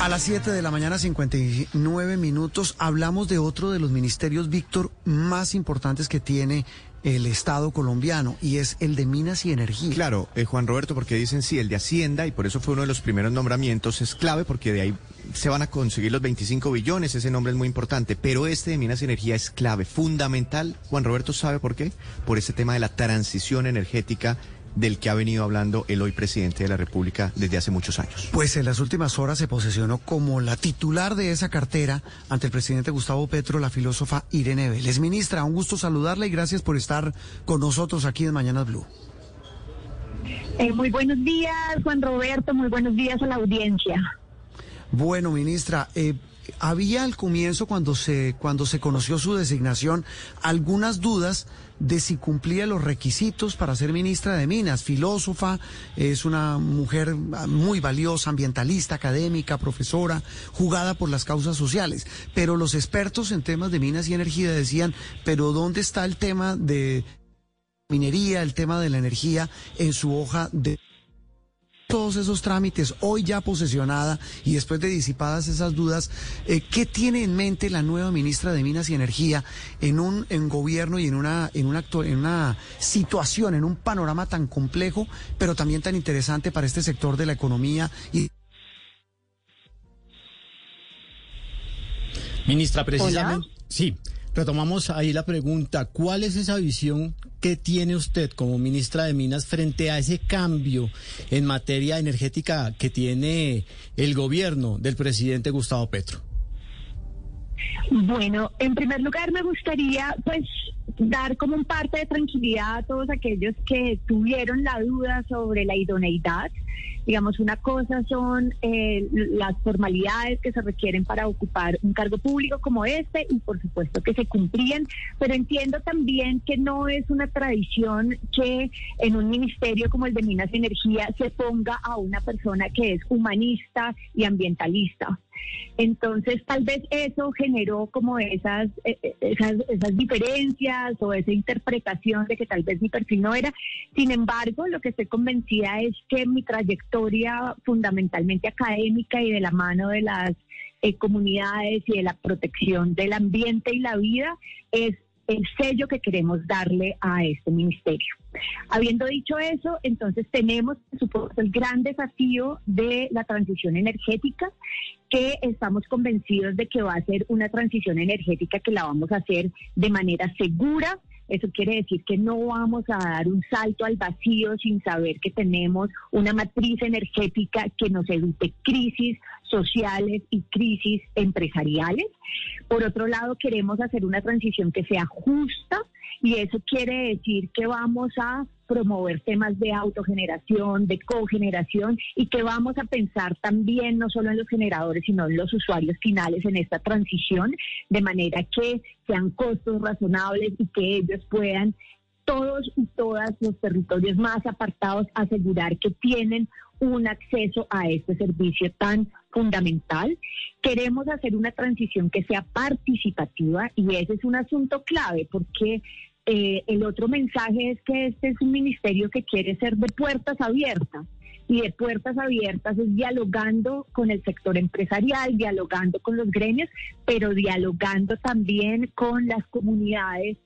A las 7 de la mañana, 59 minutos, hablamos de otro de los ministerios, Víctor, más importantes que tiene el Estado colombiano y es el de Minas y Energía. Claro, eh, Juan Roberto, porque dicen sí, el de Hacienda, y por eso fue uno de los primeros nombramientos, es clave porque de ahí se van a conseguir los 25 billones, ese nombre es muy importante, pero este de Minas y Energía es clave, fundamental. Juan Roberto sabe por qué, por ese tema de la transición energética del que ha venido hablando el hoy presidente de la República desde hace muchos años. Pues en las últimas horas se posesionó como la titular de esa cartera ante el presidente Gustavo Petro, la filósofa Irene Vélez. Ministra, un gusto saludarla y gracias por estar con nosotros aquí en Mañanas Blue. Eh, muy buenos días, Juan Roberto, muy buenos días a la audiencia. Bueno, ministra, eh, había al comienzo, cuando se, cuando se conoció su designación, algunas dudas de si cumplía los requisitos para ser ministra de Minas. Filósofa, es una mujer muy valiosa, ambientalista, académica, profesora, jugada por las causas sociales. Pero los expertos en temas de minas y energía decían, pero ¿dónde está el tema de minería, el tema de la energía en su hoja de todos esos trámites, hoy ya posesionada y después de disipadas esas dudas, eh, ¿qué tiene en mente la nueva ministra de Minas y Energía en un en gobierno y en una en una en una situación, en un panorama tan complejo, pero también tan interesante para este sector de la economía y Ministra, precisamente, sí, retomamos ahí la pregunta, ¿cuál es esa visión que tiene usted como ministra de Minas frente a ese cambio en materia energética que tiene el gobierno del presidente Gustavo Petro? Bueno, en primer lugar me gustaría pues dar como un parte de tranquilidad a todos aquellos que tuvieron la duda sobre la idoneidad. Digamos, una cosa son eh, las formalidades que se requieren para ocupar un cargo público como este y por supuesto que se cumplían, pero entiendo también que no es una tradición que en un ministerio como el de Minas y Energía se ponga a una persona que es humanista y ambientalista. Entonces, tal vez eso generó como esas, eh, eh, esas, esas, diferencias o esa interpretación de que tal vez mi perfil no era. Sin embargo, lo que estoy convencida es que mi trayectoria fundamentalmente académica y de la mano de las eh, comunidades y de la protección del ambiente y la vida es el sello que queremos darle a este ministerio. Habiendo dicho eso, entonces tenemos, por supuesto, el gran desafío de la transición energética, que estamos convencidos de que va a ser una transición energética que la vamos a hacer de manera segura, eso quiere decir que no vamos a dar un salto al vacío sin saber que tenemos una matriz energética que nos evite crisis sociales y crisis empresariales. Por otro lado, queremos hacer una transición que sea justa y eso quiere decir que vamos a promover temas de autogeneración, de cogeneración y que vamos a pensar también no solo en los generadores, sino en los usuarios finales en esta transición, de manera que sean costos razonables y que ellos puedan todos y todas los territorios más apartados asegurar que tienen un acceso a este servicio tan fundamental. Queremos hacer una transición que sea participativa y ese es un asunto clave porque eh, el otro mensaje es que este es un ministerio que quiere ser de puertas abiertas y de puertas abiertas es dialogando con el sector empresarial, dialogando con los gremios, pero dialogando también con las comunidades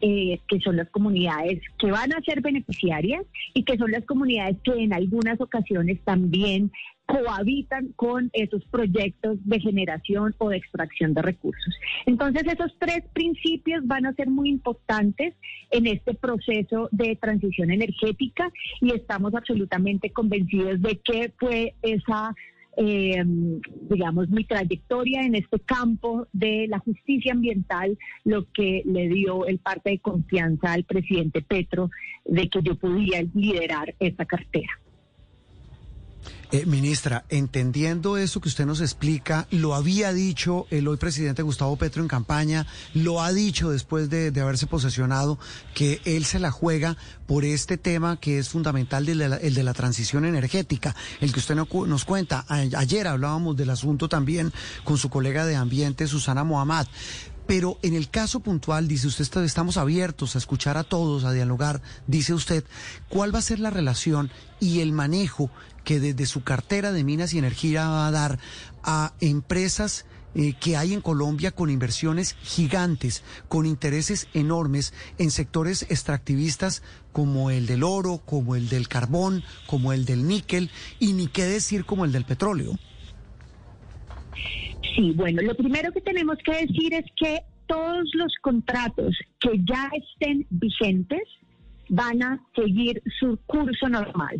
eh, que son las comunidades que van a ser beneficiarias y que son las comunidades que en algunas ocasiones también cohabitan con esos proyectos de generación o de extracción de recursos. Entonces, esos tres principios van a ser muy importantes en este proceso de transición energética y estamos absolutamente convencidos de que fue esa eh, digamos, mi trayectoria en este campo de la justicia ambiental, lo que le dio el parte de confianza al presidente Petro de que yo podía liderar esta cartera. Eh, ministra, entendiendo eso que usted nos explica, lo había dicho el hoy presidente Gustavo Petro en campaña, lo ha dicho después de, haberse posesionado, que él se la juega por este tema que es fundamental, el de la, transición energética, el que usted nos cuenta. ayer hablábamos del asunto también con su colega de Ambiente, Susana Mohamed. Pero en el caso puntual, dice usted, estamos abiertos a escuchar a todos, a dialogar, dice usted, ¿cuál va a ser la relación y el manejo que desde su cartera de minas y energía va a dar a empresas eh, que hay en Colombia con inversiones gigantes, con intereses enormes en sectores extractivistas como el del oro, como el del carbón, como el del níquel y ni qué decir como el del petróleo. Sí, bueno, lo primero que tenemos que decir es que todos los contratos que ya estén vigentes, van a seguir su curso normal.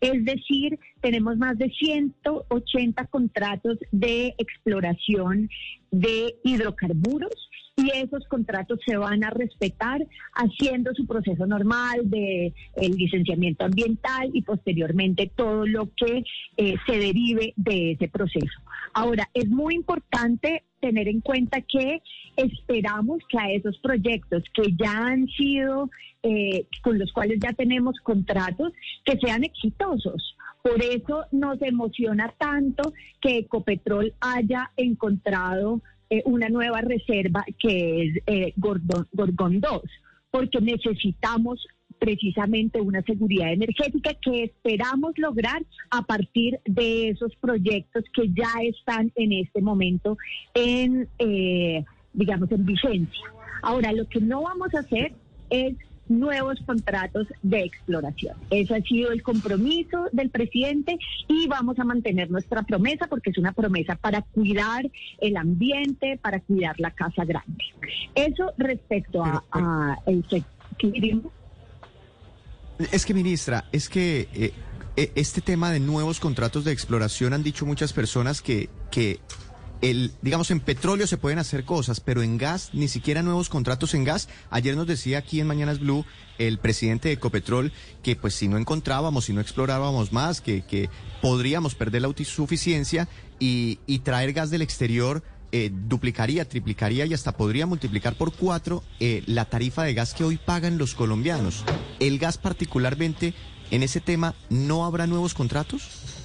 Es decir, tenemos más de 180 contratos de exploración de hidrocarburos y esos contratos se van a respetar haciendo su proceso normal de el licenciamiento ambiental y posteriormente todo lo que eh, se derive de ese proceso. Ahora, es muy importante tener en cuenta que esperamos que a esos proyectos que ya han sido, eh, con los cuales ya tenemos contratos, que sean exitosos. Por eso nos emociona tanto que Ecopetrol haya encontrado eh, una nueva reserva que es eh, Gorgón 2, porque necesitamos precisamente una seguridad energética que esperamos lograr a partir de esos proyectos que ya están en este momento en, eh, digamos, en vigencia. Ahora, lo que no vamos a hacer es nuevos contratos de exploración. Ese ha sido el compromiso del presidente y vamos a mantener nuestra promesa porque es una promesa para cuidar el ambiente, para cuidar la casa grande. Eso respecto a, el Es que, ministra, es que eh, eh, este tema de nuevos contratos de exploración han dicho muchas personas que, que el, digamos, en petróleo se pueden hacer cosas, pero en gas, ni siquiera nuevos contratos en gas. Ayer nos decía aquí en Mañanas Blue el presidente de Ecopetrol que pues si no encontrábamos, si no explorábamos más, que, que podríamos perder la autosuficiencia y, traer gas del exterior eh, duplicaría, triplicaría y hasta podría multiplicar por cuatro eh, la tarifa de gas que hoy pagan los colombianos. ¿El gas particularmente en ese tema no habrá nuevos contratos?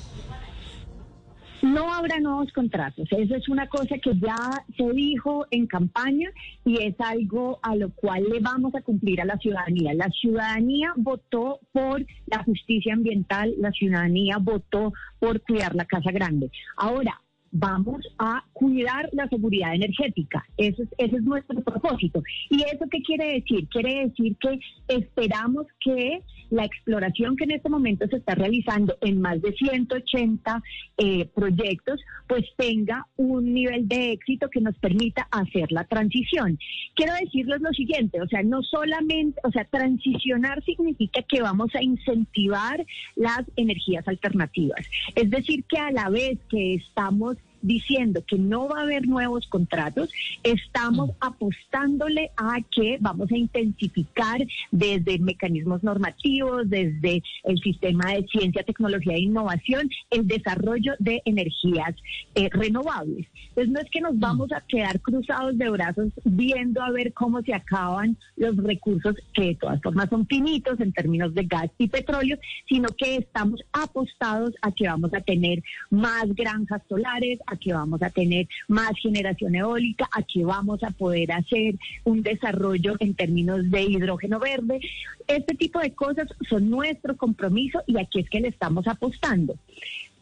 No habrá nuevos contratos. Eso es una cosa que ya se dijo en campaña y es algo a lo cual le vamos a cumplir a la ciudadanía. La ciudadanía votó por la justicia ambiental, la ciudadanía votó por cuidar la Casa Grande. Ahora, vamos a cuidar la seguridad energética. Ese es, ese es nuestro propósito. ¿Y eso qué quiere decir? Quiere decir que esperamos que la exploración que en este momento se está realizando en más de 180 eh, proyectos, pues tenga un nivel de éxito que nos permita hacer la transición. Quiero decirles lo siguiente, o sea, no solamente, o sea, transicionar significa que vamos a incentivar las energías alternativas. Es decir, que a la vez que estamos diciendo que no va a haber nuevos contratos, estamos mm. apostándole a que vamos a intensificar desde mecanismos normativos, desde el sistema de ciencia, tecnología e innovación, el desarrollo de energías eh, renovables. Entonces no es que nos mm. vamos a quedar cruzados de brazos viendo a ver cómo se acaban los recursos que de todas formas son finitos en términos de gas y petróleo, sino que estamos apostados a que vamos a tener más granjas solares, a que vamos a tener más generación eólica, a que vamos a poder hacer un desarrollo en términos de hidrógeno verde. Este tipo de cosas son nuestro compromiso y aquí es que le estamos apostando.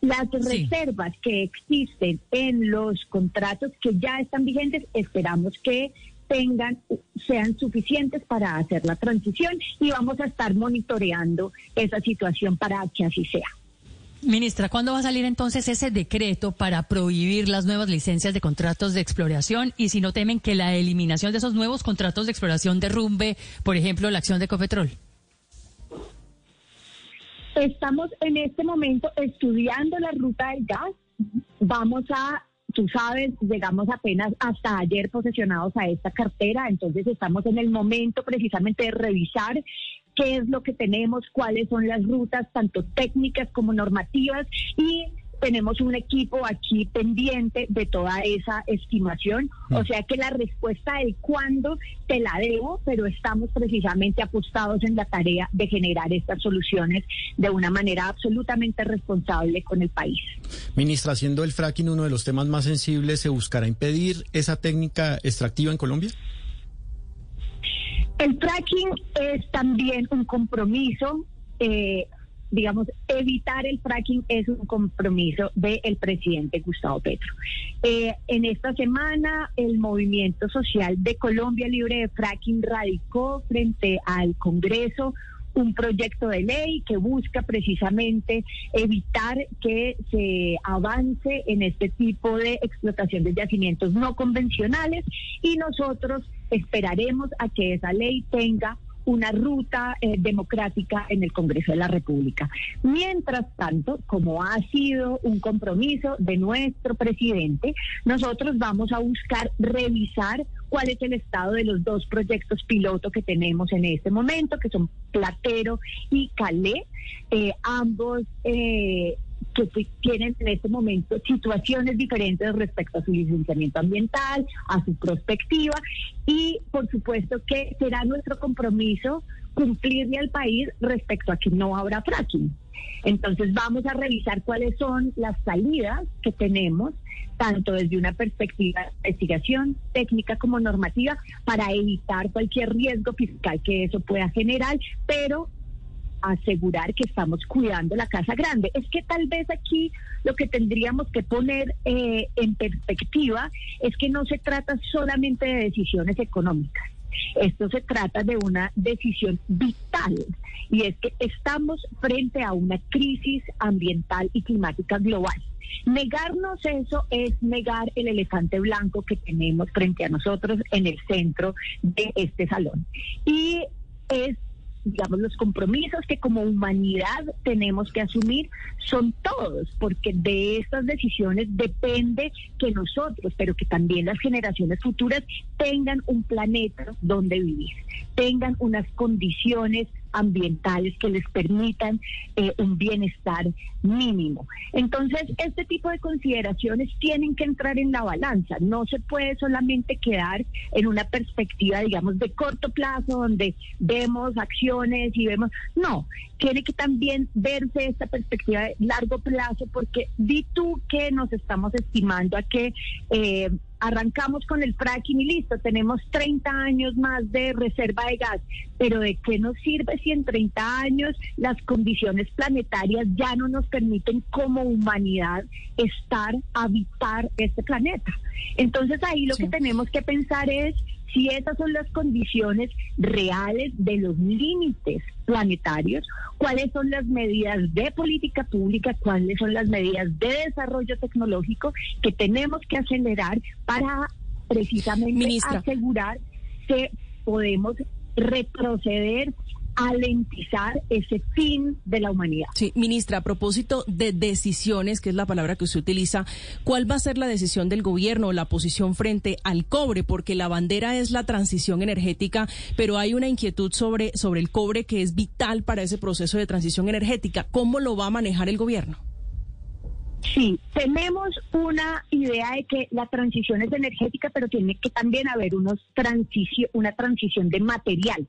Las reservas que existen en los contratos que ya están vigentes, esperamos que tengan, sean suficientes para hacer la transición y vamos a estar monitoreando esa situación para que así sea. Ministra, ¿cuándo va a salir entonces ese decreto para prohibir las nuevas licencias de contratos de exploración y si no temen que la eliminación de esos nuevos contratos de exploración derrumbe, por ejemplo, la acción de Ecopetrol? Estamos en este momento estudiando la ruta del gas vamos a tú sabes, llegamos apenas hasta ayer posesionados a esta cartera, entonces estamos en el momento precisamente de revisar qué es lo que tenemos, cuáles son las rutas, tanto técnicas como normativas, y tenemos un equipo aquí pendiente de toda esa estimación. O sea que la respuesta del cuándo te la debo, pero estamos precisamente apostados en la tarea de generar estas soluciones de una manera absolutamente responsable con el país. Ministra, siendo el fracking uno de los temas más sensibles, ¿se buscará impedir esa técnica extractiva en Colombia? El fracking es también un compromiso eh, digamos, evitar el fracking es un compromiso del presidente Gustavo Petro. Eh, en esta semana, el Movimiento Social de Colombia Libre de Fracking radicó frente al Congreso un proyecto de ley que busca precisamente evitar que se avance en este tipo de explotación de yacimientos no convencionales y nosotros esperaremos a que esa ley tenga una ruta eh, democrática en el Congreso de la República. Mientras tanto, como ha sido un compromiso de nuestro presidente, nosotros vamos a buscar revisar cuál es el estado de los dos proyectos piloto que tenemos en este momento, que son Platero y Calé. Eh, ambos eh, que tienen en este momento situaciones diferentes respecto a su licenciamiento ambiental, a su prospectiva y por supuesto que será nuestro compromiso cumplirle al país respecto a que no habrá fracking. Entonces vamos a revisar cuáles son las salidas que tenemos, tanto desde una perspectiva de investigación técnica como normativa, para evitar cualquier riesgo fiscal que eso pueda generar, pero asegurar que estamos cuidando la casa grande. Es que tal vez aquí lo que tendríamos que poner eh, en perspectiva es que no se trata solamente de decisiones económicas. Esto se trata de una decisión vital y es que estamos frente a una crisis ambiental y climática global. Negarnos eso es negar el elefante blanco que tenemos frente a nosotros en el centro de este salón. Y es digamos, los compromisos que como humanidad tenemos que asumir son todos, porque de estas decisiones depende que nosotros, pero que también las generaciones futuras tengan un planeta donde vivir, tengan unas condiciones ambientales que les permitan eh, un bienestar mínimo. Entonces, este tipo de consideraciones tienen que entrar en la balanza. No se puede solamente quedar en una perspectiva, digamos, de corto plazo, donde vemos acciones y vemos... No, tiene que también verse esta perspectiva de largo plazo, porque di tú que nos estamos estimando a que... Eh, arrancamos con el fracking y listo, tenemos 30 años más de reserva de gas, pero ¿de qué nos sirve si en 30 años las condiciones planetarias ya no nos permiten como humanidad estar, habitar este planeta? Entonces ahí lo que tenemos que pensar es si esas son las condiciones reales de los límites planetarios, cuáles son las medidas de política pública, cuáles son las medidas de desarrollo tecnológico que tenemos que acelerar para precisamente asegurar que podemos retroceder alentizar ese fin de la humanidad. Sí, ministra, a propósito de decisiones, que es la palabra que usted utiliza, ¿cuál va a ser la decisión del gobierno o la posición frente al cobre? Porque la bandera es la transición energética, pero hay una inquietud sobre, sobre el cobre que es vital para ese proceso de transición energética. ¿Cómo lo va a manejar el gobierno? Sí, tenemos una idea de que la transición es energética, pero tiene que también haber unos una transición de materiales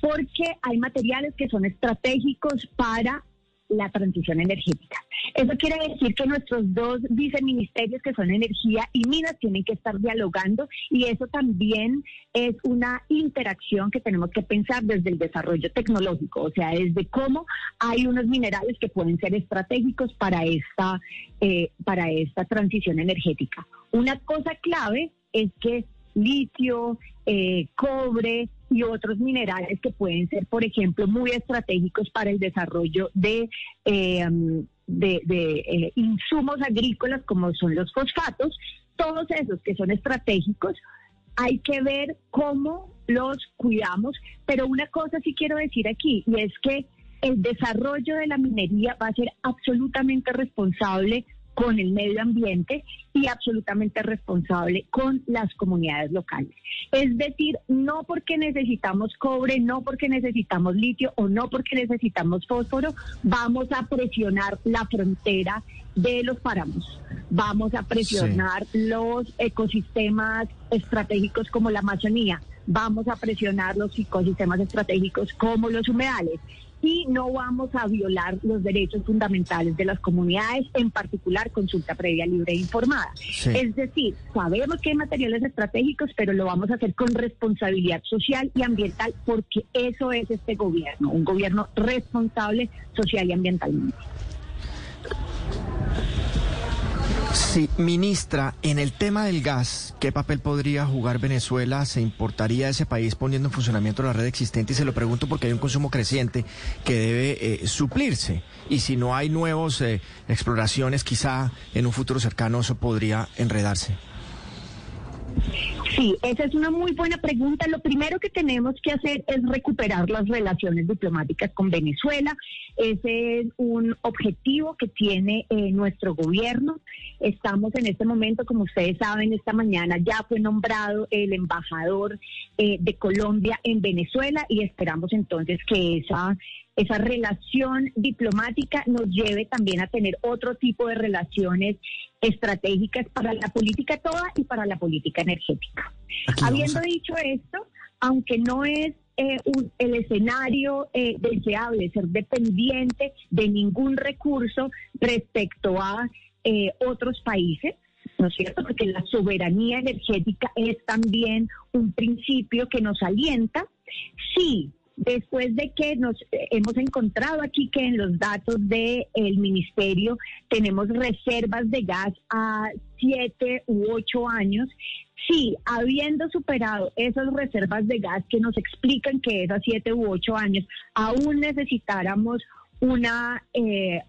porque hay materiales que son estratégicos para la transición energética. Eso quiere decir que nuestros dos viceministerios, que son energía y minas, tienen que estar dialogando y eso también es una interacción que tenemos que pensar desde el desarrollo tecnológico, o sea, desde cómo hay unos minerales que pueden ser estratégicos para esta, eh, para esta transición energética. Una cosa clave es que litio, eh, cobre y otros minerales que pueden ser, por ejemplo, muy estratégicos para el desarrollo de, eh, de, eh, insumos agrícolas como son los fosfatos, todos esos que son estratégicos, hay que ver cómo los cuidamos, pero una cosa sí quiero decir aquí, y es que el desarrollo de la minería va a ser absolutamente responsable con el medio ambiente y absolutamente responsable con las comunidades locales. Es decir, no porque necesitamos cobre, no porque necesitamos litio o no porque necesitamos fósforo, vamos a presionar la frontera de los páramos. Vamos a presionar los ecosistemas estratégicos como la Amazonía. Vamos a presionar los ecosistemas estratégicos como los humedales y no vamos a violar los derechos fundamentales de las comunidades, en particular consulta previa libre e informada. Es decir, sabemos que hay materiales estratégicos, pero lo vamos a hacer con responsabilidad social y ambiental porque eso es este gobierno, un gobierno responsable social y ambientalmente. Sí, ministra, en el tema del gas, ¿qué papel podría jugar Venezuela? ¿Se importaría ese país poniendo en funcionamiento la red existente? Y se lo pregunto porque hay un consumo creciente que debe eh, suplirse. Y si no hay nuevas eh, exploraciones, quizá en un futuro cercano eso podría enredarse. Sí, esa es una muy buena pregunta. Lo primero que tenemos que hacer es recuperar las relaciones diplomáticas con Venezuela. Ese es un objetivo que tiene eh, nuestro gobierno. Estamos en este momento, como ustedes saben, esta mañana ya fue nombrado el embajador eh, de Colombia en Venezuela y esperamos entonces que esa esa relación diplomática nos lleve también a tener otro tipo de relaciones estratégicas para la política toda y para la política energética. Habiendo dicho esto, aunque no es eh, el escenario eh, deseable ser dependiente de ningún recurso respecto a eh, otros países, ¿no es cierto? Porque la soberanía energética es también un principio que nos alienta. Sí, después de que nos hemos encontrado aquí que en los datos del ministerio tenemos reservas de gas a siete u ocho años, sí, habiendo superado esas reservas de gas que nos explican que es a siete u ocho años, aún necesitáramos una eh,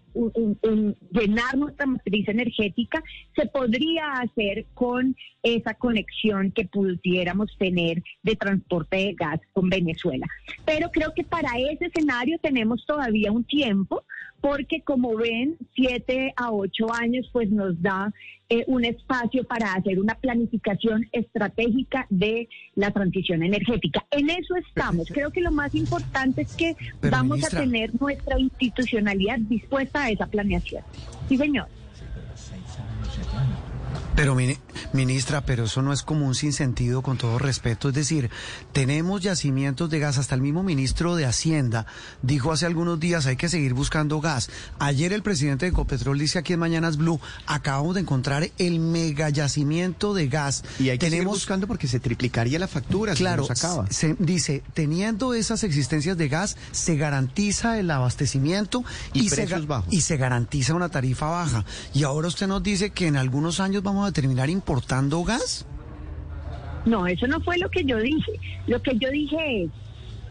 llenar nuestra matriz energética se podría hacer con esa conexión que pudiéramos tener de transporte de gas con Venezuela. Pero creo que para ese escenario tenemos todavía un tiempo porque como ven, siete a ocho años pues nos da eh, un espacio para hacer una planificación estratégica de la transición energética. En eso estamos. Creo que lo más importante es que vamos a tener nuestra institucionalidad dispuesta esa planeación. Sí, señor. Pero, ministra, pero eso no es como un sinsentido, con todo respeto. Es decir, tenemos yacimientos de gas. Hasta el mismo ministro de Hacienda dijo hace algunos días hay que seguir buscando gas. Ayer el presidente de Ecopetrol dice aquí en Mañanas Blue, acabamos de encontrar el mega yacimiento de gas. Y hay que seguir buscando porque se triplicaría la factura. Claro, si nos acaba. Se, dice, teniendo esas existencias de gas, se garantiza el abastecimiento y, precios bajos. y se garantiza una tarifa baja. Y ahora usted nos dice que en algunos años vamos a terminar importando gas? No, eso no fue lo que yo dije. Lo que yo dije es,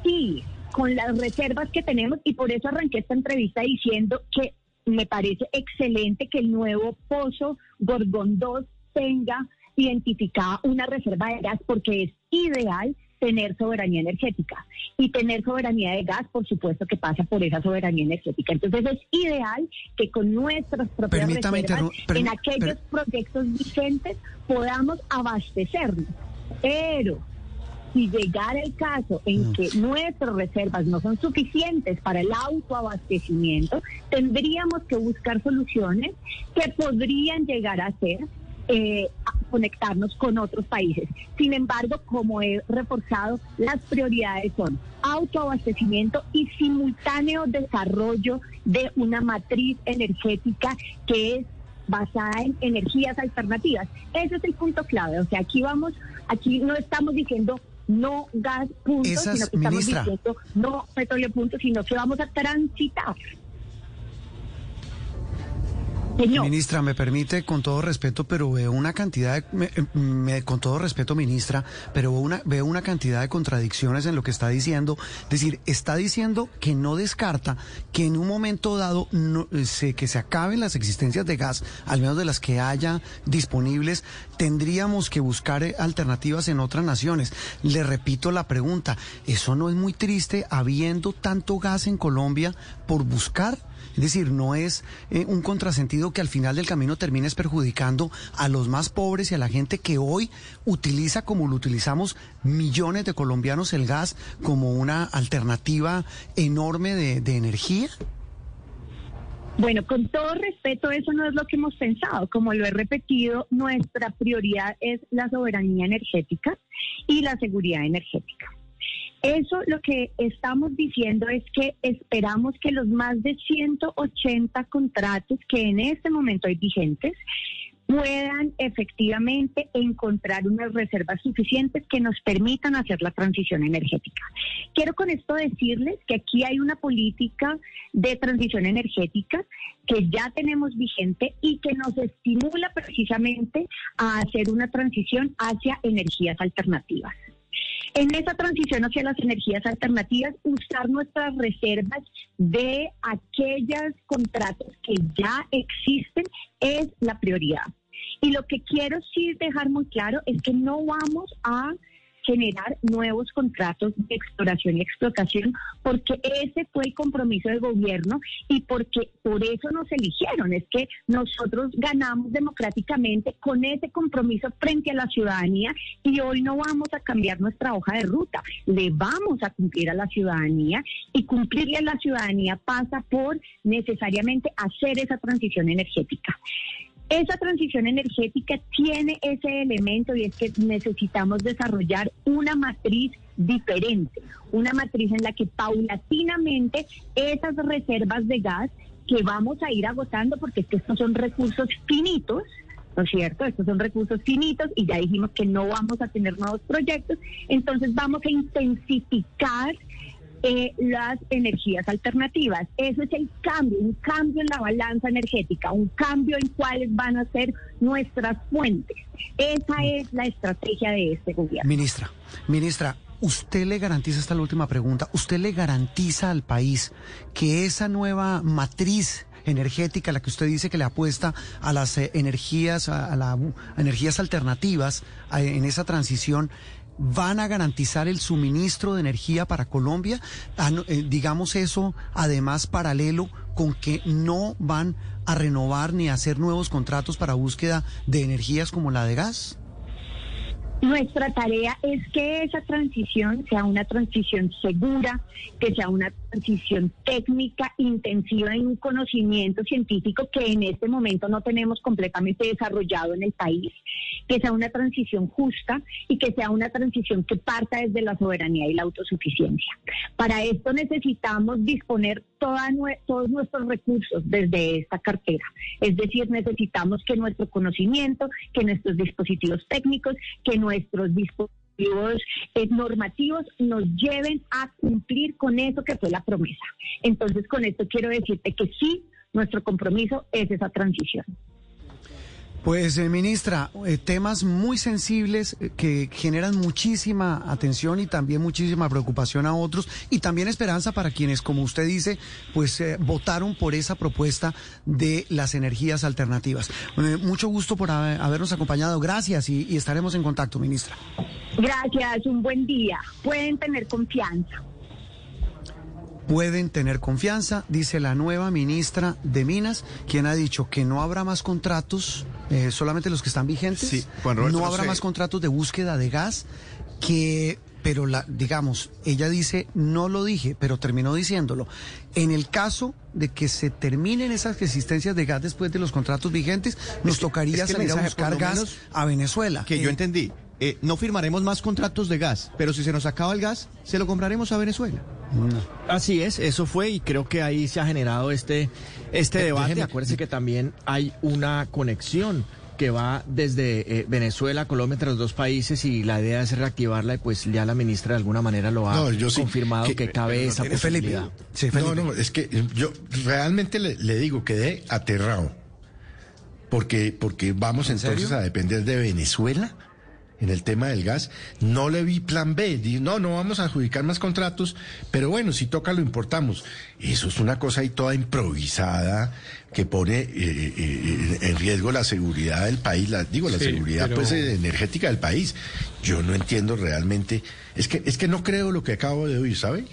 sí, con las reservas que tenemos, y por eso arranqué esta entrevista diciendo que me parece excelente que el nuevo pozo Gorgón 2 tenga identificada una reserva de gas porque es ideal tener soberanía energética. Y tener soberanía de gas, por supuesto que pasa por esa soberanía energética. Entonces es ideal que con nuestras propias reservas, en aquellos proyectos vigentes, podamos abastecernos. Pero si llegara el caso en que nuestras reservas no son suficientes para el autoabastecimiento, tendríamos que buscar soluciones que podrían llegar a ser eh, conectarnos con otros países. Sin embargo, como he reforzado, las prioridades son autoabastecimiento y simultáneo desarrollo de una matriz energética que es basada en energías alternativas. Ese es el punto clave. O sea, aquí vamos, aquí no estamos diciendo no gas punto, sino que estamos diciendo no petróleo punto, sino que vamos a transitar Ministra, me permite, con todo respeto, pero veo una cantidad de, con todo respeto, ministra, pero una, veo una cantidad de contradicciones en lo que está diciendo. Es decir, está diciendo que no descarta que en un momento dado no, se, que se acaben las existencias de gas, al menos de las que haya disponibles, tendríamos que buscar eh, alternativas en otras naciones. Le repito la pregunta, ¿eso no es muy triste habiendo tanto gas en Colombia por buscar? Es decir, no es eh, un contrasentido que al final del camino termines perjudicando a los más pobres y a la gente que hoy utiliza, como lo utilizamos millones de colombianos, el gas como una alternativa enorme de, de energía. Bueno, con todo respeto, eso no es lo que hemos pensado. Como lo he repetido, nuestra prioridad es la soberanía energética y la seguridad energética. Eso lo que estamos diciendo es que esperamos que los más de 180 contratos que en este momento hay vigentes puedan efectivamente encontrar unas reservas suficientes que nos permitan hacer la transición energética. Quiero con esto decirles que aquí hay una política de transición energética que ya tenemos vigente y que nos estimula precisamente a hacer una transición hacia energías alternativas. En esa transición hacia las energías alternativas, usar nuestras reservas de aquellos contratos que ya existen es la prioridad. Y lo que quiero sí dejar muy claro es que no vamos a generar nuevos contratos de exploración y explotación, porque ese fue el compromiso del gobierno y porque por eso nos eligieron. Es que nosotros ganamos democráticamente con ese compromiso frente a la ciudadanía y hoy no vamos a cambiar nuestra hoja de ruta, le vamos a cumplir a la ciudadanía y cumplirle a la ciudadanía pasa por necesariamente hacer esa transición energética. Esa transición energética tiene ese elemento y es que necesitamos desarrollar una matriz diferente, una matriz en la que paulatinamente esas reservas de gas que vamos a ir agotando, porque es que estos son recursos finitos, ¿no es cierto? Estos son recursos finitos y ya dijimos que no vamos a tener nuevos proyectos, entonces vamos a intensificar eh, las energías alternativas. Eso es el cambio, un cambio en la balanza energética, un cambio en cuáles van a ser nuestras fuentes. Esa es la estrategia de este gobierno. Ministra, ministra, ¿usted le garantiza, esta es la última pregunta, usted le garantiza al país que esa nueva matriz energética, la que usted dice que le apuesta a las eh, energías, a, las energías alternativas en esa transición, van a garantizar el suministro de energía para Colombia, ah, eh, digamos eso, además paralelo con que no van a renovar ni a hacer nuevos contratos para búsqueda de energías como la de gas? Nuestra tarea es que esa transición sea una transición segura, que sea una transición técnica, intensiva en un conocimiento científico que en este momento no tenemos completamente desarrollado en el país, que sea una transición justa y que sea una transición que parta desde la soberanía y la autosuficiencia. Para esto necesitamos disponer todos nuestros recursos desde esta cartera. Es decir, necesitamos que nuestro conocimiento, que nuestros dispositivos técnicos, que nuestros dispositivos normativos nos lleven a cumplir con eso que fue la promesa. Entonces, con esto quiero decirte que sí, nuestro compromiso es esa transición. Pues, eh, ministra, eh, temas muy sensibles eh, que generan muchísima atención y también muchísima preocupación a otros y también esperanza para quienes, como usted dice, pues votaron por esa propuesta de las energías alternativas. mucho gusto por habernos acompañado. Gracias y, y estaremos en contacto, ministra. Gracias, un buen día. Pueden tener confianza pueden tener confianza, dice la nueva ministra de Minas, quien ha dicho que no habrá más contratos, eh, solamente los que están vigentes, sí, no habrá más contratos de búsqueda de gas, que, pero la, digamos, ella dice, no lo dije, pero terminó diciéndolo. En el caso de que se terminen esas existencias de gas después de los contratos vigentes, nos tocaría salir a buscar gas a Venezuela. Que yo eh, entendí. Eh, no firmaremos más contratos de gas, pero si se nos acaba el gas, se lo compraremos a Venezuela. Así es, eso fue y creo que ahí se ha generado este, este debate. Acuérdense que también hay una conexión que va desde eh, Venezuela Colombia entre los dos países y la idea es reactivarla y pues ya la ministra de alguna manera lo ha confirmado que, cabe esa posibilidad. No, no, es que yo realmente le, le digo, quedé aterrado. Porque, porque vamos entonces a depender de Venezuela en el tema del gas. No le vi plan B. no, no vamos a adjudicar más contratos, pero bueno, si toca lo importamos. Eso es una cosa ahí toda improvisada que pone eh, eh, eh, en riesgo la seguridad del país, la, digo, la seguridad pues energética del país. Yo no entiendo realmente. Es que, es que no creo lo que acabo de oír, ¿sabe?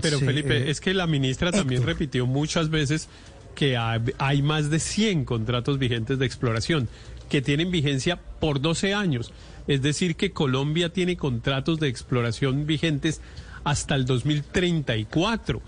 Pero Sí, Felipe, eh, es que la ministra también Héctor. repitió muchas veces que hay, hay más de 100 contratos vigentes de exploración que tienen vigencia por 12 años. Es decir, que Colombia tiene contratos de exploración vigentes hasta el 2034.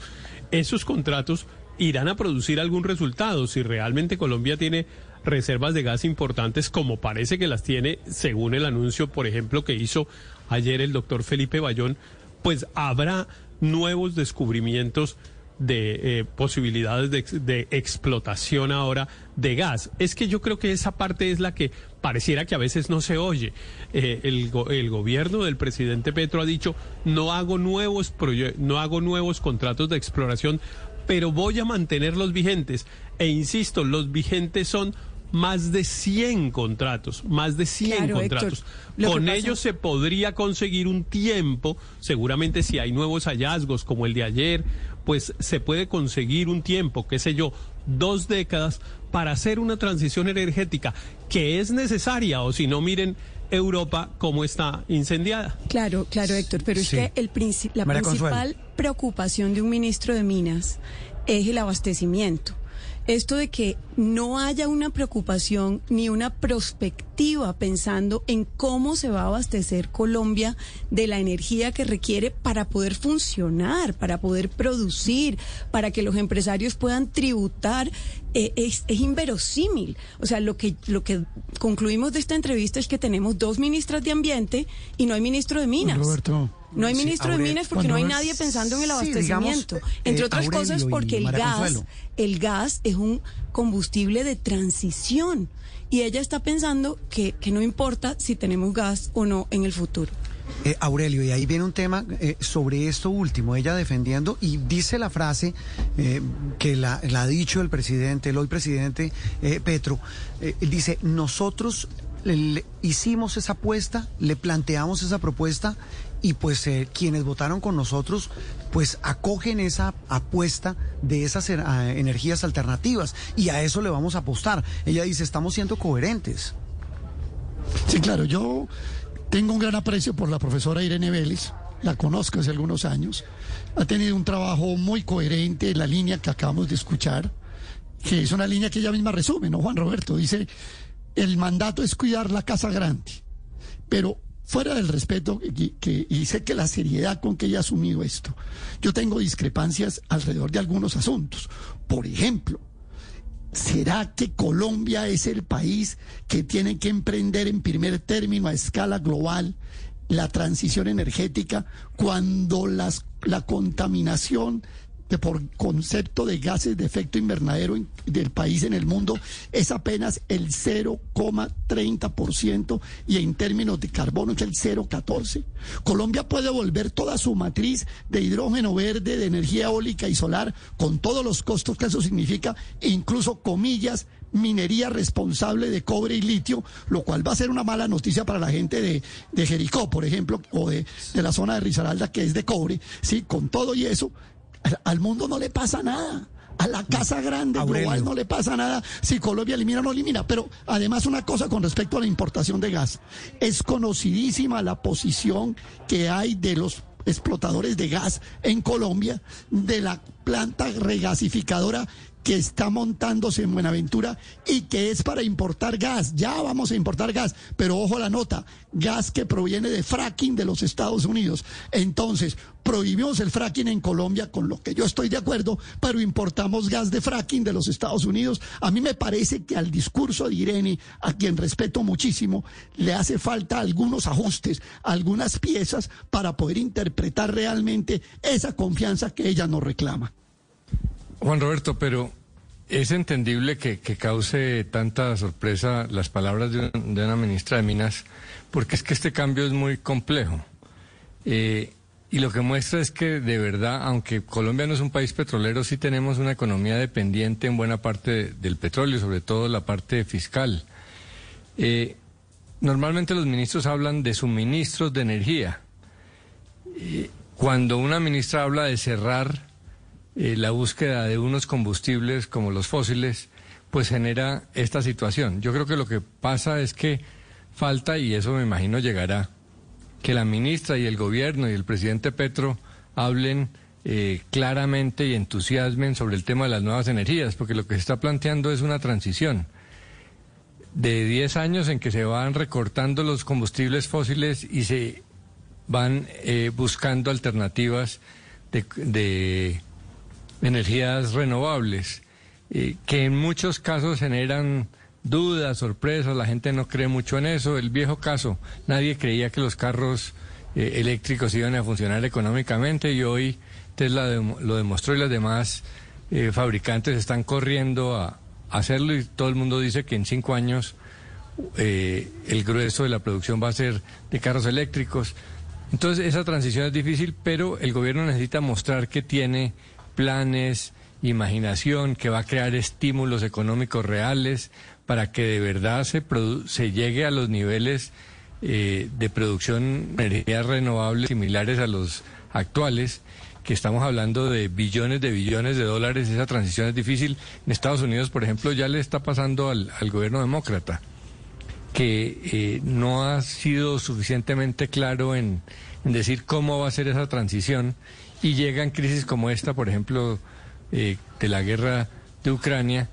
Esos contratos irán a producir algún resultado si realmente Colombia tiene reservas de gas importantes como parece que las tiene según el anuncio, por ejemplo, que hizo ayer el doctor Felipe Bayón, pues habrá nuevos descubrimientos de eh, posibilidades de, ex- de explotación ahora de gas. Es que yo creo que esa parte es la que pareciera que a veces no se oye. Eh, el, go- el gobierno del presidente Petro ha dicho no hago nuevos no hago nuevos contratos de exploración, pero voy a mantener los vigentes. E insisto, los vigentes son más de 100 contratos, más de 100 Claro, Héctor, contratos. Con pasa- ellos se podría conseguir un tiempo, seguramente si hay nuevos hallazgos como el de ayer, pues se puede conseguir un tiempo, qué sé yo, dos décadas para hacer una transición energética que es necesaria o si no miren Europa cómo está incendiada. Claro, claro, Héctor, pero es que el princi- la María principal preocupación de un ministro de Minas es el abastecimiento. Esto de que no haya una preocupación ni una perspectiva pensando en cómo se va a abastecer Colombia de la energía que requiere para poder funcionar, para poder producir, para que los empresarios puedan tributar, eh, es, es inverosímil. O sea, lo que, lo que concluimos de esta entrevista es que tenemos dos ministras de Ambiente y no hay ministro de Minas. Roberto. No hay Sí, ministro de Minas porque no hay nadie pensando en el Sí, digamos, abastecimiento. eh, Entre otras Aurelio cosas porque el gas, Consuelo. el gas es un combustible de transición. Y ella está pensando que, que no importa si tenemos gas o no en el futuro. Eh, Aurelio, y ahí viene un tema eh, sobre esto último, ella defendiendo, y dice la frase eh, que la, la ha dicho el presidente, el hoy presidente Petro, dice, nosotros le- le hicimos esa apuesta, le planteamos esa propuesta, y pues eh, quienes votaron con nosotros, pues acogen esa apuesta de esas eh, energías alternativas, y a eso le vamos a apostar. Ella dice, estamos siendo coherentes. Sí, claro, yo tengo un gran aprecio por la profesora Irene Vélez, la conozco hace algunos años, ha tenido un trabajo muy coherente en la línea que acabamos de escuchar, que es una línea que ella misma resume, ¿no, Juan Roberto? Dice, el mandato es cuidar la casa grande, pero fuera del respeto que, y sé que la seriedad con que ella ha asumido esto, yo tengo discrepancias alrededor de algunos asuntos. Por ejemplo, ¿Será que Colombia es el país que tiene que emprender en primer término a escala global la transición energética cuando las, la contaminación de por concepto de gases de efecto invernadero del país en el mundo es apenas el 0,30% y en términos de carbono es el 0,14%? Colombia puede volver toda su matriz de hidrógeno verde, de energía eólica y solar, con todos los costos que eso significa, e incluso comillas, minería responsable de cobre y litio, lo cual va a ser una mala noticia para la gente de, de Jericó, por ejemplo, o de, de la zona de Risaralda, que es de cobre. Sí, con todo y eso, al, mundo no le pasa nada. A la casa grande Aurelio. global no le pasa nada si Colombia elimina o no elimina. Pero además una cosa con respecto a la importación de gas. Es conocidísima la posición que hay de los explotadores de gas en Colombia, de la planta regasificadora que está montándose en Buenaventura y que es para importar gas. Ya vamos a importar gas, pero ojo la nota, gas que proviene de fracking de los Estados Unidos. Entonces, prohibimos el fracking en Colombia, con lo que yo estoy de acuerdo, pero importamos gas de fracking de los Estados Unidos. A mí me parece que al discurso de Irene, a quien respeto muchísimo, le hace falta algunos ajustes, algunas piezas para poder interpretar realmente esa confianza que ella nos reclama. Juan Roberto, pero es entendible que, cause tanta sorpresa las palabras de, un- de una ministra de Minas, porque es que este cambio es muy complejo. Eh, y lo que muestra es que de verdad, aunque Colombia no es un país petrolero, sí tenemos una economía dependiente en buena parte de- del petróleo, sobre todo la parte fiscal. Eh, normalmente los ministros hablan de suministros de energía. Eh, cuando una ministra habla de cerrar eh, la búsqueda de unos combustibles como los fósiles, pues genera esta situación. Yo creo que lo que pasa es que falta, y eso me imagino llegará, que la ministra y el gobierno y el presidente Petro hablen eh, claramente y entusiasmen sobre el tema de las nuevas energías, porque lo que se está planteando es una transición de 10 años en que se van recortando los combustibles fósiles y se van eh, buscando alternativas de, de energías renovables, eh, que en muchos casos generan dudas, sorpresas, la gente no cree mucho en eso. El viejo caso, nadie creía que los carros eh, eléctricos iban a funcionar económicamente y hoy Tesla lo demostró y las demás eh, fabricantes están corriendo a, hacerlo y todo el mundo dice que en cinco años el grueso de la producción va a ser de carros eléctricos. Entonces esa transición es difícil, pero el gobierno necesita mostrar que tiene planes, imaginación, que va a crear estímulos económicos reales para que de verdad se, se llegue a los niveles eh, de producción de energías renovables similares a los actuales, que estamos hablando de billones de billones de dólares, esa transición es difícil. En Estados Unidos, por ejemplo, ya le está pasando al, gobierno demócrata, que eh, no ha sido suficientemente claro en, en, decir cómo va a ser esa transición y llegan crisis como esta, por ejemplo, eh, de la guerra de Ucrania,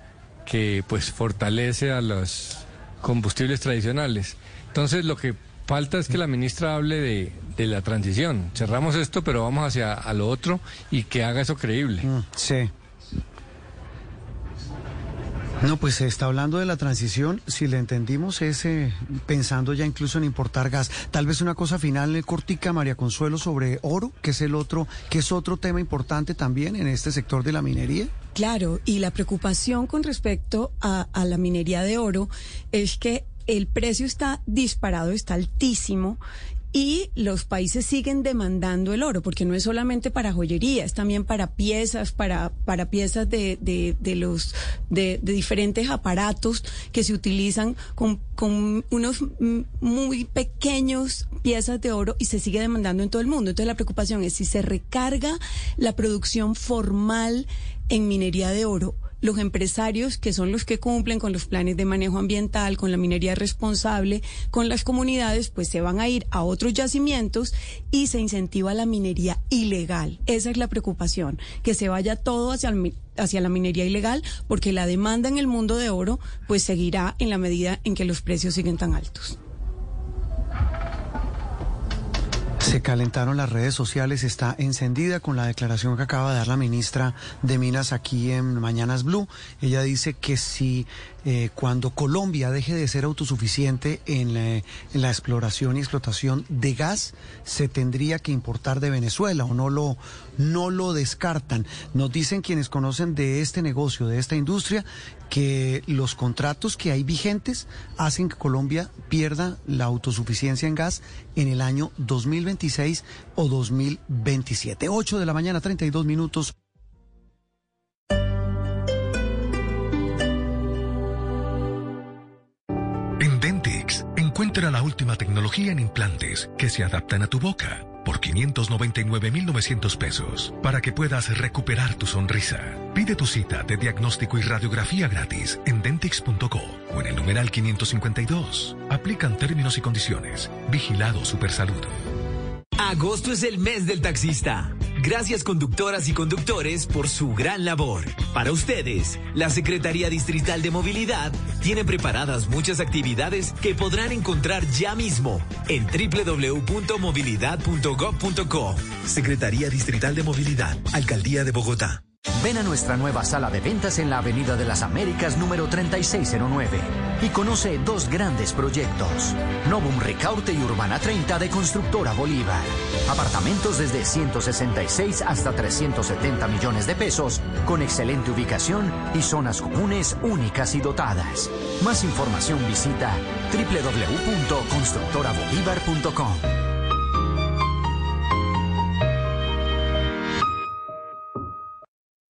que pues fortalece a los combustibles tradicionales. Entonces lo que falta es que la ministra hable de, de la transición. Cerramos esto, pero vamos hacia a lo otro y que haga eso creíble. Mm, sí. No, pues se está hablando de la transición, si le entendimos, es eh, pensando ya incluso en importar gas. Tal vez una cosa final, eh, cortica, María Consuelo, sobre oro, que es el otro, que es otro tema importante también en este sector de la minería. Claro, y la preocupación con respecto a, a la minería de oro es que el precio está disparado, está altísimo y los países siguen demandando el oro, porque no es solamente para joyería, es también para piezas, para, para piezas de, de, de los de, de, diferentes aparatos que se utilizan con, con unos muy pequeños piezas de oro y se sigue demandando en todo el mundo. Entonces la preocupación es si se recarga la producción formal en minería de oro los empresarios, que son los que cumplen con los planes de manejo ambiental, con la minería responsable, con las comunidades, pues se van a ir a otros yacimientos y se incentiva la minería ilegal. Esa es la preocupación, que se vaya todo hacia, hacia la minería ilegal, porque la demanda en el mundo de oro pues seguirá en la medida en que los precios siguen tan altos. Se calentaron las redes sociales, está encendida con la declaración que acaba de dar la ministra de Minas aquí en Mañanas Blue. Ella dice que si eh, cuando Colombia deje de ser autosuficiente en la, en la, exploración y explotación de gas, se tendría que importar de Venezuela o no lo, no lo descartan. Nos dicen quienes conocen de este negocio, de esta industria, que los contratos que hay vigentes hacen que Colombia pierda la autosuficiencia en gas en el año 2026 o 2027. 8 de la mañana, 32 minutos. Encuentra la última tecnología en implantes que se adaptan a tu boca por 599.900 pesos para que puedas recuperar tu sonrisa. Pide tu cita de diagnóstico y radiografía gratis en dentix.co o en el numeral 552. Aplican términos y condiciones. Vigilado Supersalud. Agosto es el mes del taxista. Gracias conductoras y conductores por su gran labor. Para ustedes, la Secretaría Distrital de Movilidad tiene preparadas muchas actividades que podrán encontrar ya mismo en www.movilidad.gov.co. Secretaría Distrital de Movilidad, Alcaldía de Bogotá. Ven a nuestra nueva sala de ventas en la Avenida de las Américas número 3609 y conoce dos grandes proyectos. Novum Recaute y Urbana 30 de Constructora Bolívar. Apartamentos desde 166 hasta 370 millones de pesos, con excelente ubicación y zonas comunes únicas y dotadas. Más información visita www.constructorabolívar.com.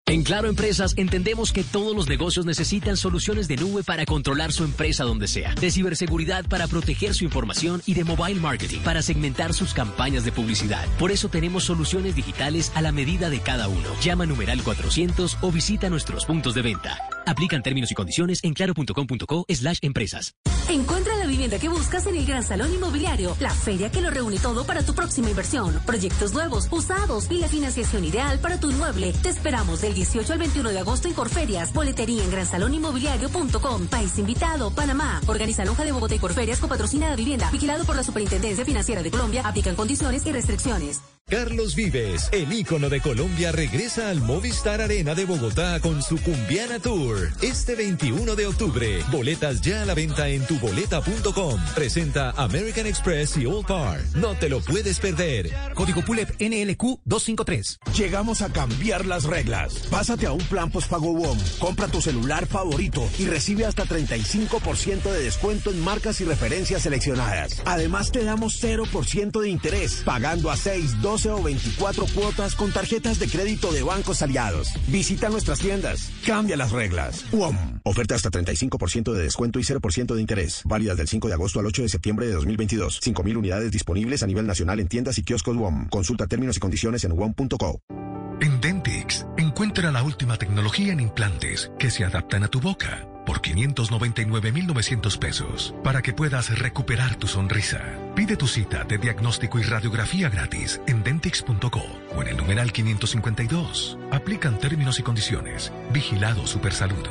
En Claro Empresas entendemos que todos los negocios necesitan soluciones de nube para controlar su empresa donde sea, de ciberseguridad para proteger su información y de mobile marketing para segmentar sus campañas de publicidad. Por eso tenemos soluciones digitales a la medida de cada uno. Llama numeral 400 o visita nuestros puntos de venta. Aplican términos y condiciones en claro.com.co slash empresas. Encuentra la vivienda que buscas en el Gran Salón Inmobiliario, la feria que lo reúne todo para tu próxima inversión. Proyectos nuevos, usados y la financiación ideal para tu inmueble. Te esperamos del 18 al 21 de agosto en Corferias. Boletería en gransaloninmobiliario.com. País invitado, Panamá. Organiza Lonja de Bogotá y Corferias con patrocinada vivienda. Vigilado por la Superintendencia Financiera de Colombia. Aplican condiciones y restricciones. Carlos Vives, el ícono de Colombia, regresa al Movistar Arena de Bogotá con su Cumbiana Tour. Este 21 de octubre. Boletas ya a la venta en tuboleta.com. Presenta American Express y Old Car. No te lo puedes perder. Código PULEP NLQ 253. Llegamos a cambiar las reglas. Pásate a un plan postpago WOM. Compra tu celular favorito y recibe hasta 35% de descuento en marcas y referencias seleccionadas. Además, te damos 0% de interés, pagando a 6, 12 o 24 cuotas con tarjetas de crédito de bancos aliados. Visita nuestras tiendas. Cambia las reglas. WOM. Oferta hasta 35% de descuento y 0% de interés. Válida del 5 de agosto al 8 de septiembre de 2022. 5.000 unidades disponibles a nivel nacional en tiendas y kioscos WOM. Consulta términos y condiciones en Dentix, encuentra la última tecnología en implantes que se adaptan a tu boca por 599,900 pesos para que puedas recuperar tu sonrisa. Pide tu cita de diagnóstico y radiografía gratis en dentix.co o en el numeral 552. Aplican términos y condiciones. Vigilado Supersalud.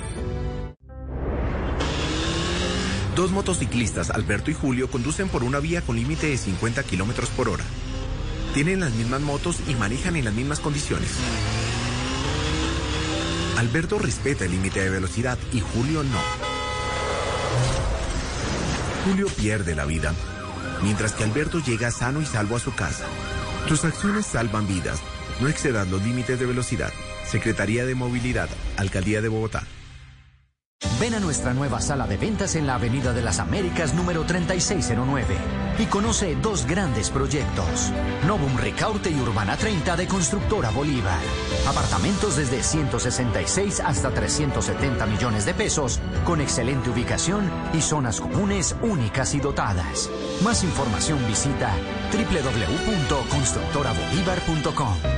Dos motociclistas, Alberto y Julio, conducen por una vía con límite de 50 kilómetros por hora. Tienen las mismas motos y manejan en las mismas condiciones. Alberto respeta el límite de velocidad y Julio no. Julio pierde la vida, mientras que Alberto llega sano y salvo a su casa. Tus acciones salvan vidas. No excedas los límites de velocidad. Secretaría de Movilidad, Alcaldía de Bogotá. Ven a nuestra nueva sala de ventas en la Avenida de las Américas número 3609 y conoce dos grandes proyectos. Novum Ricaurte y Urbana 30 de Constructora Bolívar. Apartamentos desde 166 hasta 370 millones de pesos con excelente ubicación y zonas comunes únicas y dotadas. Más información visita www.constructorabolívar.com.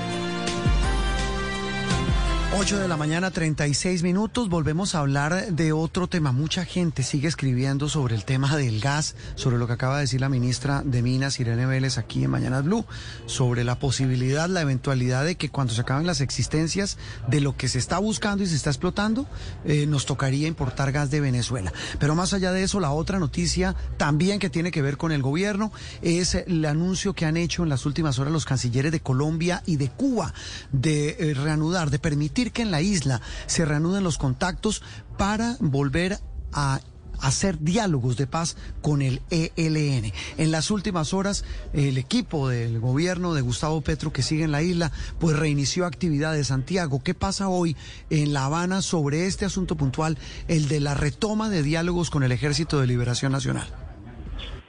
8 de la mañana, 36 minutos. Volvemos a hablar de otro tema. Mucha gente sigue escribiendo sobre el tema del gas, sobre lo que acaba de decir la ministra de Minas, Irene Vélez, aquí en Mañana Blue, sobre la posibilidad, la eventualidad de que cuando se acaben las existencias de lo que se está buscando y se está explotando, eh, nos tocaría importar gas de Venezuela. Pero más allá de eso, la otra noticia también que tiene que ver con el gobierno es el anuncio que han hecho en las últimas horas los cancilleres de Colombia y de Cuba de eh, reanudar, de permitir que en la isla se reanuden los contactos para volver a hacer diálogos de paz con el ELN. En las últimas horas, el equipo del gobierno de Gustavo Petro que sigue en la isla, pues reinició actividades. Santiago, ¿qué pasa hoy en La Habana sobre este asunto puntual, el de la retoma de diálogos con el Ejército de Liberación Nacional?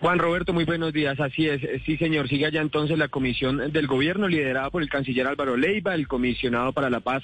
Juan Roberto, muy buenos días. Así es, sí señor, sigue allá entonces la comisión del gobierno liderada por el canciller Álvaro Leiva, el comisionado para la paz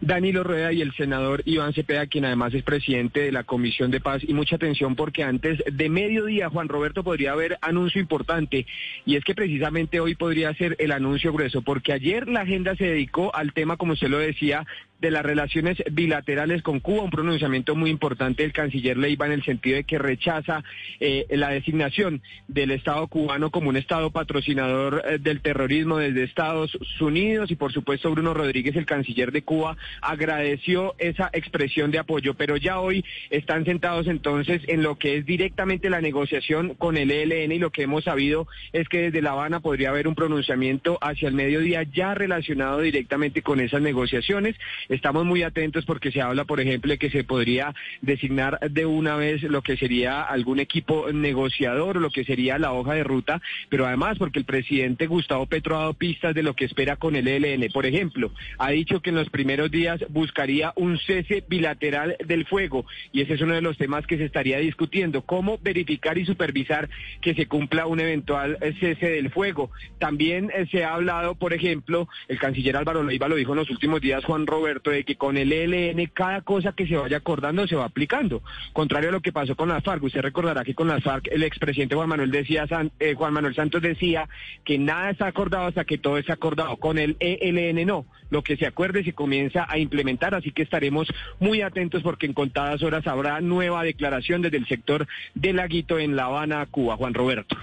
Danilo Rueda y el senador Iván Cepeda, quien además es presidente de la Comisión de Paz. Y mucha atención porque antes de mediodía, Juan Roberto, podría haber anuncio importante. Y es que precisamente hoy podría ser el anuncio grueso, porque ayer la agenda se dedicó al tema, como usted lo decía, de las relaciones bilaterales con Cuba, un pronunciamiento muy importante del canciller Leiva en el sentido de que rechaza eh, la designación del Estado cubano como un Estado patrocinador eh, del terrorismo desde Estados Unidos y por supuesto Bruno Rodríguez, el canciller de Cuba, agradeció esa expresión de apoyo, pero ya hoy están sentados entonces en lo que es directamente la negociación con el ELN y lo que hemos sabido es que desde La Habana podría haber un pronunciamiento hacia el mediodía ya relacionado directamente con esas negociaciones. Estamos muy atentos porque se habla, por ejemplo, de que se podría designar de una vez lo que sería algún equipo negociador, lo que sería la hoja de ruta, pero además porque el presidente Gustavo Petro ha dado pistas de lo que espera con el ELN. Por ejemplo, ha dicho que en los primeros días buscaría un cese bilateral del fuego y ese es uno de los temas que se estaría discutiendo, cómo verificar y supervisar que se cumpla un eventual cese del fuego. También eh, se ha hablado, por ejemplo, el canciller Álvaro Leiva lo dijo en los últimos días, Juan Robert, De que con el ELN cada cosa que se vaya acordando se va aplicando. Contrario a lo que pasó con las FARC. Usted recordará que con las FARC el expresidente Juan Manuel, decía, eh, Juan Manuel Santos decía que nada está acordado hasta que todo está acordado. Con el ELN no. Lo que se acuerde se comienza a implementar, así que estaremos muy atentos porque en contadas horas habrá nueva declaración desde el sector del Laguito en La Habana, Cuba. Juan Roberto.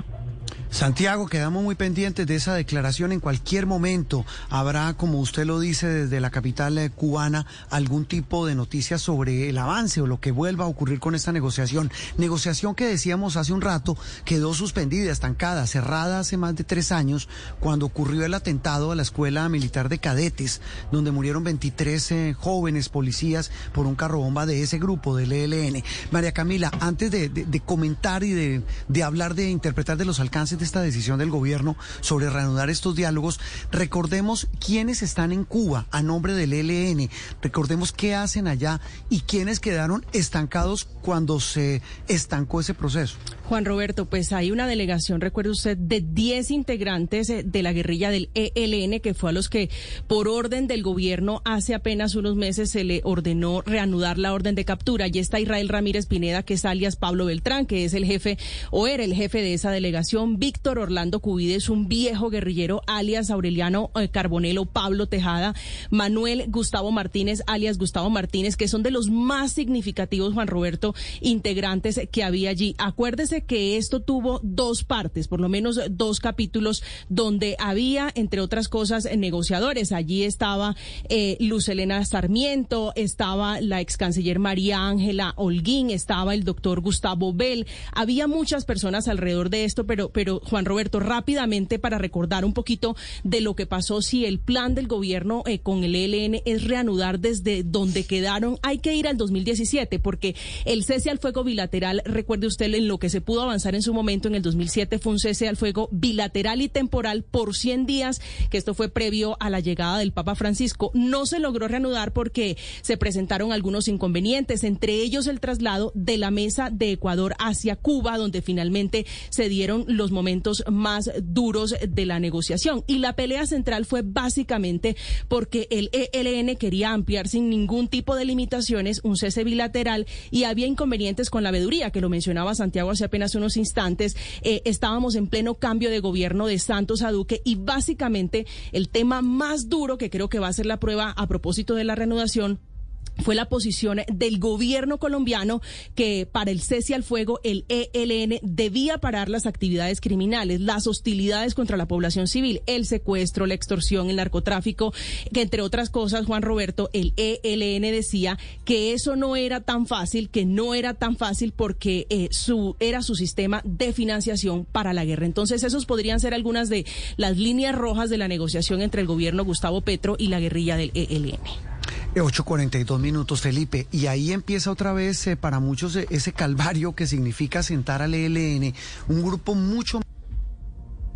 Santiago, quedamos muy pendientes de esa declaración. En cualquier momento habrá, como usted lo dice, desde la capital eh, cubana, algún tipo de noticias sobre el avance o lo que vuelva a ocurrir con esta negociación. Negociación que decíamos hace un rato quedó suspendida, estancada, cerrada hace más de tres años, cuando ocurrió el atentado a la Escuela Militar de Cadetes, donde murieron 23 eh, jóvenes policías por un carro bomba de ese grupo, del ELN. María Camila, antes de, comentar y de, de hablar de interpretar de los alcances esta decisión del gobierno sobre reanudar estos diálogos, recordemos quiénes están en Cuba a nombre del ELN, recordemos qué hacen allá y quiénes quedaron estancados cuando se estancó ese proceso. Juan Roberto, pues hay una delegación, recuerde usted, de 10 integrantes eh, de la guerrilla del ELN, que fue a los que, por orden del gobierno, hace apenas unos meses se le ordenó reanudar la orden de captura. Y está Israel Ramírez Pineda, que es alias Pablo Beltrán, que es el jefe o era el jefe de esa delegación. Víctor Orlando Cubides, un viejo guerrillero, alias Aureliano eh, Carbonelo, Pablo Tejada, Manuel Gustavo Martínez, alias Gustavo Martínez, que son de los más significativos, Juan Roberto, integrantes que había allí. Acuérdese que esto tuvo dos partes, por lo menos dos capítulos, donde había, entre otras cosas, negociadores. Allí estaba eh, Luz Elena Sarmiento, estaba la ex canciller María Ángela Holguín, estaba el doctor Gustavo Bell. Había muchas personas alrededor de esto, pero, pero Juan Roberto, rápidamente para recordar un poquito de lo que pasó, si el plan del gobierno eh, con el ELN es reanudar desde donde quedaron, hay que ir al 2017, porque el cese al fuego bilateral, recuerde usted en lo que se pudo avanzar en su momento en el 2007 fue un cese al fuego bilateral y temporal por 100 días, que esto fue previo a la llegada del Papa Francisco. No se logró reanudar porque se presentaron algunos inconvenientes, entre ellos el traslado de la mesa de Ecuador hacia Cuba, donde finalmente se dieron los momentos más duros de la negociación. Y la pelea central fue básicamente porque el ELN quería ampliar sin ningún tipo de limitaciones un cese bilateral y había inconvenientes con la veeduría, que lo mencionaba Santiago hace apenas unos instantes, eh, estábamos en pleno cambio de gobierno de Santos a Duque y básicamente el tema más duro que creo que va a ser la prueba a propósito de la reanudación fue la posición del gobierno colombiano que para el cese al fuego el ELN debía parar las actividades criminales, las hostilidades contra la población civil, el secuestro, la extorsión, el narcotráfico, que entre otras cosas, Juan Roberto, el ELN decía que eso no era tan fácil, que no era tan fácil porque eh, su era su sistema de financiación para la guerra. Entonces, esos podrían ser algunas de las líneas rojas de la negociación entre el gobierno Gustavo Petro y la guerrilla del ELN. 8.42 minutos, Felipe. Y ahí empieza otra vez eh, para muchos eh, ese calvario que significa sentar al ELN, un grupo mucho más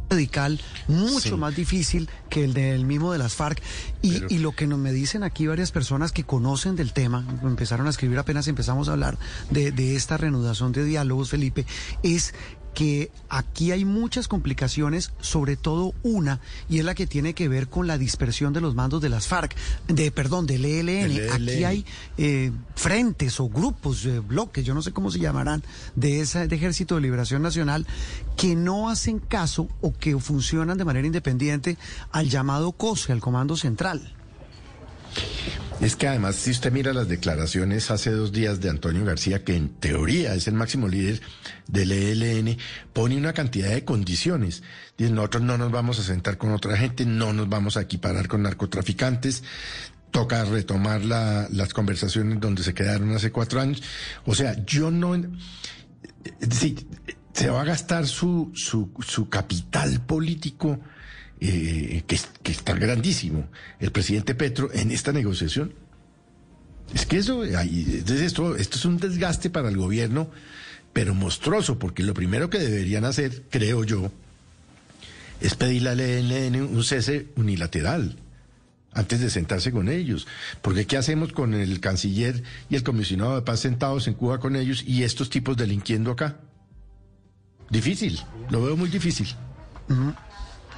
radical, mucho más difícil que el del mismo de las FARC. Y, y, lo que nos me dicen aquí varias personas que conocen del tema, empezaron a escribir apenas empezamos a hablar de, de esta reanudación de diálogos, Felipe, es que aquí hay muchas complicaciones, sobre todo una, y es la que tiene que ver con la dispersión de los mandos de las FARC, de perdón, del ELN. E aquí hay eh, frentes o grupos, eh, bloques, yo no sé cómo se llamarán, de ese Ejército de Liberación Nacional que no hacen caso o que funcionan de manera independiente al llamado COSE, al Comando Central. Es que además, si usted mira las declaraciones hace dos días de Antonio García, que en teoría es el máximo líder del ELN, pone una cantidad de condiciones. Dice, nosotros no nos vamos a sentar con otra gente, no nos vamos a equiparar con narcotraficantes, toca retomar las conversaciones donde se quedaron hace cuatro años. O sea, yo no... Sí, se va a gastar su, su, su capital político eh, que, está grandísimo, el presidente Petro, en esta negociación. Es que eso, esto, esto es un desgaste para el gobierno, pero monstruoso, porque lo primero que deberían hacer, creo yo, es pedirle al ELN un cese unilateral antes de sentarse con ellos. Porque ¿qué hacemos con el canciller y el comisionado de paz sentados en Cuba con ellos y estos tipos delinquiendo acá? Difícil, lo veo muy difícil.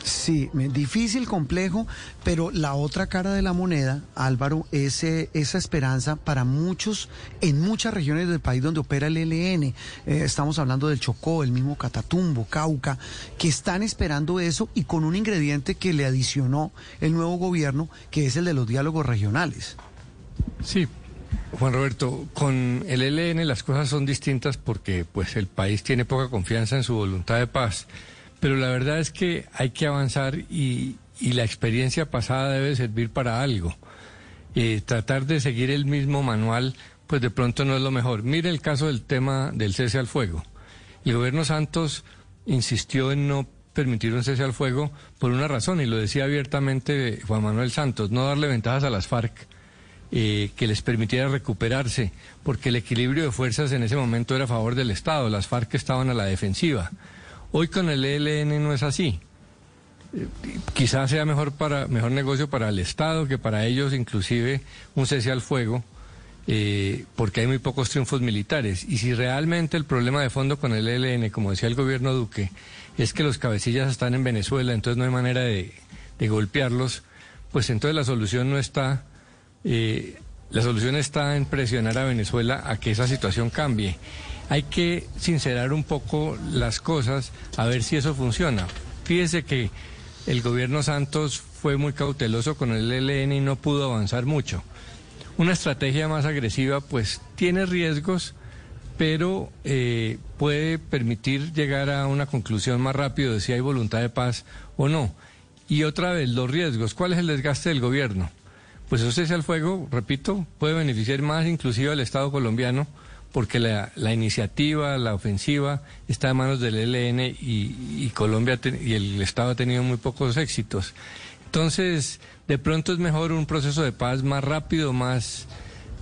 Sí, difícil, complejo, pero la otra cara de la moneda, Álvaro, es eh, esa esperanza para muchos, en muchas regiones del país donde opera el ELN. Eh, estamos hablando del Chocó, el mismo Catatumbo, Cauca, que están esperando eso y con un ingrediente que le adicionó el nuevo gobierno, que es el de los diálogos regionales. Sí, Juan Roberto, con el ELN las cosas son distintas porque pues el país tiene poca confianza en su voluntad de paz pero la verdad es que hay que avanzar y, la experiencia pasada debe servir para algo. Eh, tratar de seguir el mismo manual, pues de pronto no es lo mejor. Mire el caso del tema del cese al fuego. El gobierno Santos insistió en no permitir un cese al fuego por una razón, y lo decía abiertamente Juan Manuel Santos, no darle ventajas a las FARC. Eh, que les permitiera recuperarse, porque el equilibrio de fuerzas en ese momento era a favor del Estado, las FARC estaban a la defensiva. Hoy con el ELN no es así. Eh, quizás sea mejor para mejor negocio para el Estado que para ellos, inclusive un cese al fuego, eh, porque hay muy pocos triunfos militares. Y si realmente el problema de fondo con el ELN, como decía el gobierno Duque, es que los cabecillas están en Venezuela, entonces no hay manera de, golpearlos, pues entonces la solución no está. Eh, la solución está en presionar a Venezuela a que esa situación cambie hay que sincerar un poco las cosas a ver si eso funciona. Fíjese que el gobierno Santos fue muy cauteloso con el ELN y no pudo avanzar mucho. Una estrategia más agresiva pues tiene riesgos, pero eh, puede permitir llegar a una conclusión más rápido de si hay voluntad de paz o no. Y otra vez, los riesgos. ¿Cuál es el desgaste del gobierno? Pues eso es el fuego, repito, puede beneficiar más inclusive al Estado colombiano porque la, iniciativa, la ofensiva está en manos del ELN y, Colombia y el Estado ha tenido muy pocos éxitos. Entonces, de pronto es mejor un proceso de paz más rápido, más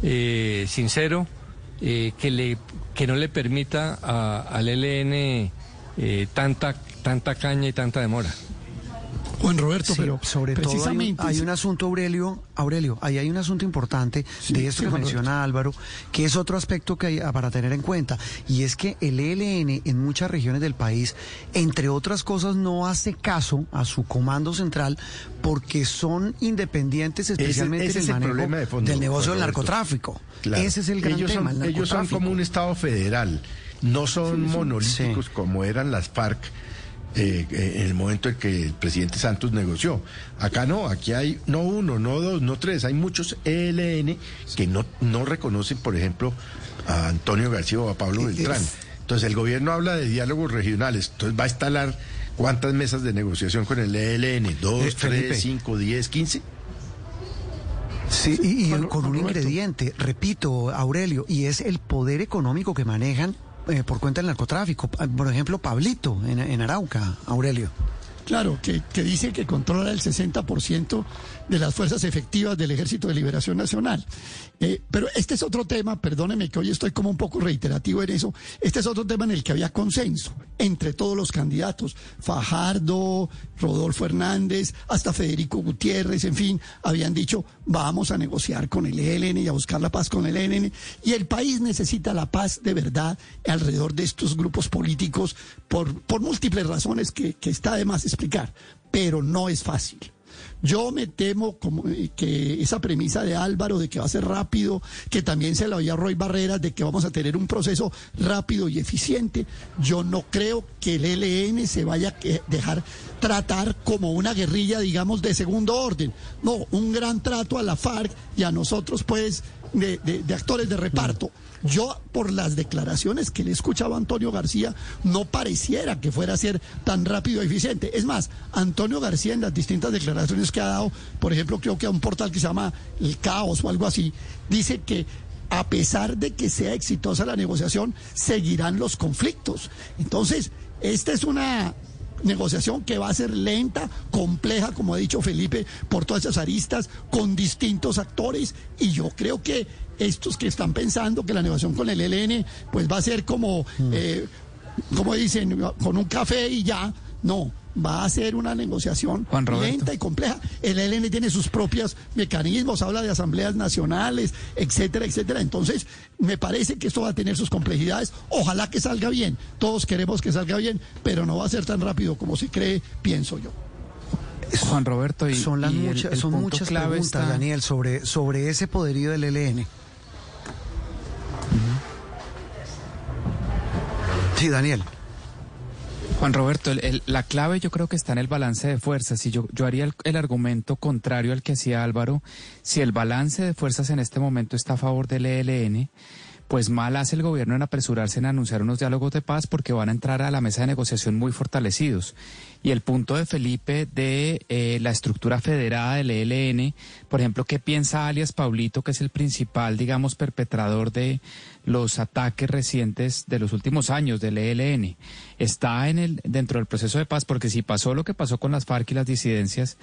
eh, sincero, eh, que, le, que no le permita al ELN eh, tanta, tanta caña y tanta demora. Juan Roberto, pero sobre precisamente todo hay, un asunto, Aurelio, Aurelio, ahí hay un asunto importante de esto que menciona Álvaro, que es otro aspecto que hay para tener en cuenta, y es que el ELN en muchas regiones del país, entre otras cosas, no hace caso a su comando central porque son independientes especialmente en el manejo del negocio del narcotráfico. Ese es el gran ellos tema. Son, ellos son como un Estado federal, no son monolíticos como eran las FARC eh, eh, en el momento en que el presidente Santos negoció. Acá no, aquí hay no uno, no dos, no tres, hay muchos ELN que no, no reconocen, por ejemplo, a Antonio García o a Pablo Beltrán. Entonces el gobierno habla de diálogos regionales, entonces va a instalar cuántas mesas de negociación con el ELN, dos, eh, tres, cinco, diez, quince. Sí, y, con un ingrediente, repito, Aurelio, y es el poder económico que manejan eh, por cuenta del narcotráfico. Por ejemplo, Pablito en, en Arauca, Aurelio. Claro, que, que, dice que controla el 60% de las fuerzas efectivas del Ejército de Liberación Nacional. Eh, pero este es otro tema, perdóneme que hoy estoy como un poco reiterativo en eso, este es otro tema en el que había consenso entre todos los candidatos, Fajardo, Rodolfo Hernández, hasta Federico Gutiérrez, en fin, habían dicho, vamos a negociar con el ELN y a buscar la paz con el ELN, y el país necesita la paz de verdad alrededor de estos grupos políticos por, por múltiples razones que, que está de más explicar, pero no es fácil. Yo me temo como eh, que esa premisa de Álvaro de que va a ser rápido, que también se la oía Roy Barreras de que vamos a tener un proceso rápido y eficiente, yo no creo que el ELN se vaya a dejar tratar como una guerrilla, digamos, de segundo orden. No, un gran trato a la FARC y a nosotros, pues, de, de actores de reparto. Yo, por las declaraciones que le escuchaba a Antonio García, no pareciera que fuera a ser tan rápido y eficiente. Es más, Antonio García en las distintas declaraciones que ha dado, por ejemplo, creo que a un portal que se llama El Caos o algo así, dice que a pesar de que sea exitosa la negociación, seguirán los conflictos. Entonces, esta es una negociación que va a ser lenta, compleja, como ha dicho Felipe, por todas esas aristas, con distintos actores, y yo creo que estos que están pensando que la negociación con el ELN pues va a ser como, mm. eh, como dicen, con un café y ya, no, va a ser una negociación lenta y compleja. El ELN tiene sus propios mecanismos, habla de asambleas nacionales, etcétera, etcétera. Entonces, me parece que esto va a tener sus complejidades. Ojalá que salga bien. Todos queremos que salga bien, pero no va a ser tan rápido como se cree, pienso yo. Juan Roberto, y, son, las y muchas, el son punto muchas clave preguntas, está- Daniel, sobre, sobre ese poderío del ELN. Sí, Daniel. Juan Roberto, el- el- la clave yo creo que está en el balance de fuerzas. Y yo, yo haría el, el argumento contrario al que hacía Álvaro. Si el balance de fuerzas en este momento está a favor del ELN, pues mal hace el gobierno en apresurarse en anunciar unos diálogos de paz porque van a entrar a la mesa de negociación muy fortalecidos. Y el punto de Felipe de eh, la estructura federada del ELN, por ejemplo, ¿qué piensa alias Paulito, que es el principal, digamos, perpetrador de los ataques recientes de los últimos años del ELN? Está en el, dentro del proceso de paz, porque si pasó lo que pasó con las FARC y las disidencias,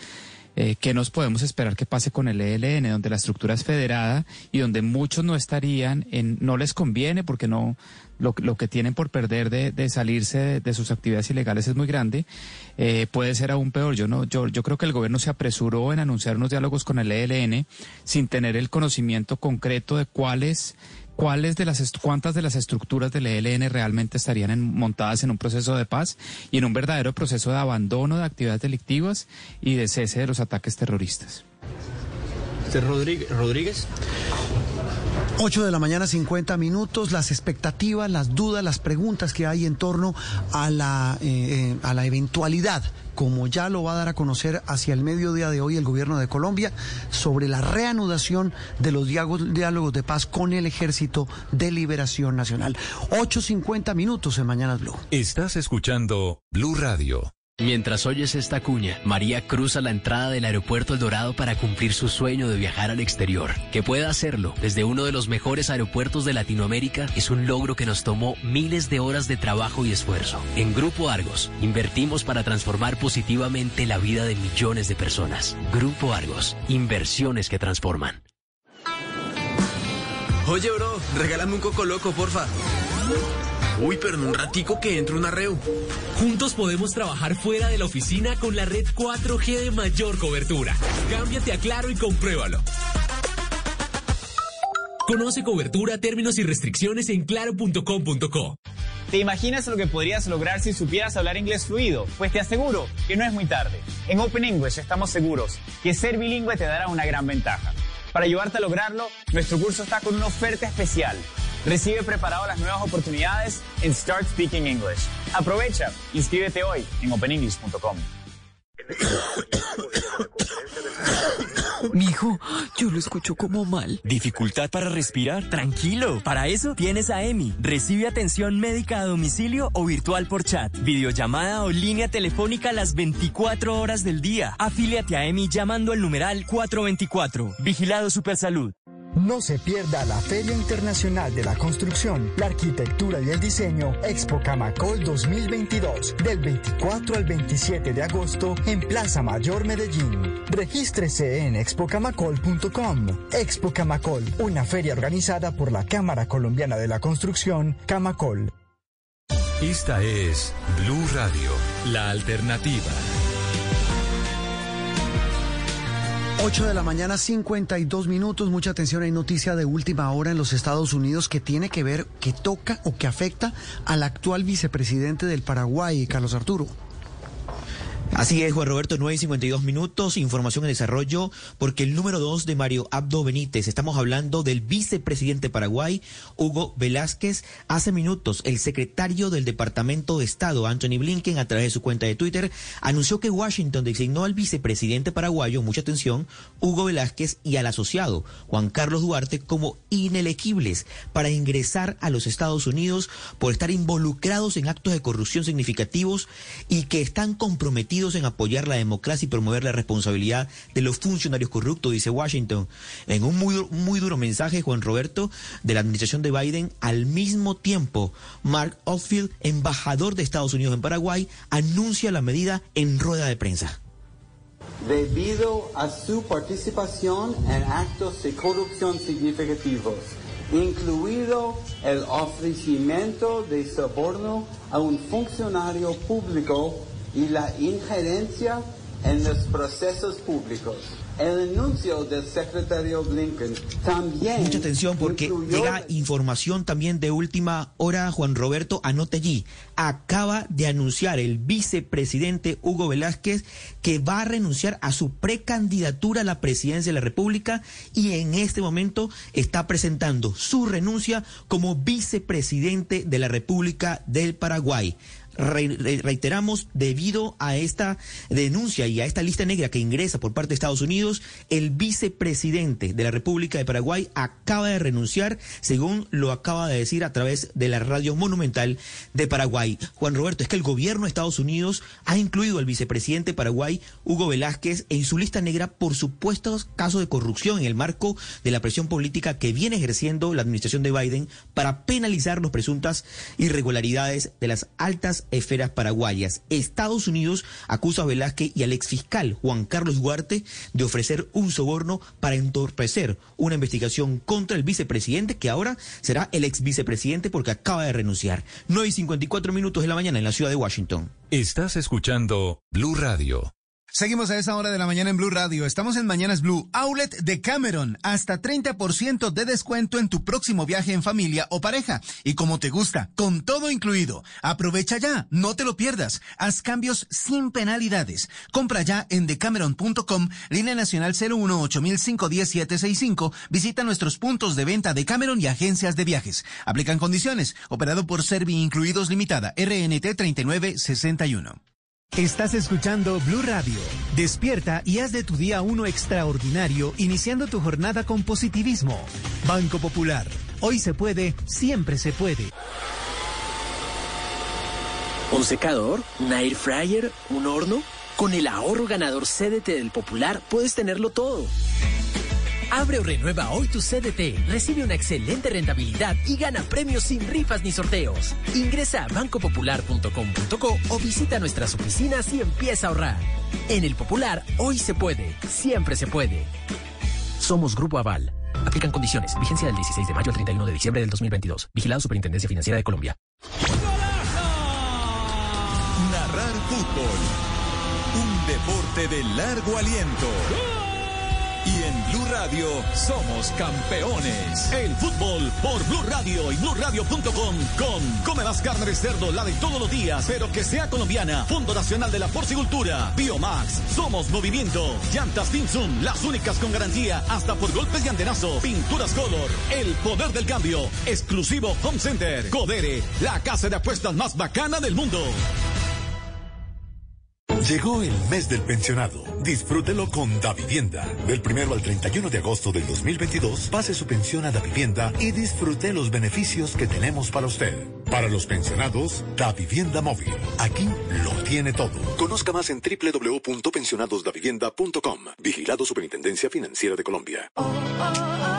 eh, ¿qué nos podemos esperar que pase con el ELN, donde la estructura es federada y donde muchos no estarían, en, no les conviene porque no lo, lo que tienen por perder de, de salirse de, de sus actividades ilegales es muy grande, eh, puede ser aún peor. Yo no, yo, yo creo que el gobierno se apresuró en anunciar unos diálogos con el ELN sin tener el conocimiento concreto de cuáles cuáles de las cuántas de las estructuras del ELN realmente estarían en- montadas en un proceso de paz y en un verdadero proceso de abandono de actividades delictivas y de cese de los ataques terroristas. Rodríguez. 8 de la mañana, 50 minutos. Las expectativas, las dudas, las preguntas que hay en torno a la, eh, eh, a la eventualidad, como ya lo va a dar a conocer hacia el mediodía de hoy el gobierno de Colombia, sobre la reanudación de los diálogos, de paz con el Ejército de Liberación Nacional. 8.50 minutos en Mañanas Blue. Estás escuchando Blue Radio. Mientras oyes esta cuña, María cruza la entrada del aeropuerto El Dorado para cumplir su sueño de viajar al exterior. Que pueda hacerlo desde uno de los mejores aeropuertos de Latinoamérica es un logro que nos tomó miles de horas de trabajo y esfuerzo. En Grupo Argos, invertimos para transformar positivamente la vida de millones de personas. Grupo Argos, inversiones que transforman. Oye, bro, regálame un coco loco, porfa. Uy, pero en un ratico que entro un arreo. Juntos podemos trabajar fuera de la oficina con la red 4G de mayor cobertura. Cámbiate a Claro y compruébalo. Conoce cobertura, términos y restricciones en claro.com.co. ¿Te imaginas lo que podrías lograr si supieras hablar inglés fluido? Pues te aseguro que no es muy tarde. En Open English estamos seguros que ser bilingüe te dará una gran ventaja. Para ayudarte a lograrlo, nuestro curso está con una oferta especial. Recibe preparado las nuevas oportunidades en Start Speaking English. Aprovecha, inscríbete hoy en openenglish.com. Mijo, yo lo escucho como mal. ¿Dificultad para respirar? Tranquilo. Para eso tienes a EMI. Recibe atención médica a domicilio o virtual por chat, videollamada o línea telefónica las 24 horas del día. Afíliate a EMI llamando al numeral 424. Vigilado Supersalud. No se pierda la Feria Internacional de la Construcción, la Arquitectura y el Diseño Expo Camacol 2022 del 24 al 27 de agosto en Plaza Mayor Medellín. Regístrese en expocamacol.com. Expo Camacol, una feria organizada por la Cámara Colombiana de la Construcción, Camacol. Esta es Blue Radio, la alternativa. 8 de la mañana, 52 minutos. Mucha atención, hay noticia de última hora en los Estados Unidos que tiene que ver, que toca o que afecta al actual vicepresidente del Paraguay, Carlos Arturo. Así es, Juan Roberto, 9 y 52 minutos, información en desarrollo, porque el número 2 de Mario Abdo Benítez, estamos hablando del vicepresidente Paraguay, Hugo Velázquez. Hace minutos, el secretario del Departamento de Estado, Anthony Blinken, a través de su cuenta de Twitter, anunció que Washington designó al vicepresidente paraguayo, mucha atención, Hugo Velázquez y al asociado, Juan Carlos Duarte, como inelegibles para ingresar a los Estados Unidos por estar involucrados en actos de corrupción significativos y que están comprometidos en apoyar la democracia y promover la responsabilidad de los funcionarios corruptos, dice Washington. En un muy, muy duro mensaje, Juan Roberto, de la administración de Biden, al mismo tiempo, Mark Oldfield, embajador de Estados Unidos en Paraguay, anuncia la medida en rueda de prensa. debido a su participación en actos de corrupción significativos, incluido el ofrecimiento de soborno a un funcionario público y la injerencia en los procesos públicos. El anuncio del secretario Blinken también... Mucha atención porque llega información también de última hora. Juan Roberto, anote allí. Acaba de anunciar el vicepresidente Hugo Velázquez que va a renunciar a su precandidatura a la presidencia de la República y en este momento está presentando su renuncia como vicepresidente de la República del Paraguay reiteramos, debido a esta denuncia y a esta lista negra que ingresa por parte de Estados Unidos, el vicepresidente de la República de Paraguay acaba de renunciar, según lo acaba de decir a través de la radio monumental de Paraguay. Juan Roberto, es que el gobierno de Estados Unidos ha incluido al vicepresidente de Paraguay, Hugo Velázquez, en su lista negra por supuestos casos de corrupción en el marco de la presión política que viene ejerciendo la administración de Biden para penalizar las presuntas irregularidades de las altas esferas paraguayas. Estados Unidos acusa a Velázquez y al exfiscal Juan Carlos Duarte de ofrecer un soborno para entorpecer una investigación contra el vicepresidente, que ahora será el ex vicepresidente porque acaba de renunciar. 9 y 54 minutos de la mañana en la ciudad de Washington. Estás escuchando Blue Radio. Seguimos a esa hora de la mañana en Blue Radio. Estamos en Mañanas Blue, Outlet de Cameron. Hasta 30% de descuento en tu próximo viaje en familia o pareja. Y como te gusta, con todo incluido. Aprovecha ya, no te lo pierdas. Haz cambios sin penalidades. Compra ya en decameron.com, línea nacional 018510765. Visita nuestros puntos de venta de Cameron y agencias de viajes. Aplican condiciones. Operado por Servi Incluidos Limitada, RNT 3961. Estás escuchando Blue Radio. Despierta y haz de tu día uno extraordinario, iniciando tu jornada con positivismo. Banco Popular. Hoy se puede, siempre se puede. ¿Un secador? ¿Un air fryer? ¿Un horno? Con el ahorro ganador CDT del Popular puedes tenerlo todo. Abre o renueva hoy tu CDT, recibe una excelente rentabilidad y gana premios sin rifas ni sorteos. Ingresa a bancopopular.com.co o visita nuestras oficinas y empieza a ahorrar. En el Popular, hoy se puede, siempre se puede. Somos Grupo Aval. Aplican condiciones. Vigencia del 16 de mayo al 31 de diciembre del 2022. Vigilado Superintendencia Financiera de Colombia. Narrar fútbol. Un deporte de largo aliento. Blue Radio somos campeones. El fútbol por Blue Radio y BlueRadio.com con Come más carne de cerdo, la de todos los días, pero que sea colombiana. Fondo Nacional de la Porcicultura. Biomax. Somos movimiento. Llantas Tinsum, las únicas con garantía hasta por golpes y andenazo. Pinturas Color. El poder del cambio. Exclusivo Home Center. Codere, la casa de apuestas más bacana del mundo. Llegó el mes del pensionado. Disfrútelo con Davivienda. Del primero al 31 de agosto del 2022, pase su pensión a Davivienda y disfrute los beneficios que tenemos para usted. Para los pensionados, Davivienda Móvil. Aquí lo tiene todo. Conozca más en www.pensionadosdavivienda.com. Vigilado Superintendencia Financiera de Colombia. Despegar.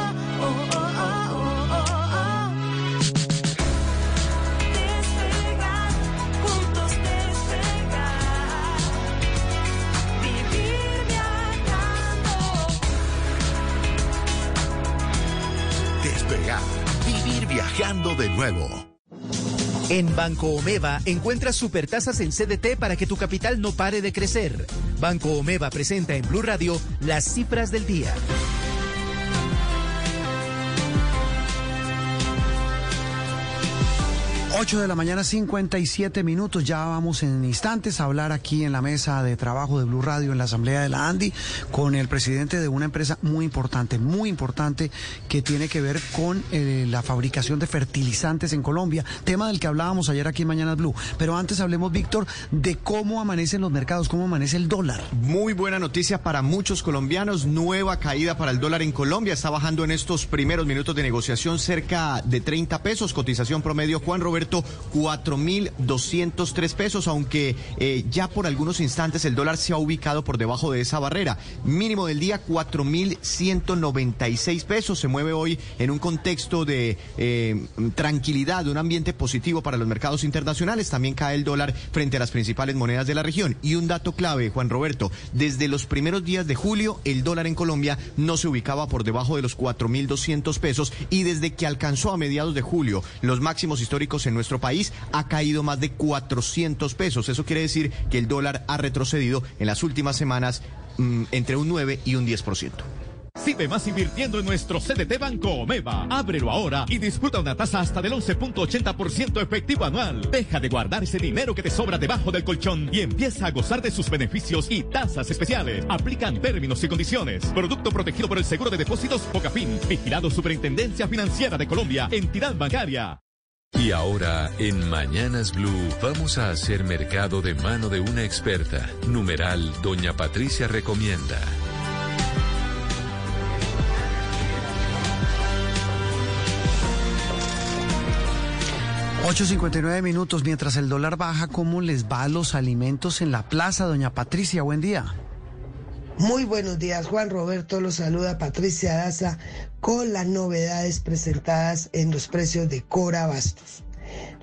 De nuevo. En Banco Omeva encuentras supertasas en CDT para que tu capital no pare de crecer. Banco Omeva presenta en Blue Radio las cifras del día. 8 de la mañana, 57 minutos. Ya vamos en instantes a hablar aquí en la mesa de trabajo de Blue Radio en la Asamblea de la Andi con el presidente de una empresa muy importante, muy importante, que tiene que ver con eh, la fabricación de fertilizantes en Colombia, tema del que hablábamos ayer aquí en Mañana Blue. Pero antes hablemos, Víctor, de cómo amanecen los mercados, cómo amanece el dólar. Muy buena noticia para muchos colombianos. Nueva caída para el dólar en Colombia. Está bajando en estos primeros minutos de negociación cerca de 30 pesos. Cotización promedio, Juan Roberto, 4.203 pesos, aunque eh, ya por algunos instantes el dólar se ha ubicado por debajo de esa barrera. Mínimo del día, 4.196 pesos. Se mueve hoy en un contexto de eh, tranquilidad, de un ambiente positivo para los mercados internacionales. También cae el dólar frente a las principales monedas de la región. Y un dato clave, Juan Roberto, desde los primeros días de julio, el dólar en Colombia no se ubicaba por debajo de los 4.200 pesos y desde que alcanzó a mediados de julio los máximos históricos en nuestro país ha caído más de 400 pesos. Eso quiere decir que el dólar ha retrocedido en las últimas semanas mm, entre un 9 y un 10%. Sigue más invirtiendo en nuestro CDT Banco Omeva. Ábrelo ahora y disfruta una tasa hasta del 11.80% efectivo anual. Deja de guardar ese dinero que te sobra debajo del colchón y empieza a gozar de sus beneficios y tasas especiales. Aplican términos y condiciones. Producto protegido por el Seguro de Depósitos Pocafin. Vigilado Superintendencia Financiera de Colombia. Entidad bancaria. Y ahora, en Mañanas Blue, vamos a hacer mercado de mano de una experta. Numeral, Doña Patricia recomienda. 8.59 minutos. Mientras el dólar baja, ¿cómo les va a los alimentos en la plaza? Doña Patricia, buen día. Muy buenos días, Juan Roberto. Los saluda Patricia Daza con las novedades presentadas en los precios de Cora Bastos.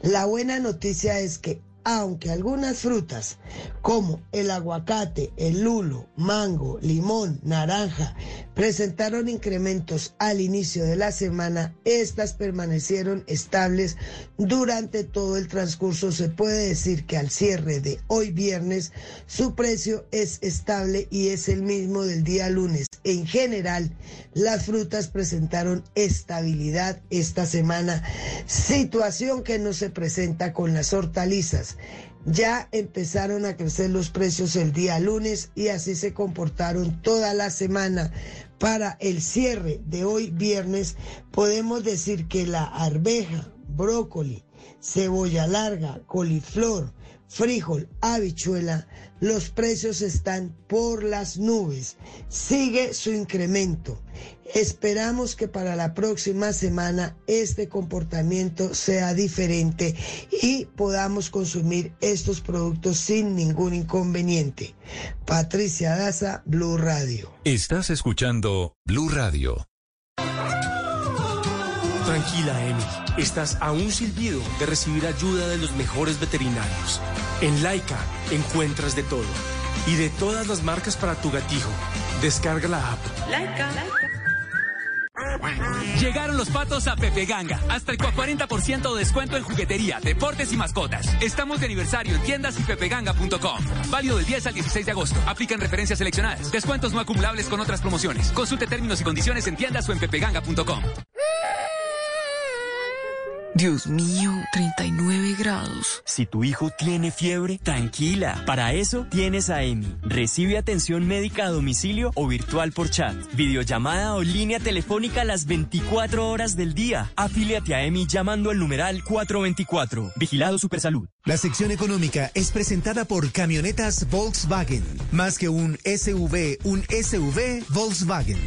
La buena noticia es que aunque algunas frutas como el aguacate, el lulo, mango, limón, naranja presentaron incrementos al inicio de la semana, estas permanecieron estables durante todo el transcurso. Se puede decir que al cierre de hoy viernes su precio es estable y es el mismo del día lunes. En general, las frutas presentaron estabilidad esta semana, situación que no se presenta con las hortalizas. Ya empezaron a crecer los precios el día lunes y así se comportaron toda la semana. Para el cierre de hoy viernes podemos decir que la arveja, brócoli, cebolla larga, coliflor, frijol, habichuela, los precios están por las nubes. Sigue su incremento. Esperamos que para la próxima semana este comportamiento sea diferente y podamos consumir estos productos sin ningún inconveniente. Patricia Daza, Blue Radio. Estás escuchando Blue Radio. Tranquila, Emi. Estás a un silbido de recibir ayuda de los mejores veterinarios. En Laika encuentras de todo. Y de todas las marcas para tu gatijo. Descarga la app. Laika. Llegaron los patos a Pepe Ganga. Hasta el 40% de descuento en juguetería, deportes y mascotas. Estamos de aniversario en tiendas y pepeganga.com. Válido del 10 al 16 de agosto. Aplican referencias seleccionadas. Descuentos no acumulables con otras promociones. Consulte términos y condiciones en tiendas o en pepeganga.com. Dios mío, 39 grados. Si tu hijo tiene fiebre, tranquila. Para eso tienes a EMI. Recibe atención médica a domicilio o virtual por chat, videollamada o línea telefónica las 24 horas del día. Afíliate a EMI llamando al numeral 424. Vigilado Supersalud. La sección económica es presentada por Camionetas Volkswagen. Más que un SUV, un SUV Volkswagen.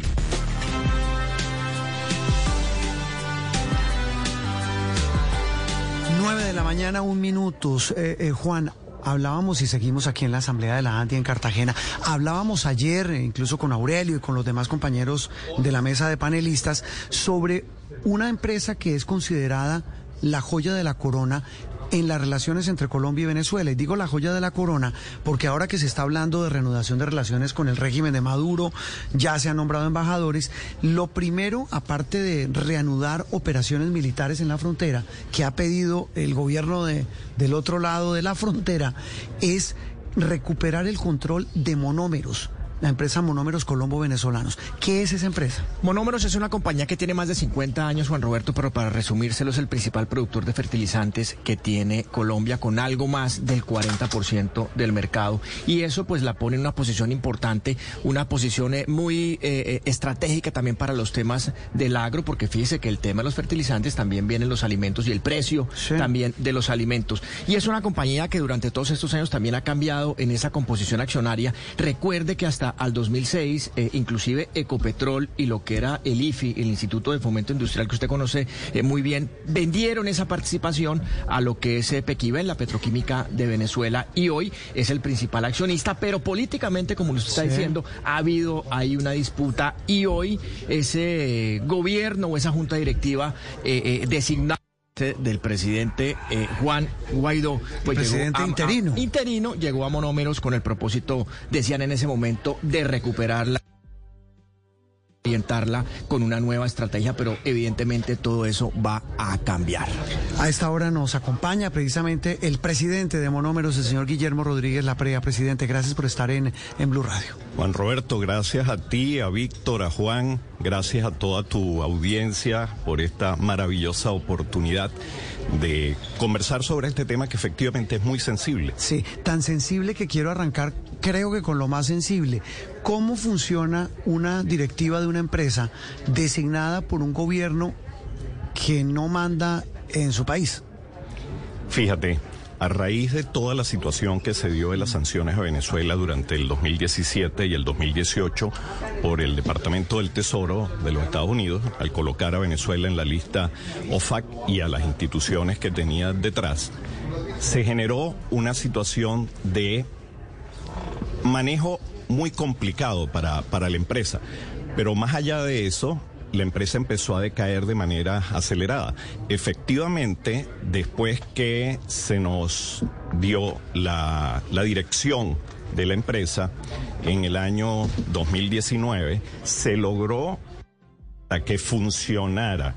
9 de la mañana, un minuto. Eh, eh, Juan, hablábamos y seguimos aquí en la Asamblea de la ANTI en Cartagena. Hablábamos ayer, incluso con Aurelio y con los demás compañeros de la mesa de panelistas, sobre una empresa que es considerada la joya de la corona en las relaciones entre Colombia y Venezuela. Y digo la joya de la corona porque ahora que se está hablando de reanudación de relaciones con el régimen de Maduro, ya se han nombrado embajadores, lo primero, aparte de reanudar operaciones militares en la frontera, que ha pedido el gobierno de, del otro lado de la frontera, es recuperar el control de monómeros la empresa Monómeros Colombo Venezolanos. ¿Qué es esa empresa? Monómeros es una compañía que tiene más de 50 años, Juan Roberto, pero para resumírselo es el principal productor de fertilizantes que tiene Colombia con algo más del 40% del mercado. Y eso pues la pone en una posición importante, una posición eh, muy eh, eh, estratégica también para los temas del agro, porque fíjese que el tema de los fertilizantes también vienen los alimentos y el precio también de los alimentos. Y es una compañía que durante todos estos años también ha cambiado en esa composición accionaria. Recuerde que hasta al 2006, eh, inclusive Ecopetrol y lo que era el IFI, el Instituto de Fomento Industrial que usted conoce eh, muy bien, vendieron esa participación a lo que es Pequiva en la petroquímica de Venezuela y hoy es el principal accionista, pero políticamente, como usted está diciendo, ha habido ahí una disputa y hoy ese gobierno o esa junta directiva eh, designada del presidente eh, Juan Guaidó. Pues presidente interino. interino llegó a monómeros con el propósito, decían en ese momento, de recuperar la orientarla con una nueva estrategia, pero evidentemente todo eso va a cambiar. A esta hora nos acompaña precisamente el presidente de Monómeros, el señor Guillermo Rodríguez Laprea. Presidente, gracias por estar en, en Blue Radio. Juan Roberto, gracias a ti, a Víctor, a Juan, gracias a toda tu audiencia por esta maravillosa oportunidad de conversar sobre este tema que efectivamente es muy sensible. Sí, tan sensible que quiero arrancar, creo que con lo más sensible. ¿Cómo funciona una directiva de una empresa designada por un gobierno que no manda en su país? Fíjate, a raíz de toda la situación que se dio de las sanciones a Venezuela durante el 2017 y el 2018 por el Departamento del Tesoro de los Estados Unidos, al colocar a Venezuela en la lista OFAC y a las instituciones que tenía detrás, se generó una situación de manejo muy complicado para, para la empresa. Pero más allá de eso, la empresa empezó a decaer de manera acelerada. Efectivamente, después que se nos dio la, la dirección de la empresa en el año 2019, se logró que funcionara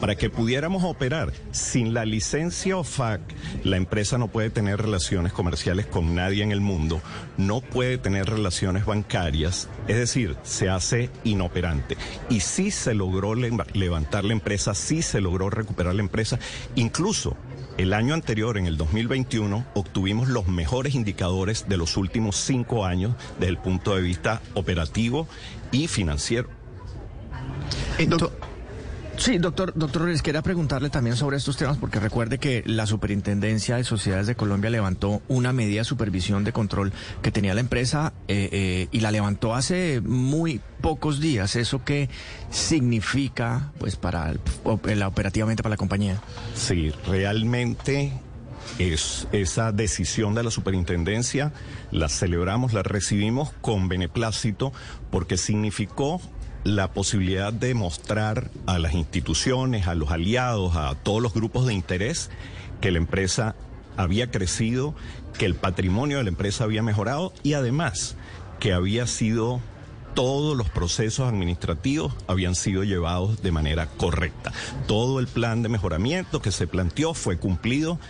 para que pudiéramos operar. Sin la licencia OFAC, la empresa no puede tener relaciones comerciales con nadie en el mundo, no puede tener relaciones bancarias, es decir, se hace inoperante. Y sí se logró levantar la empresa, sí se logró recuperar la empresa, incluso el año anterior, en el 2021, obtuvimos los mejores indicadores de los últimos cinco años desde el punto de vista operativo y financiero. Sí, doctor, doctor les quería preguntarle también sobre estos temas porque recuerde que la Superintendencia de Sociedades de Colombia levantó una medida de supervisión de control que tenía la empresa eh, eh, y la levantó hace muy pocos días. ¿Eso qué significa pues para la operativamente para la compañía? Sí, realmente es esa decisión de la superintendencia, la celebramos, la recibimos con beneplácito porque significó la posibilidad de mostrar a las instituciones, a los aliados, a todos los grupos de interés que la empresa había crecido, que el patrimonio de la empresa había mejorado y además que había sido todos los procesos administrativos habían sido llevados de manera correcta. Todo el plan de mejoramiento que se planteó fue cumplido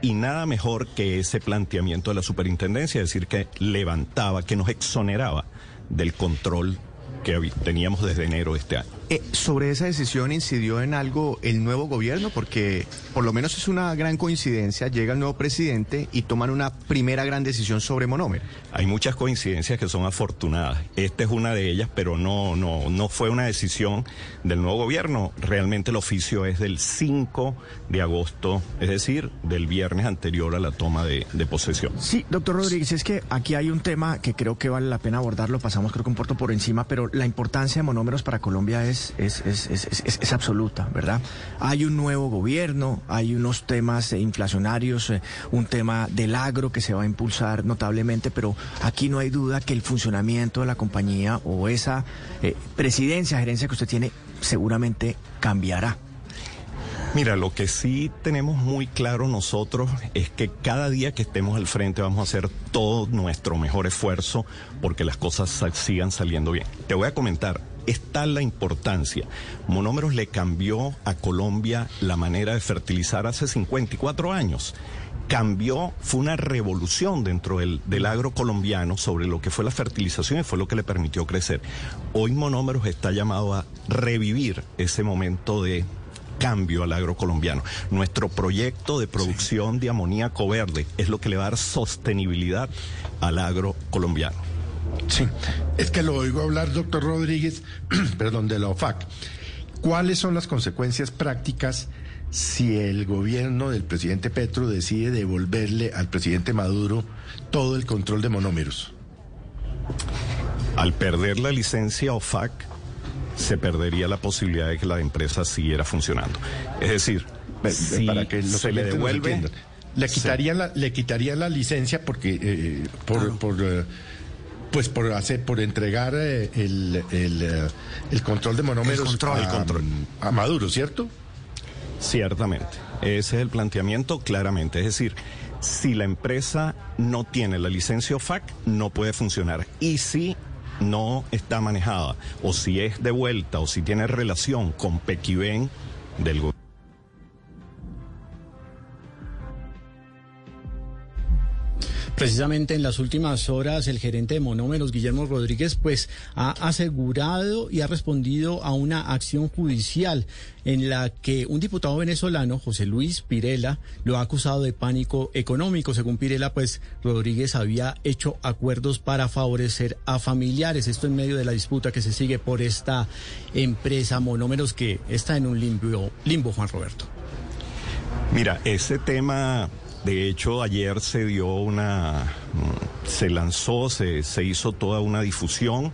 y nada mejor que ese planteamiento de la superintendencia, es decir, que levantaba, que nos exoneraba del control que teníamos desde enero de este año. Eh, ¿Sobre esa decisión incidió en algo el nuevo gobierno? Porque por lo menos es una gran coincidencia, llega el nuevo presidente y toman una primera gran decisión sobre monómero. Hay muchas coincidencias que son afortunadas. Esta es una de ellas, pero no, no, no fue una decisión del nuevo gobierno. Realmente el oficio es del 5 de agosto, es decir, del viernes anterior a la toma de, de posesión. Sí, doctor Rodríguez, es que aquí hay un tema que creo que vale la pena abordarlo, pasamos creo que un puerto por encima, pero la importancia de monómeros para Colombia es es, absoluta, ¿verdad? Hay un nuevo gobierno, hay unos temas inflacionarios, eh, un tema del agro que se va a impulsar notablemente, pero aquí no hay duda que el funcionamiento de la compañía o esa eh, presidencia, gerencia que usted tiene, seguramente cambiará. Mira, lo que sí tenemos muy claro nosotros es que cada día que estemos al frente vamos a hacer todo nuestro mejor esfuerzo porque las cosas sigan saliendo bien. Te voy a comentar, está la importancia. Monómeros le cambió a Colombia la manera de fertilizar hace 54 años cambió, fue una revolución dentro del, agro colombiano sobre lo que fue la fertilización y fue lo que le permitió crecer. Hoy Monómeros está llamado a revivir ese momento de cambio al agro colombiano. Nuestro proyecto de producción de amoníaco verde es lo que le va a dar sostenibilidad al agro colombiano. Sí, es que lo oigo hablar, doctor Rodríguez, perdón, de la OFAC. ¿Cuáles son las consecuencias prácticas si el gobierno del presidente Petro decide devolverle al presidente Maduro todo el control de monómeros? Al perder la licencia OFAC, se perdería la posibilidad de que la empresa siguiera funcionando. Es decir, para que se le devuelve... Le quitaría, la, le la licencia porque eh, por, por eh, pues por hacer, por entregar eh, el, el, el, control de monómeros a, a Maduro, ¿cierto? Ciertamente. Ese es el planteamiento claramente. Es decir, si la empresa no tiene la licencia OFAC, no puede funcionar. Y si no está manejada, o si es de vuelta, o si tiene relación con Pequiven del gobierno. Precisamente en las últimas horas el gerente de Monómeros, Guillermo Rodríguez, pues ha asegurado y ha respondido a una acción judicial en la que un diputado venezolano, José Luis Pirela, lo ha acusado de pánico económico. Según Pirela, pues Rodríguez había hecho acuerdos para favorecer a familiares. Esto en medio de la disputa que se sigue por esta empresa Monómeros que está en un limbo, limbo Juan Roberto. Mira, ese tema de hecho, ayer se dio una, se lanzó, se, se hizo toda una difusión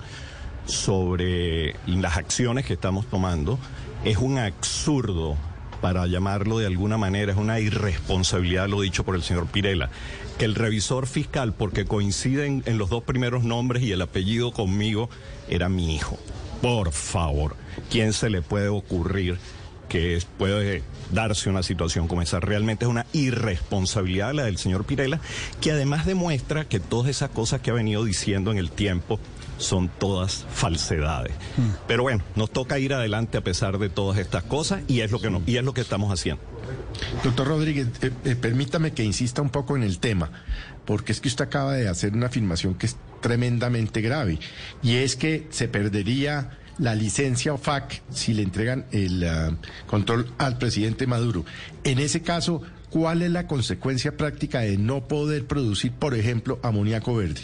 sobre las acciones que estamos tomando. Es un absurdo, para llamarlo de alguna manera, es una irresponsabilidad, lo dicho por el señor Pirela, que el revisor fiscal, porque coinciden en los dos primeros nombres y el apellido conmigo, era mi hijo. Por favor, ¿quién se le puede ocurrir que puede darse una situación como esa. Realmente es una irresponsabilidad la del señor Pirela, que además demuestra que todas esas cosas que ha venido diciendo en el tiempo son todas falsedades. Mm. Pero bueno, nos toca ir adelante a pesar de todas estas cosas y es lo que, no, y es lo que estamos haciendo. Doctor Rodríguez, eh, eh, permítame que insista un poco en el tema, porque es que usted acaba de hacer una afirmación que es tremendamente grave, y es que se perdería la licencia OFAC si le entregan el ah, control al presidente Maduro. En ese caso, ¿cuál es la consecuencia práctica de no poder producir, por ejemplo, amoníaco verde?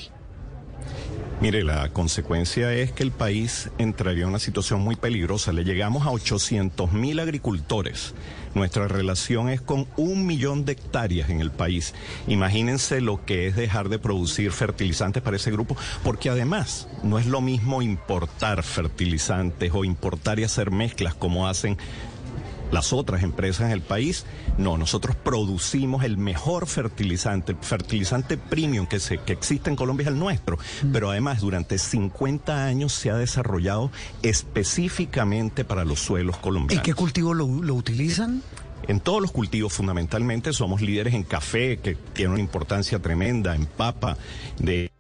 Mire, la consecuencia es que el país entraría en una situación muy peligrosa. Le llegamos a 800 mil agricultores. Nuestra relación es con un millón de hectáreas en el país. Imagínense lo que es dejar de producir fertilizantes para ese grupo, porque además no es lo mismo importar fertilizantes o importar y hacer mezclas como hacen las otras empresas en el país. No, nosotros producimos el mejor fertilizante, el fertilizante premium que, se, que existe en Colombia es el nuestro, mm. pero además durante 50 años se ha desarrollado específicamente para los suelos colombianos. ¿En qué cultivo lo, lo utilizan? En todos los cultivos fundamentalmente somos líderes en café, que tiene una importancia tremenda, en papa, de,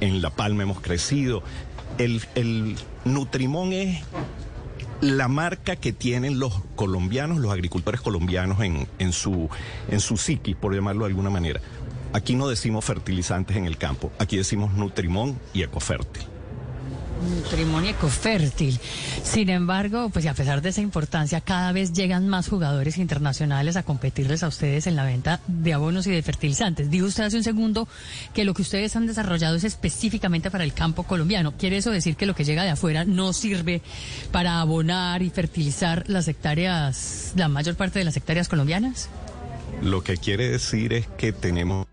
en la palma hemos crecido. El, el Nutrimón es la marca que tienen los colombianos, los agricultores colombianos en, en, su, en su psiquis, por llamarlo de alguna manera. Aquí no decimos fertilizantes en el campo, aquí decimos Nutrimón y Ecofértil matrimonio ecofértil. Sin embargo, pues a pesar de esa importancia, cada vez llegan más jugadores internacionales a competirles a ustedes en la venta de abonos y de fertilizantes. Dijo usted hace un segundo que lo que ustedes han desarrollado es específicamente para el campo colombiano. ¿Quiere eso decir que lo que llega de afuera no sirve para abonar y fertilizar las hectáreas, la mayor parte de las hectáreas colombianas? Lo que quiere decir es que tenemos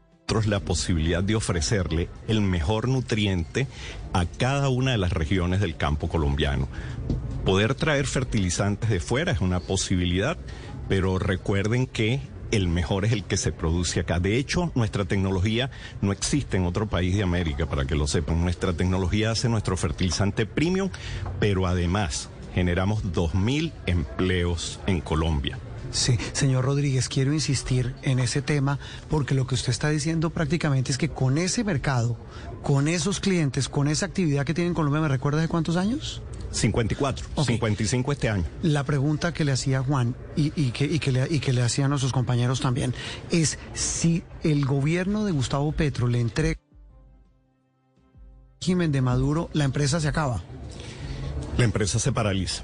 la posibilidad de ofrecerle el mejor nutriente a cada una de las regiones del campo colombiano. Poder traer fertilizantes de fuera es una posibilidad, pero recuerden que el mejor es el que se produce acá. De hecho, nuestra tecnología no existe en otro país de América, para que lo sepan. Nuestra tecnología hace nuestro fertilizante premium, pero además generamos 2.000 empleos en Colombia. Sí, señor Rodríguez, quiero insistir en ese tema porque lo que usted está diciendo prácticamente es que con ese mercado, con esos clientes, con esa actividad que tiene en Colombia, ¿me recuerda de cuántos años? 54, 55 este año. La pregunta que le hacía Juan y, que, que le, y que le hacían nuestros compañeros también es si el gobierno de Gustavo Petro le entrega régimen de Maduro, la empresa se acaba. La empresa se paraliza.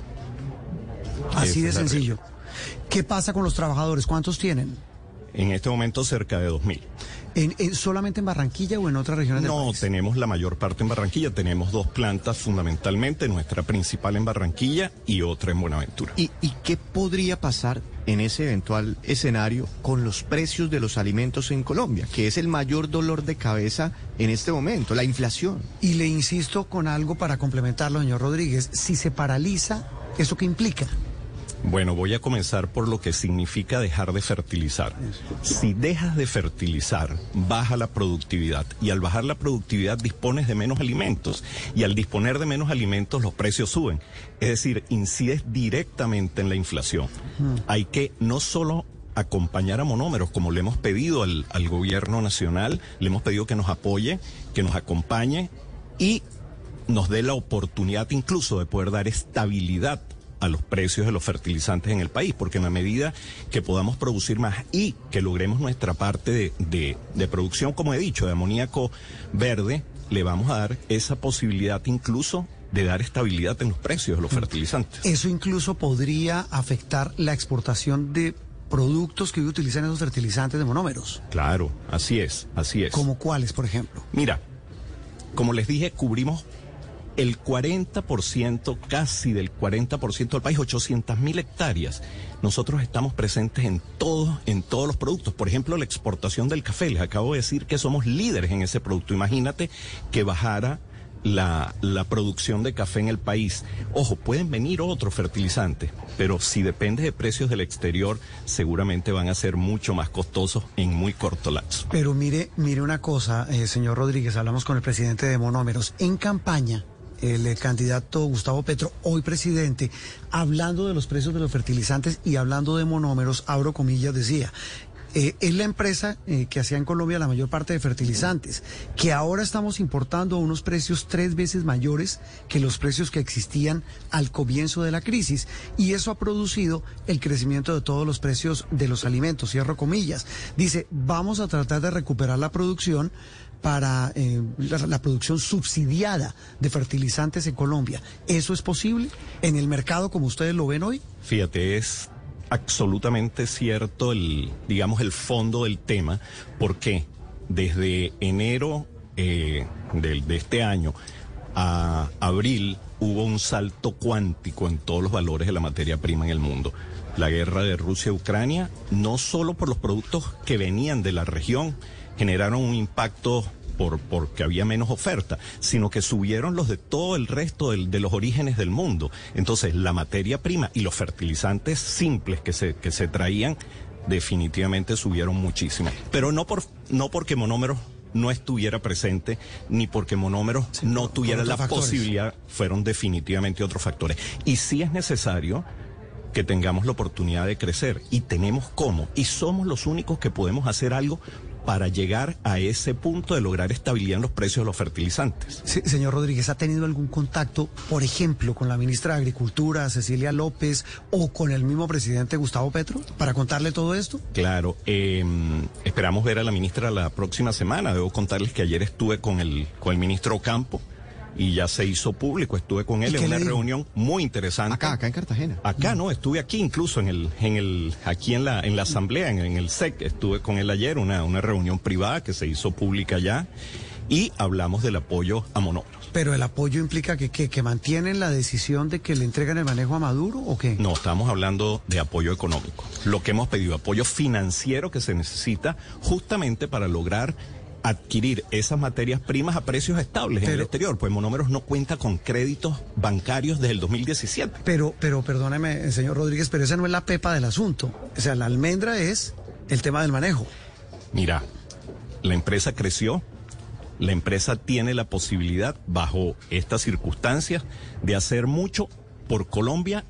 Así de sencillo. ¿Qué pasa con los trabajadores? ¿Cuántos tienen? En este momento cerca de 2.000. ¿En, solamente en Barranquilla o en otras regiones del país? No, tenemos la mayor parte en Barranquilla. Tenemos dos plantas fundamentalmente, nuestra principal en Barranquilla y otra en Buenaventura. ¿Y, ¿Y qué podría pasar en ese eventual escenario con los precios de los alimentos en Colombia, que es el mayor dolor de cabeza en este momento, la inflación? Y le insisto con algo para complementarlo, señor Rodríguez. Si se paraliza, ¿eso qué implica? Bueno, voy a comenzar por lo que significa dejar de fertilizar. Si dejas de fertilizar, baja la productividad y al bajar la productividad dispones de menos alimentos y al disponer de menos alimentos los precios suben. Es decir, incides directamente en la inflación. Hay que no solo acompañar a monómeros, como le hemos pedido al, gobierno nacional, le hemos pedido que nos apoye, que nos acompañe y nos dé la oportunidad incluso de poder dar estabilidad a los precios de los fertilizantes en el país, porque en la medida que podamos producir más y que logremos nuestra parte de, de, de producción, como he dicho, de amoníaco verde, le vamos a dar esa posibilidad incluso de dar estabilidad en los precios de los fertilizantes. Eso incluso podría afectar la exportación de productos que hoy utilizan esos fertilizantes de monómeros. Claro, así es, así es. ¿Como cuáles, por ejemplo? Mira, como les dije, cubrimos el 40%, casi del 40% del país, 800 mil hectáreas. Nosotros estamos presentes en todos, en todos los productos. Por ejemplo, la exportación del café. Les acabo de decir que somos líderes en ese producto. Imagínate que bajara la, la, producción de café en el país. Ojo, pueden venir otros fertilizantes, pero si depende de precios del exterior, seguramente van a ser mucho más costosos en muy corto lapso. Pero mire, mire una cosa, eh, señor Rodríguez, hablamos con el presidente de Monómeros. En campaña, el eh, candidato Gustavo Petro, hoy presidente, hablando de los precios de los fertilizantes y hablando de monómeros, abro comillas, decía, eh, es la empresa eh, que hacía en Colombia la mayor parte de fertilizantes, que ahora estamos importando a unos precios tres veces mayores que los precios que existían al comienzo de la crisis. Y eso ha producido el crecimiento de todos los precios de los alimentos, cierro comillas. Dice, vamos a tratar de recuperar la producción para eh, la, producción subsidiada de fertilizantes en Colombia. ¿Eso es posible en el mercado como ustedes lo ven hoy? Fíjate, es absolutamente cierto el, digamos, el fondo del tema, porque desde enero eh, de, de este año a abril hubo un salto cuántico en todos los valores de la materia prima en el mundo. La guerra de Rusia-Ucrania, no solo por los productos que venían de la región, generaron un impacto por, porque había menos oferta, sino que subieron los de todo el resto del, de los orígenes del mundo. Entonces, la materia prima y los fertilizantes simples que se, que se traían definitivamente subieron muchísimo. Pero no, por, no porque monómeros no estuviera presente, ni porque monómeros sí, no tuviera la factores. posibilidad, fueron definitivamente otros factores. Y sí es necesario que tengamos la oportunidad de crecer y tenemos cómo y somos los únicos que podemos hacer algo para llegar a ese punto de lograr estabilidad en los precios de los fertilizantes. Sí, señor Rodríguez, ¿ha tenido algún contacto, por ejemplo, con la ministra de Agricultura, Cecilia López, o con el mismo presidente Gustavo Petro, para contarle todo esto? Claro, eh, esperamos ver a la ministra la próxima semana. Debo contarles que ayer estuve con el, con el ministro Campo y ya se hizo público. Estuve con él en una reunión muy interesante. Acá, acá en Cartagena. Acá no, estuve aquí incluso en el, en el, aquí en la, en la asamblea, en, en el SEC, estuve con él ayer, una, una reunión privada que se hizo pública ya y hablamos del apoyo a monómeros. Pero el apoyo implica que, que, que, mantienen la decisión de que le entregan el manejo a Maduro o qué? No, estamos hablando de apoyo económico. Lo que hemos pedido, apoyo financiero que se necesita justamente para lograr adquirir esas materias primas a precios estables pero, en el exterior, pues Monómeros no cuenta con créditos bancarios desde el 2017. Pero, pero perdóneme, señor Rodríguez, pero esa no es la pepa del asunto. O sea, la almendra es el tema del manejo. Mira, la empresa creció, la empresa tiene la posibilidad, bajo estas circunstancias, de hacer mucho por Colombia,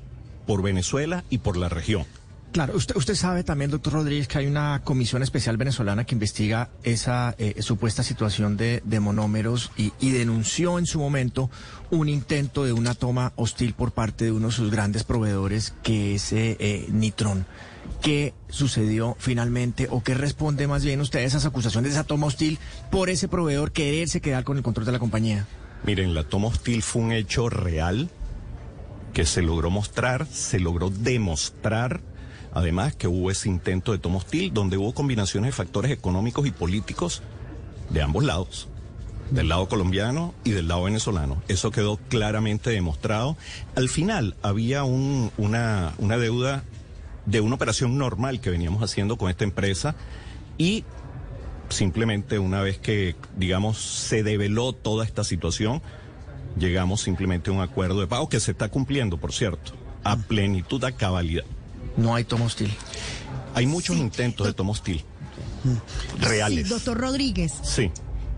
por Venezuela y por la región. Claro, usted, usted sabe también, doctor Rodríguez, que hay una comisión especial venezolana que investiga esa eh, supuesta situación de, monómeros y, y, denunció en su momento un intento de una toma hostil por parte de uno de sus grandes proveedores, que es eh, eh, Nitron. ¿Qué sucedió finalmente o qué responde más bien usted a esas acusaciones de esa toma hostil por ese proveedor quererse quedar con el control de la compañía? Miren, la toma hostil fue un hecho real que se logró mostrar, se logró demostrar Además que hubo ese intento de toma hostil donde hubo combinaciones de factores económicos y políticos de ambos lados, del lado colombiano y del lado venezolano. Eso quedó claramente demostrado. Al final había un, una, una deuda de una operación normal que veníamos haciendo con esta empresa y simplemente una vez que, digamos, se develó toda esta situación, llegamos simplemente a un acuerdo de pago que se está cumpliendo, por cierto, a plenitud, a cabalidad. No hay tomo hostil. Hay muchos intentos de tomo hostil. Reales. Sí, doctor Rodríguez. Sí.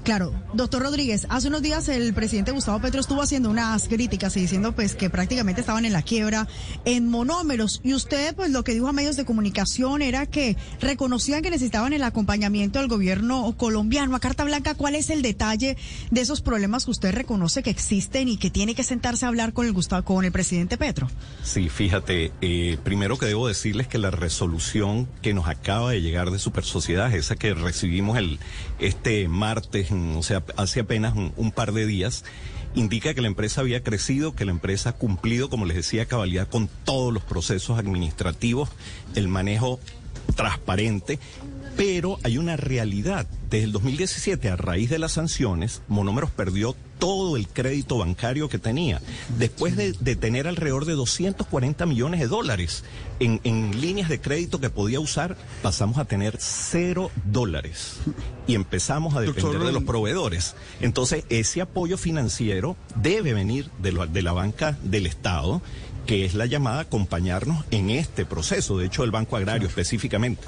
Claro, doctor Rodríguez, hace unos días el presidente Gustavo Petro estuvo haciendo unas críticas y diciendo pues que prácticamente estaban en la quiebra en monómeros y usted pues lo que dijo a medios de comunicación era que reconocían que necesitaban el acompañamiento del gobierno colombiano. A Carta Blanca, ¿cuál es el detalle de esos problemas que usted reconoce que existen y que tiene que sentarse a hablar con el Gustavo, con el presidente Petro? Sí, fíjate, eh, primero que debo decirles que la resolución que nos acaba de llegar de Super Sociedad, esa que recibimos el este martes o sea, hace apenas un, par de días, indica que la empresa había crecido, que la empresa ha cumplido, como les decía, cabalidad con todos los procesos administrativos, el manejo transparente, pero hay una realidad. Desde el 2017, a raíz de las sanciones, Monómeros perdió todo el crédito bancario que tenía, después de, tener alrededor de 240 millones de dólares en, en, líneas de crédito que podía usar, pasamos a tener cero dólares y empezamos a depender de los proveedores. Entonces, ese apoyo financiero debe venir de, lo, de la banca del Estado que es la llamada a acompañarnos en este proceso, de hecho el Banco Agrario específicamente.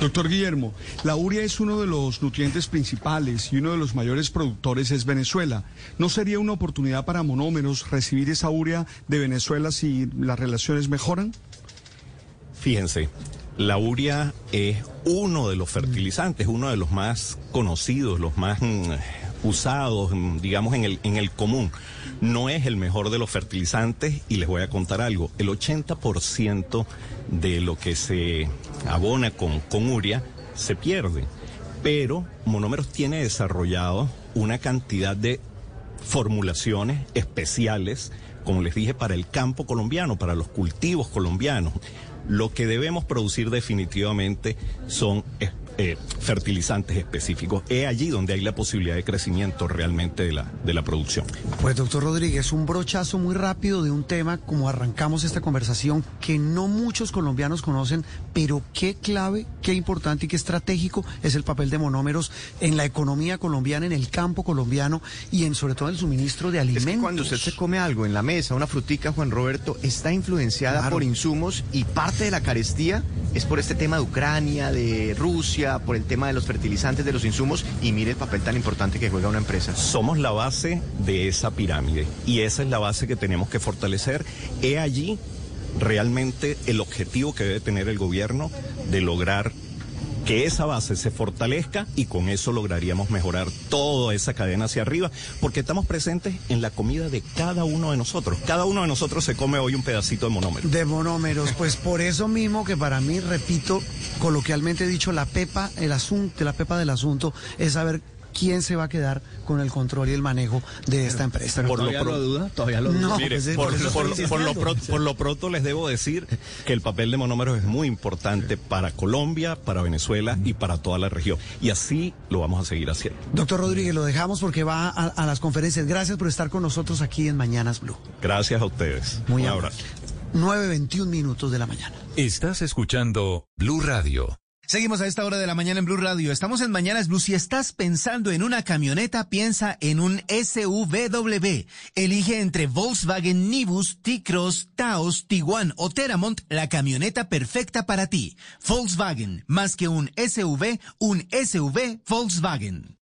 Doctor Guillermo, la urea es uno de los nutrientes principales y uno de los mayores productores es Venezuela. ¿No sería una oportunidad para monómeros recibir esa urea de Venezuela si las relaciones mejoran? Fíjense, la urea es uno de los fertilizantes, uno de los más conocidos, los más mm, usados, mm, digamos, en el, en el común. No es el mejor de los fertilizantes y les voy a contar algo. El 80% de lo que se abona con, con uria se pierde. Pero Monómeros tiene desarrollado una cantidad de formulaciones especiales, como les dije, para el campo colombiano, para los cultivos colombianos. Lo que debemos producir definitivamente son eh, fertilizantes específicos. Es allí donde hay la posibilidad de crecimiento realmente de la, de la producción. Pues doctor Rodríguez, un brochazo muy rápido de un tema como arrancamos esta conversación que no muchos colombianos conocen, pero qué clave, qué importante y qué estratégico es el papel de monómeros en la economía colombiana, en el campo colombiano y en sobre todo el suministro de alimentos. Es cuando usted se come algo en la mesa, una frutica, Juan Roberto, está influenciada por insumos y parte de la carestía es por este tema de Ucrania, de Rusia, por el tema de los fertilizantes, de los insumos, y mire el papel tan importante que juega una empresa. Somos la base de esa pirámide y esa es la base que tenemos que fortalecer. He allí realmente el objetivo que debe tener el gobierno de lograr que esa base se fortalezca y con eso lograríamos mejorar toda esa cadena hacia arriba, porque estamos presentes en la comida de cada uno de nosotros. Cada uno de nosotros se come hoy un pedacito de monómeros. De monómeros, pues por eso mismo que para mí, repito, coloquialmente dicho, la pepa, el asunto, la pepa del asunto es saber quién se va a quedar con el control y el manejo de esta empresa. por ¿Todavía lo, duda? ¿Todavía lo duda? por, lo pronto les debo decir que el papel de monómeros es muy importante para Colombia, para Venezuela y para toda la región. Y así lo vamos a seguir haciendo. Doctor Rodríguez, lo dejamos porque va a, las conferencias. Gracias por estar con nosotros aquí en Mañanas Blue. Gracias a ustedes. Muy Un abrazo. 9.21 minutos de la mañana. Estás escuchando Blue Radio. Seguimos a esta hora de la mañana en Blue Radio. Estamos en Mañanas Blue. Si estás pensando en una camioneta, piensa en un SUVW. Elige entre Volkswagen Nibus, T-Cross, Taos, Tiguan o Teramont la camioneta perfecta para ti. Volkswagen, más que un SUV, un SUV Volkswagen.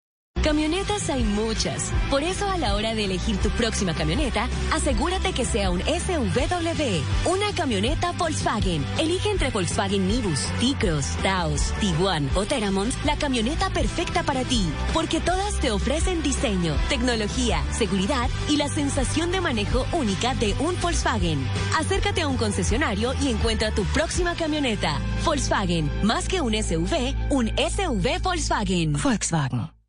Camionetas hay muchas. Por eso a la hora de elegir tu próxima camioneta, asegúrate que sea un SUV, una camioneta Volkswagen. Elige entre Volkswagen Nibus, T-Cross, Taos, Tiguan o Teramont la camioneta perfecta para ti, porque todas te ofrecen diseño, tecnología, seguridad y la sensación de manejo única de un Volkswagen. Acércate a un concesionario y encuentra tu próxima camioneta. Volkswagen, más que un SUV, un SUV Volkswagen. Volkswagen.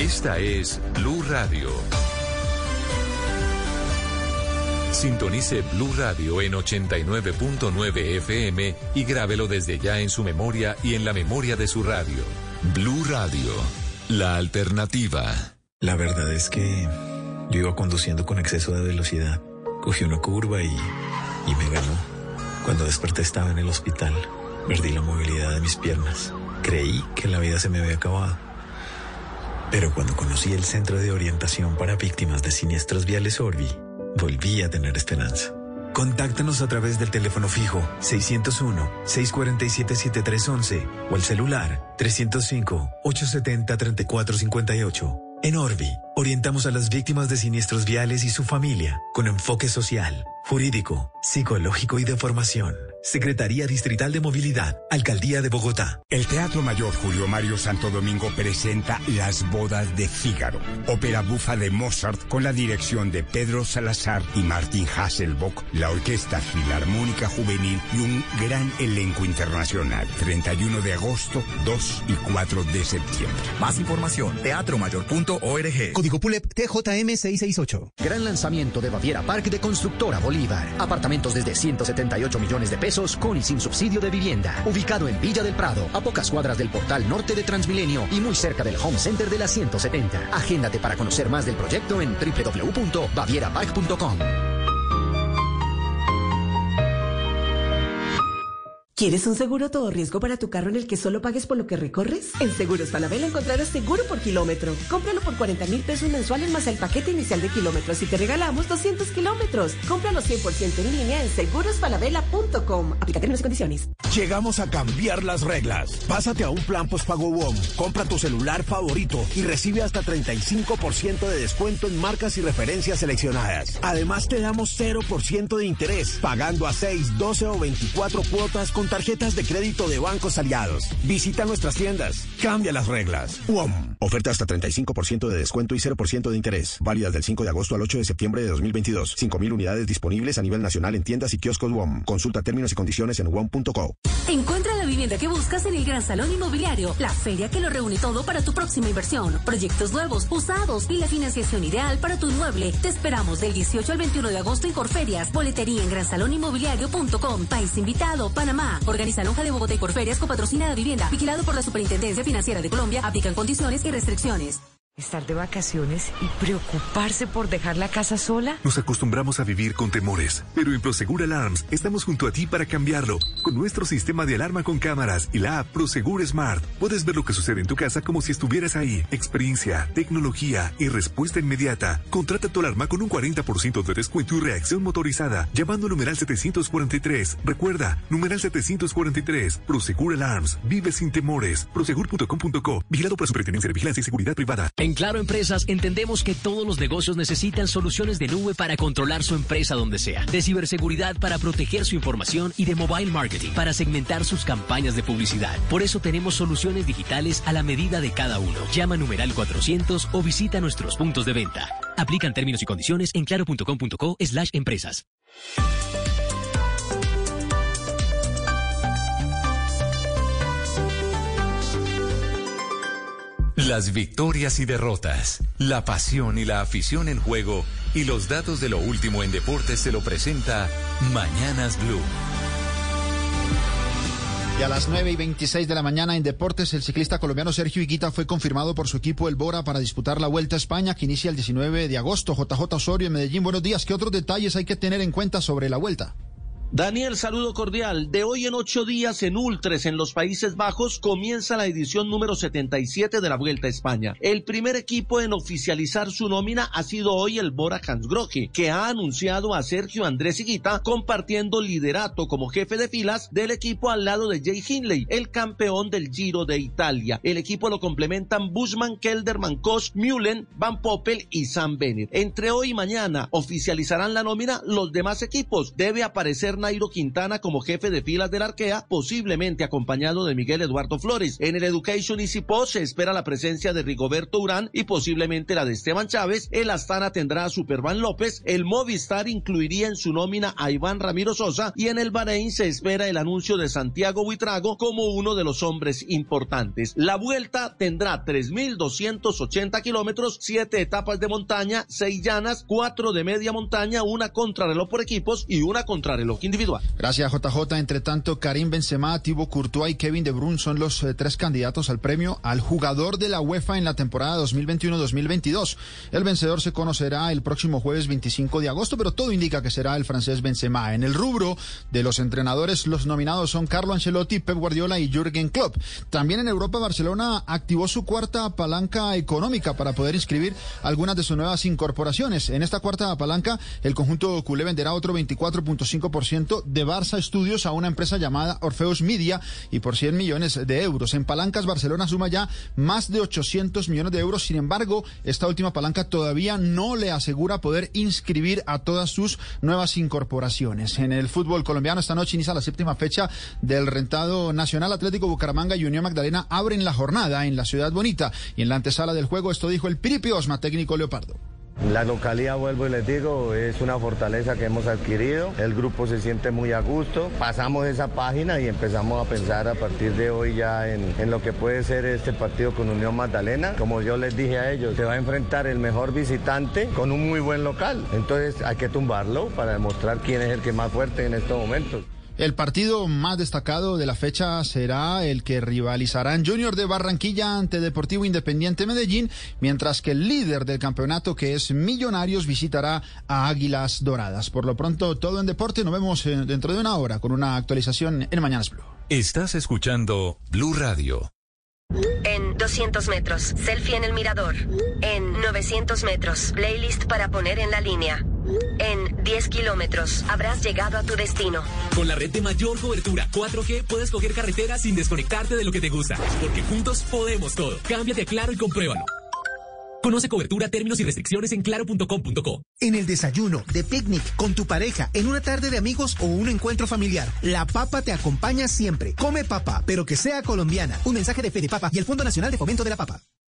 Esta es Blue Radio. Sintonice Blue Radio en 89.9 FM y grábelo desde ya en su memoria y en la memoria de su radio. Blue Radio, la alternativa. La verdad es que yo iba conduciendo con exceso de velocidad. Cogí una curva y, y me ganó. Cuando desperté estaba en el hospital. Perdí la movilidad de mis piernas. Creí que la vida se me había acabado. Pero cuando conocí el Centro de Orientación para Víctimas de Siniestros Viales Orbi, volví a tener esperanza. Contáctanos a través del teléfono fijo 601-647-7311 o el celular 305-870-3458. En Orbi, orientamos a las víctimas de siniestros viales y su familia con enfoque social, jurídico, psicológico y de formación. Secretaría Distrital de Movilidad, Alcaldía de Bogotá. El Teatro Mayor Julio Mario Santo Domingo presenta Las Bodas de Fígaro, ópera bufa de Mozart con la dirección de Pedro Salazar y Martin Hasselbock, la Orquesta Filarmónica Juvenil y un gran elenco internacional. 31 de agosto, 2 y 4 de septiembre. Más información, teatromayor.org. Código PULEP TJM 668. Gran lanzamiento de Baviera Park de Constructora Bolívar. Apartamentos desde 178 millones de pesos con y sin subsidio de vivienda. Ubicado en Villa del Prado, a pocas cuadras del portal norte de Transmilenio y muy cerca del Home Center de la 170. Agéndate para conocer más del proyecto en www.bavierapark.com. ¿Quieres un seguro todo riesgo para tu carro en el que solo pagues por lo que recorres? En Seguros Falabella encontrarás seguro por kilómetro. Cómpralo por 40 mil pesos mensuales más el paquete inicial de kilómetros y te regalamos 200 kilómetros. Cómpralo 100% en línea en segurosfalabella.com. Aplica términos y condiciones. Llegamos a cambiar las reglas. Pásate a un plan postpago WOM. Compra tu celular favorito y recibe hasta 35% de descuento en marcas y referencias seleccionadas. Además te damos 0% de interés, pagando a 6, 12 o 24 cuotas con tarjetas de crédito de bancos aliados. Visita nuestras tiendas. Cambia las reglas. WOM. Oferta hasta 35% de descuento y 0% de interés. Válidas del 5 de agosto al 8 de septiembre de 2022. 5.000 unidades disponibles a nivel nacional en tiendas y kioscos WOM. Consulta términos y condiciones en WOM.co. Encuentra vivienda que buscas en el Gran Salón Inmobiliario, la feria que lo reúne todo para tu próxima inversión. Proyectos nuevos, usados y la financiación ideal para tu inmueble. Te esperamos del 18 al 21 de agosto en Corferias. Boletería en gransaloninmobiliario.com. País invitado, Panamá. Organiza Lonja de Bogotá y Corferias con patrocina de vivienda. Vigilado por la Superintendencia Financiera de Colombia. Aplican condiciones y restricciones. Estar de vacaciones y preocuparse por dejar la casa sola. Nos acostumbramos a vivir con temores, pero en Prosegur Alarms estamos junto a ti para cambiarlo. Con nuestro sistema de alarma con cámaras y la app Prosegur Smart, puedes ver lo que sucede en tu casa como si estuvieras ahí. Experiencia, tecnología y respuesta inmediata. Contrata tu alarma con un 40% de descuento y reacción motorizada, llamando al numeral 743. Recuerda, numeral 743. Prosegur Alarms. Vive sin temores. Prosegur.com.co. Vigilado por la Superintendencia de Vigilancia y Seguridad Privada. En Claro Empresas entendemos que todos los negocios necesitan soluciones de nube para controlar su empresa donde sea, de ciberseguridad para proteger su información y de mobile marketing para segmentar sus campañas de publicidad. Por eso tenemos soluciones digitales a la medida de cada uno. Llama numeral 400 o visita nuestros puntos de venta. Aplican términos y condiciones en claro.com.co slash empresas. Las victorias y derrotas, la pasión y la afición en juego y los datos de lo último en deportes se lo presenta Mañanas Blue. Y a las 9 y 26 de la mañana en Deportes, el ciclista colombiano Sergio Higuita fue confirmado por su equipo El Bora para disputar la Vuelta a España que inicia el 19 de agosto. JJ Osorio en Medellín, buenos días. ¿Qué otros detalles hay que tener en cuenta sobre la Vuelta? Daniel, saludo cordial. De hoy en ocho días en Ultres, en los Países Bajos, comienza la edición número 77 de la Vuelta a España. El primer equipo en oficializar su nómina ha sido hoy el Bora Hansgrohe, que ha anunciado a Sergio Andrés Higuita compartiendo liderato como jefe de filas del equipo al lado de Jay Hindley, el campeón del Giro de Italia. El equipo lo complementan Bushman, Kelderman, Koch, Mullen, Van Poppel y Sam Bennett. Entre hoy y mañana oficializarán la nómina los demás equipos. Debe aparecer Nairo Quintana como jefe de filas del Arkea, posiblemente acompañado de Miguel Eduardo Flores. En el Education Easy Post se espera la presencia de Rigoberto Urán y posiblemente la de Esteban Chávez. El Astana tendrá a Superman López. El Movistar incluiría en su nómina a Iván Ramiro Sosa y en el Bahrein se espera el anuncio de Santiago Buitrago como uno de los hombres importantes. La vuelta tendrá 3.280 kilómetros, siete etapas de montaña, seis llanas, cuatro de media montaña, una contrarreloj por equipos y una contrarreloj individual. Gracias, JJ. Entre tanto, Karim Benzema, Thibaut Courtois y Kevin De Bruyne son los eh, tres candidatos al premio al jugador de la UEFA en la temporada 2021-2022. El vencedor se conocerá el próximo jueves 25 de agosto, pero todo indica que será el francés Benzema. En el rubro de los entrenadores, los nominados son Carlo Ancelotti, Pep Guardiola y Jürgen Klopp. También en Europa, Barcelona activó su cuarta palanca económica para poder inscribir algunas de sus nuevas incorporaciones. En esta cuarta palanca, el conjunto culé venderá otro 24.5% de Barça Studios a una empresa llamada Orfeus Media y por 100 millones de euros. En palancas, Barcelona suma ya más de 800 millones de euros. Sin embargo, esta última palanca todavía no le asegura poder inscribir a todas sus nuevas incorporaciones. En el fútbol colombiano, esta noche inicia la séptima fecha del rentado Nacional Atlético Bucaramanga y Unión Magdalena abren la jornada en la Ciudad Bonita. Y en la antesala del juego, esto dijo el Piripi Osma, técnico Leopardo. La localidad, vuelvo y les digo, es una fortaleza que hemos adquirido. El grupo se siente muy a gusto. Pasamos esa página y empezamos a pensar a partir de hoy ya en, en, lo que puede ser este partido con Unión Magdalena. Como yo les dije a ellos, se va a enfrentar el mejor visitante con un muy buen local. Entonces hay que tumbarlo para demostrar quién es el que más fuerte en estos momentos. El partido más destacado de la fecha será el que rivalizarán Junior de Barranquilla ante Deportivo Independiente Medellín, mientras que el líder del campeonato, que es Millonarios, visitará a Águilas Doradas. Por lo pronto, todo en deporte. Nos vemos dentro de una hora con una actualización en Mañanas Blue. Estás escuchando Blue Radio. En 200 metros, selfie en el mirador. En 900 metros, playlist para poner en la línea. En 10 kilómetros habrás llegado a tu destino. Con la red de mayor cobertura 4G puedes coger carretera sin desconectarte de lo que te gusta. Porque juntos podemos todo. Cámbiate a Claro y compruébalo. Conoce cobertura, términos y restricciones en claro.com.co. En el desayuno, de picnic, con tu pareja, en una tarde de amigos o un encuentro familiar, la papa te acompaña siempre. Come papa, pero que sea colombiana. Un mensaje de Fede Papa y el Fondo Nacional de Fomento de la Papa.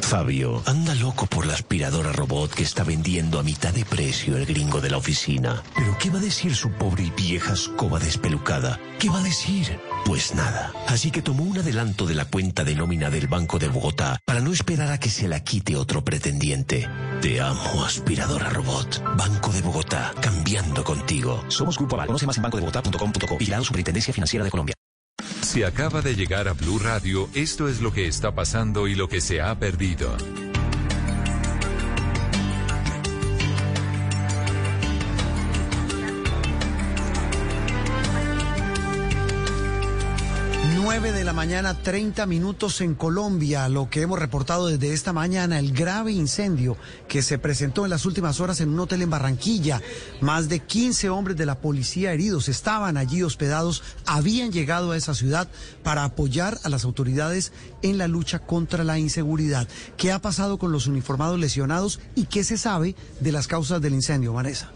Fabio, anda loco por la aspiradora robot que está vendiendo a mitad de precio el gringo de la oficina. Pero ¿qué va a decir su pobre y vieja escoba despelucada? ¿Qué va a decir? Pues nada. Así que tomó un adelanto de la cuenta de nómina del Banco de Bogotá para no esperar a que se la quite otro pretendiente. Te amo, aspiradora robot. Banco de Bogotá, cambiando contigo. Somos Grupo Aval. Conoce más en bancodebogotá.com.co. Vigilado Superintendencia Financiera de Colombia. Si acaba de llegar a Blue Radio, esto es lo que está pasando y lo que se ha perdido. Nueve de la mañana, 30 minutos en Colombia. Lo que hemos reportado desde esta mañana, el grave incendio que se presentó en las últimas horas en un hotel en Barranquilla. Más de 15 hombres de la policía heridos estaban allí hospedados, habían llegado a esa ciudad para apoyar a las autoridades en la lucha contra la inseguridad. ¿Qué ha pasado con los uniformados lesionados y qué se sabe de las causas del incendio, Vanessa?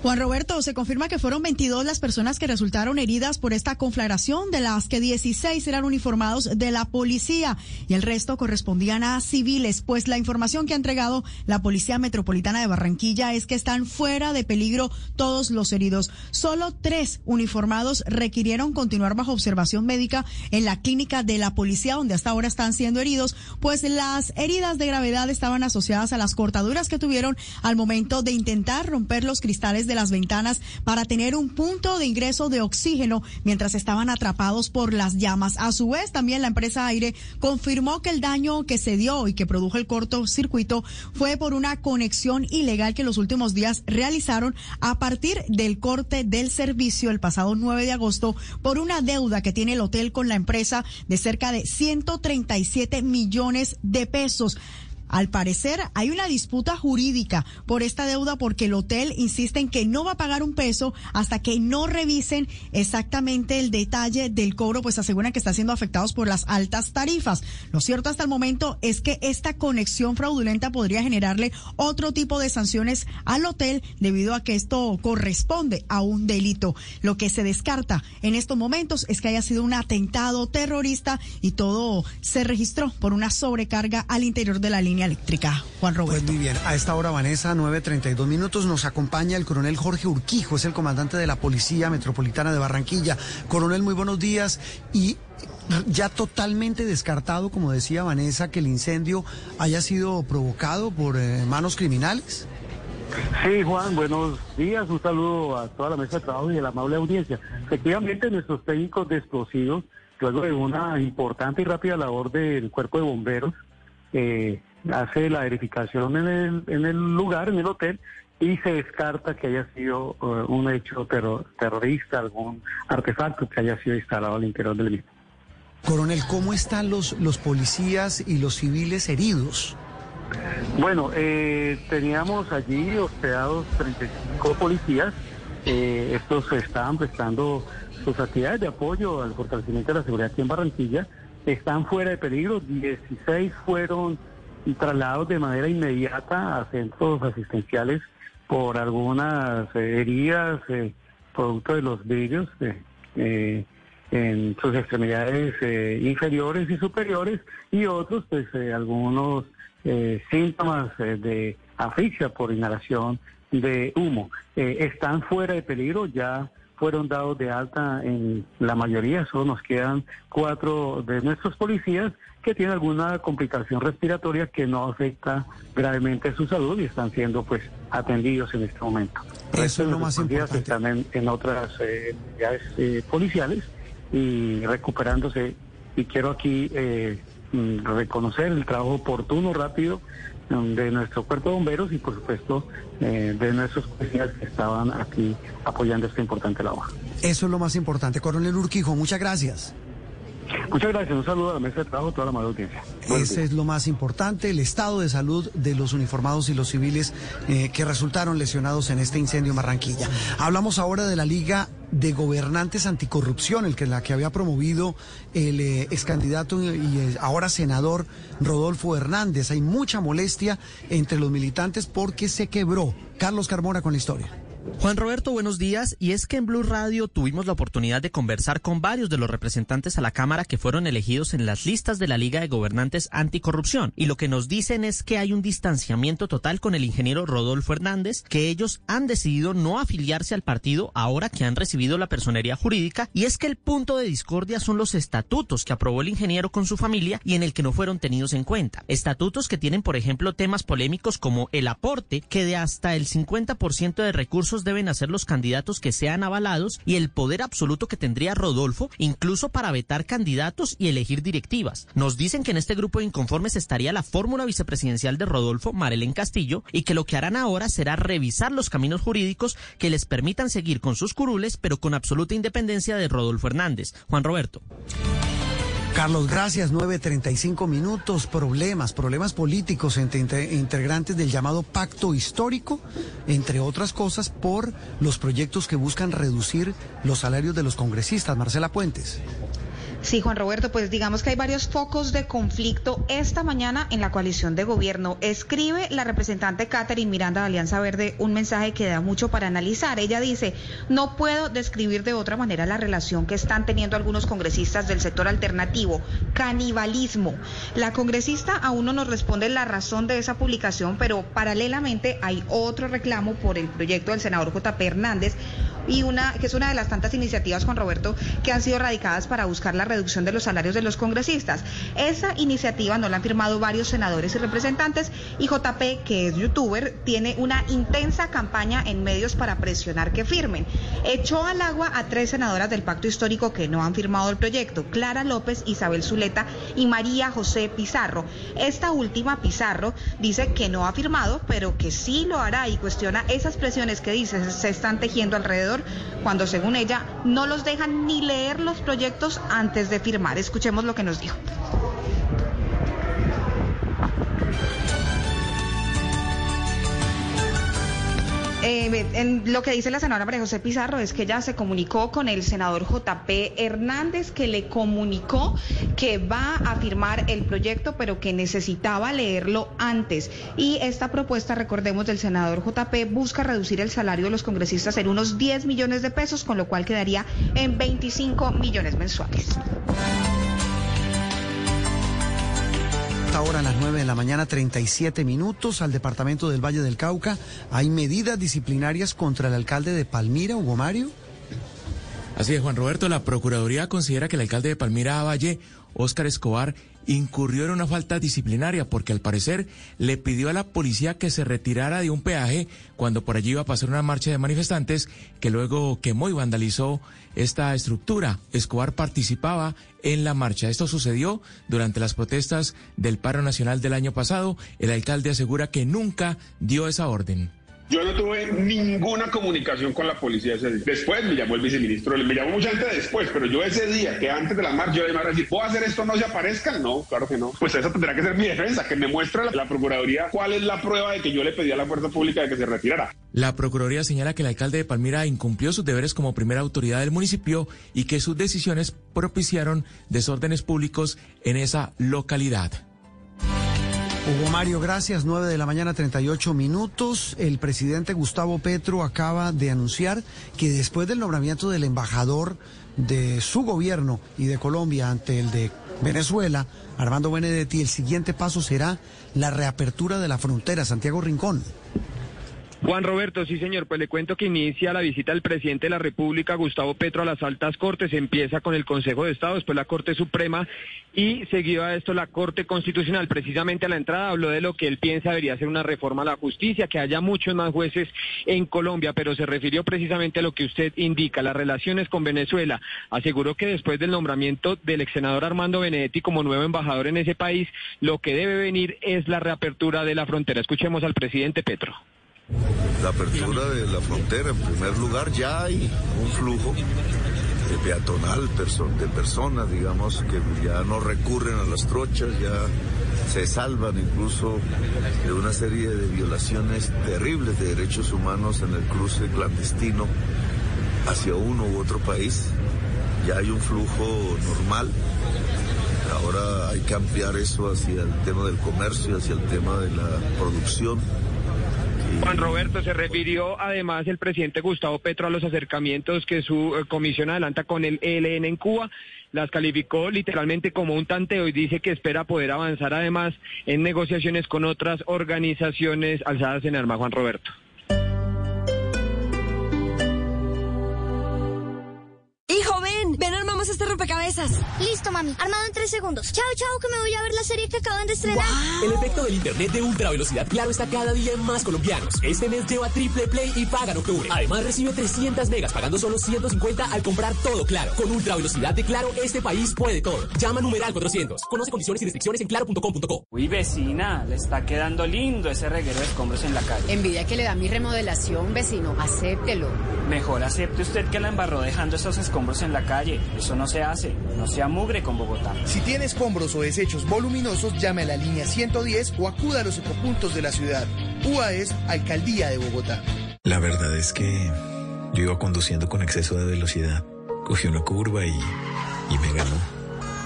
Juan Roberto, se confirma que fueron 22 las personas que resultaron heridas por esta conflagración, de las que 16 eran uniformados de la policía y el resto correspondían a civiles, pues la información que ha entregado la Policía Metropolitana de Barranquilla es que están fuera de peligro todos los heridos. Solo tres uniformados requirieron continuar bajo observación médica en la clínica de la policía, donde hasta ahora están siendo heridos, pues las heridas de gravedad estaban asociadas a las cortaduras que tuvieron al momento de intentar romper los cristales de las ventanas para tener un punto de ingreso de oxígeno mientras estaban atrapados por las llamas. A su vez, también la empresa Aire confirmó que el daño que se dio y que produjo el cortocircuito fue por una conexión ilegal que los últimos días realizaron a partir del corte del servicio el pasado 9 de agosto por una deuda que tiene el hotel con la empresa de cerca de 137 millones de pesos. Al parecer hay una disputa jurídica por esta deuda porque el hotel insiste en que no va a pagar un peso hasta que no revisen exactamente el detalle del cobro, pues aseguran que están siendo afectados por las altas tarifas. Lo cierto hasta el momento es que esta conexión fraudulenta podría generarle otro tipo de sanciones al hotel debido a que esto corresponde a un delito. Lo que se descarta en estos momentos es que haya sido un atentado terrorista y todo se registró por una sobrecarga al interior de la línea línea eléctrica. Juan Roberto. Pues muy bien, a esta hora, Vanessa, 9.32 minutos, nos acompaña el coronel Jorge Urquijo, es el comandante de la Policía Metropolitana de Barranquilla. Coronel, muy buenos días. Y ya totalmente descartado, como decía Vanessa, que el incendio haya sido provocado por eh, manos criminales. Sí, Juan, buenos días. Un saludo a toda la mesa de trabajo y a la amable audiencia. Efectivamente, nuestros técnicos de explosivos, luego de una importante y rápida labor del cuerpo de bomberos, eh, hace la verificación en el, en el lugar, en el hotel, y se descarta que haya sido eh, un hecho terrorista, algún artefacto que haya sido instalado al interior del mismo. Coronel, ¿cómo están los, los policías y los civiles heridos? Bueno, eh, teníamos allí hospedados 35 policías. Eh, estos estaban prestando sus actividades de apoyo al fortalecimiento de la seguridad aquí en Barranquilla. Están fuera de peligro. 16 fueron trasladados de manera inmediata a centros asistenciales por algunas eh, heridas producto de los vidrios en sus extremidades inferiores y superiores y otros pues algunos eh, síntomas eh, de asfixia por inhalación de humo. Eh, están fuera de peligro, ya fueron dados de alta en la mayoría, solo nos quedan cuatro de nuestros policías que tienen alguna complicación respiratoria que no afecta gravemente su salud y están siendo pues atendidos en este momento. Eso es lo más importante. Están en, otras unidades policiales y recuperándose y quiero aquí eh, Mm, reconocer el trabajo oportuno, rápido mm, de nuestro cuerpo de bomberos y por supuesto eh, de nuestros policías que estaban aquí apoyando esta importante labor. Eso es lo más importante. Coronel Urquijo, muchas gracias. Muchas gracias. Un saludo a la mesa de trabajo, toda la mala audiencia. Ese es lo más importante, el estado de salud de los uniformados y los civiles eh, que resultaron lesionados en este incendio en Barranquilla. Hablamos ahora de la Liga de Gobernantes Anticorrupción, el que la que había promovido el eh, ex candidato y eh, ahora senador Rodolfo Hernández. Hay mucha molestia entre los militantes porque se quebró. Carlos Carmona con la historia. Juan Roberto, buenos días. Y es que en Blue Radio tuvimos la oportunidad de conversar con varios de los representantes a la Cámara que fueron elegidos en las listas de la Liga de Gobernantes Anticorrupción. Y lo que nos dicen es que hay un distanciamiento total con el ingeniero Rodolfo Hernández, que ellos han decidido no afiliarse al partido ahora que han recibido la personería jurídica. Y es que el punto de discordia son los estatutos que aprobó el ingeniero con su familia y en el que no fueron tenidos en cuenta. Estatutos que tienen, por ejemplo, temas polémicos como el aporte, que de hasta el 50% de recursos deben hacer los candidatos que sean avalados y el poder absoluto que tendría Rodolfo, incluso para vetar candidatos y elegir directivas. Nos dicen que en este grupo de inconformes estaría la fórmula vicepresidencial de Rodolfo, Marelén Castillo, y que lo que harán ahora será revisar los caminos jurídicos que les permitan seguir con sus curules, pero con absoluta independencia de Rodolfo Hernández. Juan Roberto. Carlos, gracias. 9.35 minutos. Problemas, problemas políticos entre integrantes del llamado pacto histórico, entre otras cosas, por los proyectos que buscan reducir los salarios de los congresistas. Marcela Puentes. Sí, Juan Roberto, pues digamos que hay varios focos de conflicto esta mañana en la coalición de gobierno. Escribe la representante Catherine Miranda de Alianza Verde un mensaje que da mucho para analizar. Ella dice, no puedo describir de otra manera la relación que están teniendo algunos congresistas del sector alternativo, canibalismo. La congresista aún no nos responde la razón de esa publicación, pero paralelamente hay otro reclamo por el proyecto del senador J.P. Hernández y una que es una de las tantas iniciativas, Juan Roberto, que han sido radicadas para buscar la reducción de los salarios de los congresistas. Esa iniciativa no la han firmado varios senadores y representantes y JP, que es youtuber, tiene una intensa campaña en medios para presionar que firmen. Echó al agua a tres senadoras del pacto histórico que no han firmado el proyecto, Clara López, Isabel Zuleta y María José Pizarro. Esta última, Pizarro, dice que no ha firmado, pero que sí lo hará y cuestiona esas presiones que dice se están tejiendo alrededor cuando según ella no los dejan ni leer los proyectos antes de firmar. Escuchemos lo que nos dijo. Eh, lo que dice la senadora María José Pizarro es que ella se comunicó con el senador JP Hernández, que le comunicó que va a firmar el proyecto, pero que necesitaba leerlo antes. Y esta propuesta, recordemos, del senador JP busca reducir el salario de los congresistas en unos 10 millones de pesos, con lo cual quedaría en 25 millones mensuales. Esta hora a las 9 de la mañana, 37 minutos, al departamento del Valle del Cauca. ¿Hay medidas disciplinarias contra el alcalde de Palmira, Hugo Mario? Así es, Juan Roberto, la Procuraduría considera que el alcalde de Palmira Valle, Óscar Escobar, incurrió en una falta disciplinaria porque al parecer le pidió a la policía que se retirara de un peaje cuando por allí iba a pasar una marcha de manifestantes que luego quemó y vandalizó esta estructura. Escobar participaba en la marcha. Esto sucedió durante las protestas del paro nacional del año pasado. El alcalde asegura que nunca dio esa orden. Yo no tuve ninguna comunicación con la policía ese día. Después me llamó el viceministro, me llamó mucha gente después, pero yo ese día, que antes de la marcha, yo le iba a decir, ¿puedo hacer esto no se aparezcan? No, claro que no. Pues esa tendrá que ser mi defensa, que me muestre la, la Procuraduría cuál es la prueba de que yo le pedí a la fuerza pública de que se retirara. La Procuraduría señala que el alcalde de Palmira incumplió sus deberes como primera autoridad del municipio y que sus decisiones propiciaron desórdenes públicos en esa localidad. Hugo Mario, gracias. 9 de la mañana, 38 minutos. El presidente Gustavo Petro acaba de anunciar que después del nombramiento del embajador de su gobierno y de Colombia ante el de Venezuela, Armando Benedetti, el siguiente paso será la reapertura de la frontera. Santiago Rincón. Juan Roberto, sí señor, pues le cuento que inicia la visita del presidente de la República, Gustavo Petro, a las altas cortes, empieza con el Consejo de Estado, después la Corte Suprema y seguido a esto la Corte Constitucional. Precisamente a la entrada habló de lo que él piensa debería ser una reforma a la justicia, que haya muchos más jueces en Colombia, pero se refirió precisamente a lo que usted indica, las relaciones con Venezuela. Aseguró que después del nombramiento del ex senador Armando Benedetti como nuevo embajador en ese país, lo que debe venir es la reapertura de la frontera. Escuchemos al presidente Petro. La apertura de la frontera, en primer lugar, ya hay un flujo peatonal de personas, digamos, que ya no recurren a las trochas, ya se salvan incluso de una serie de violaciones terribles de derechos humanos en el cruce clandestino hacia uno u otro país. Ya hay un flujo normal. Ahora hay que ampliar eso hacia el tema del comercio, hacia el tema de la producción. Juan Roberto, se refirió además el presidente Gustavo Petro a los acercamientos que su eh, comisión adelanta con el ELN en Cuba. Las calificó literalmente como un tanteo y dice que espera poder avanzar además en negociaciones con otras organizaciones alzadas en arma. Juan Roberto. Hijo, ven, ven, armamos este rompecabezas. Listo, mami. Armado en tres segundos. Chao, chao, que me voy a ver la serie que acaban de estrenar. El efecto del internet de ultra velocidad claro está cada día en más colombianos. Este mes lleva triple play y paga en octubre. Además recibe 300 megas pagando solo 150 al comprar todo claro. Con ultra velocidad de claro, este país puede todo. Llama numeral 400. Conoce condiciones y restricciones en claro.com.co. Uy, vecina, le está quedando lindo ese reguero de escombros en la calle. Envidia que le da mi remodelación, vecino. Acéptelo. Mejor acepte usted que la embarró dejando esos escombros en la calle. Eso no se hace. No sea mugre con Bogotá. Si tiene escombros o desechos voluminosos, llame a la línea 110 o acuda a los ecopuntos de la ciudad. UAS, Alcaldía de Bogotá. La verdad es que yo iba conduciendo con exceso de velocidad. Cogí una curva y, y me ganó.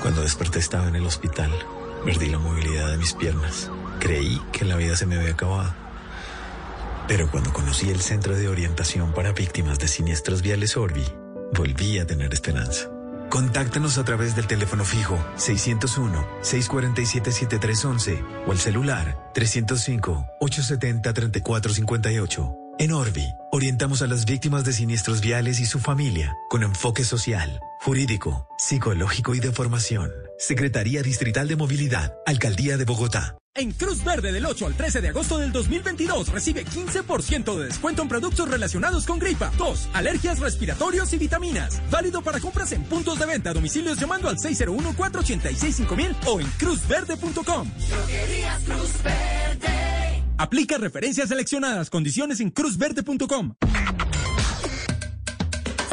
Cuando desperté estaba en el hospital. Perdí la movilidad de mis piernas. Creí que la vida se me había acabado. Pero cuando conocí el Centro de Orientación para Víctimas de Siniestros Viales Orbi, volví a tener esperanza. Contáctanos a través del teléfono fijo 601-647-7311 o el celular 305-870-3458. En Orbi, orientamos a las víctimas de siniestros viales y su familia con enfoque social, jurídico, psicológico y de formación. Secretaría Distrital de Movilidad, Alcaldía de Bogotá. En Cruz Verde del 8 al 13 de agosto del 2022 recibe 15% de descuento en productos relacionados con gripa, tos, alergias, respiratorios y vitaminas. Válido para compras en puntos de venta a domicilios llamando al 601-486-5000 o en cruzverde.com. Cruz Verde. Aplica referencias seleccionadas, condiciones en cruzverde.com.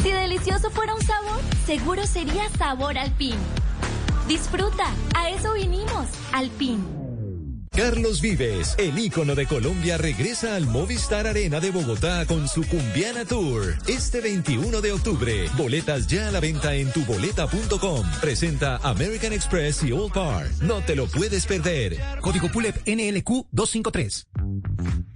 Si delicioso fuera un sabor, seguro sería sabor alpín. Disfruta, a eso vinimos, alpín. Carlos Vives, el ícono de Colombia, regresa al Movistar Arena de Bogotá con su Cumbiana Tour. Este 21 de octubre. Boletas ya a la venta en tuboleta.com. Presenta American Express y All Car. No te lo puedes perder. Código PULEP NLQ 253.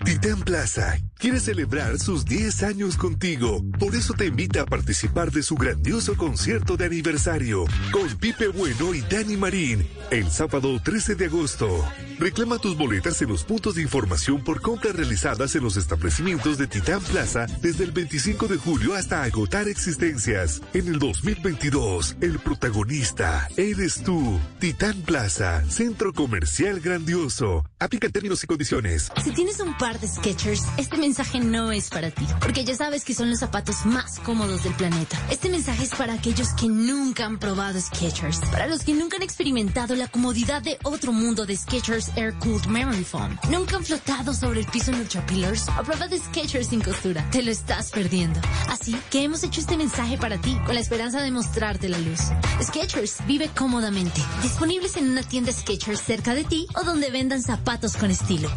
Titán Plaza quiere celebrar sus 10 años contigo. Por eso te invita a participar de su grandioso concierto de aniversario con Pipe Bueno y Dani Marín el sábado 13 de agosto. Reclama tus boletas en los puntos de información por compras realizadas en los establecimientos de Titán Plaza desde el 25 de julio hasta agotar existencias. En el 2022, el protagonista eres tú. Titán Plaza, centro comercial grandioso. Aplica términos y condiciones. Si tienes un par de Sketchers, este mensaje no es para ti, porque ya sabes que son los zapatos más cómodos del planeta. Este mensaje es para aquellos que nunca han probado Sketchers, para los que nunca han experimentado la comodidad de otro mundo de Sketchers Air Cooled Memory Foam. Nunca han flotado sobre el piso en Ultra Pillars. A prueba de Sketchers sin costura. Te lo estás perdiendo. Así que hemos hecho este mensaje para ti, con la esperanza de mostrarte la luz. Sketchers vive cómodamente. Disponibles en una tienda Sketchers cerca de ti o donde vendan zapatos con estilo.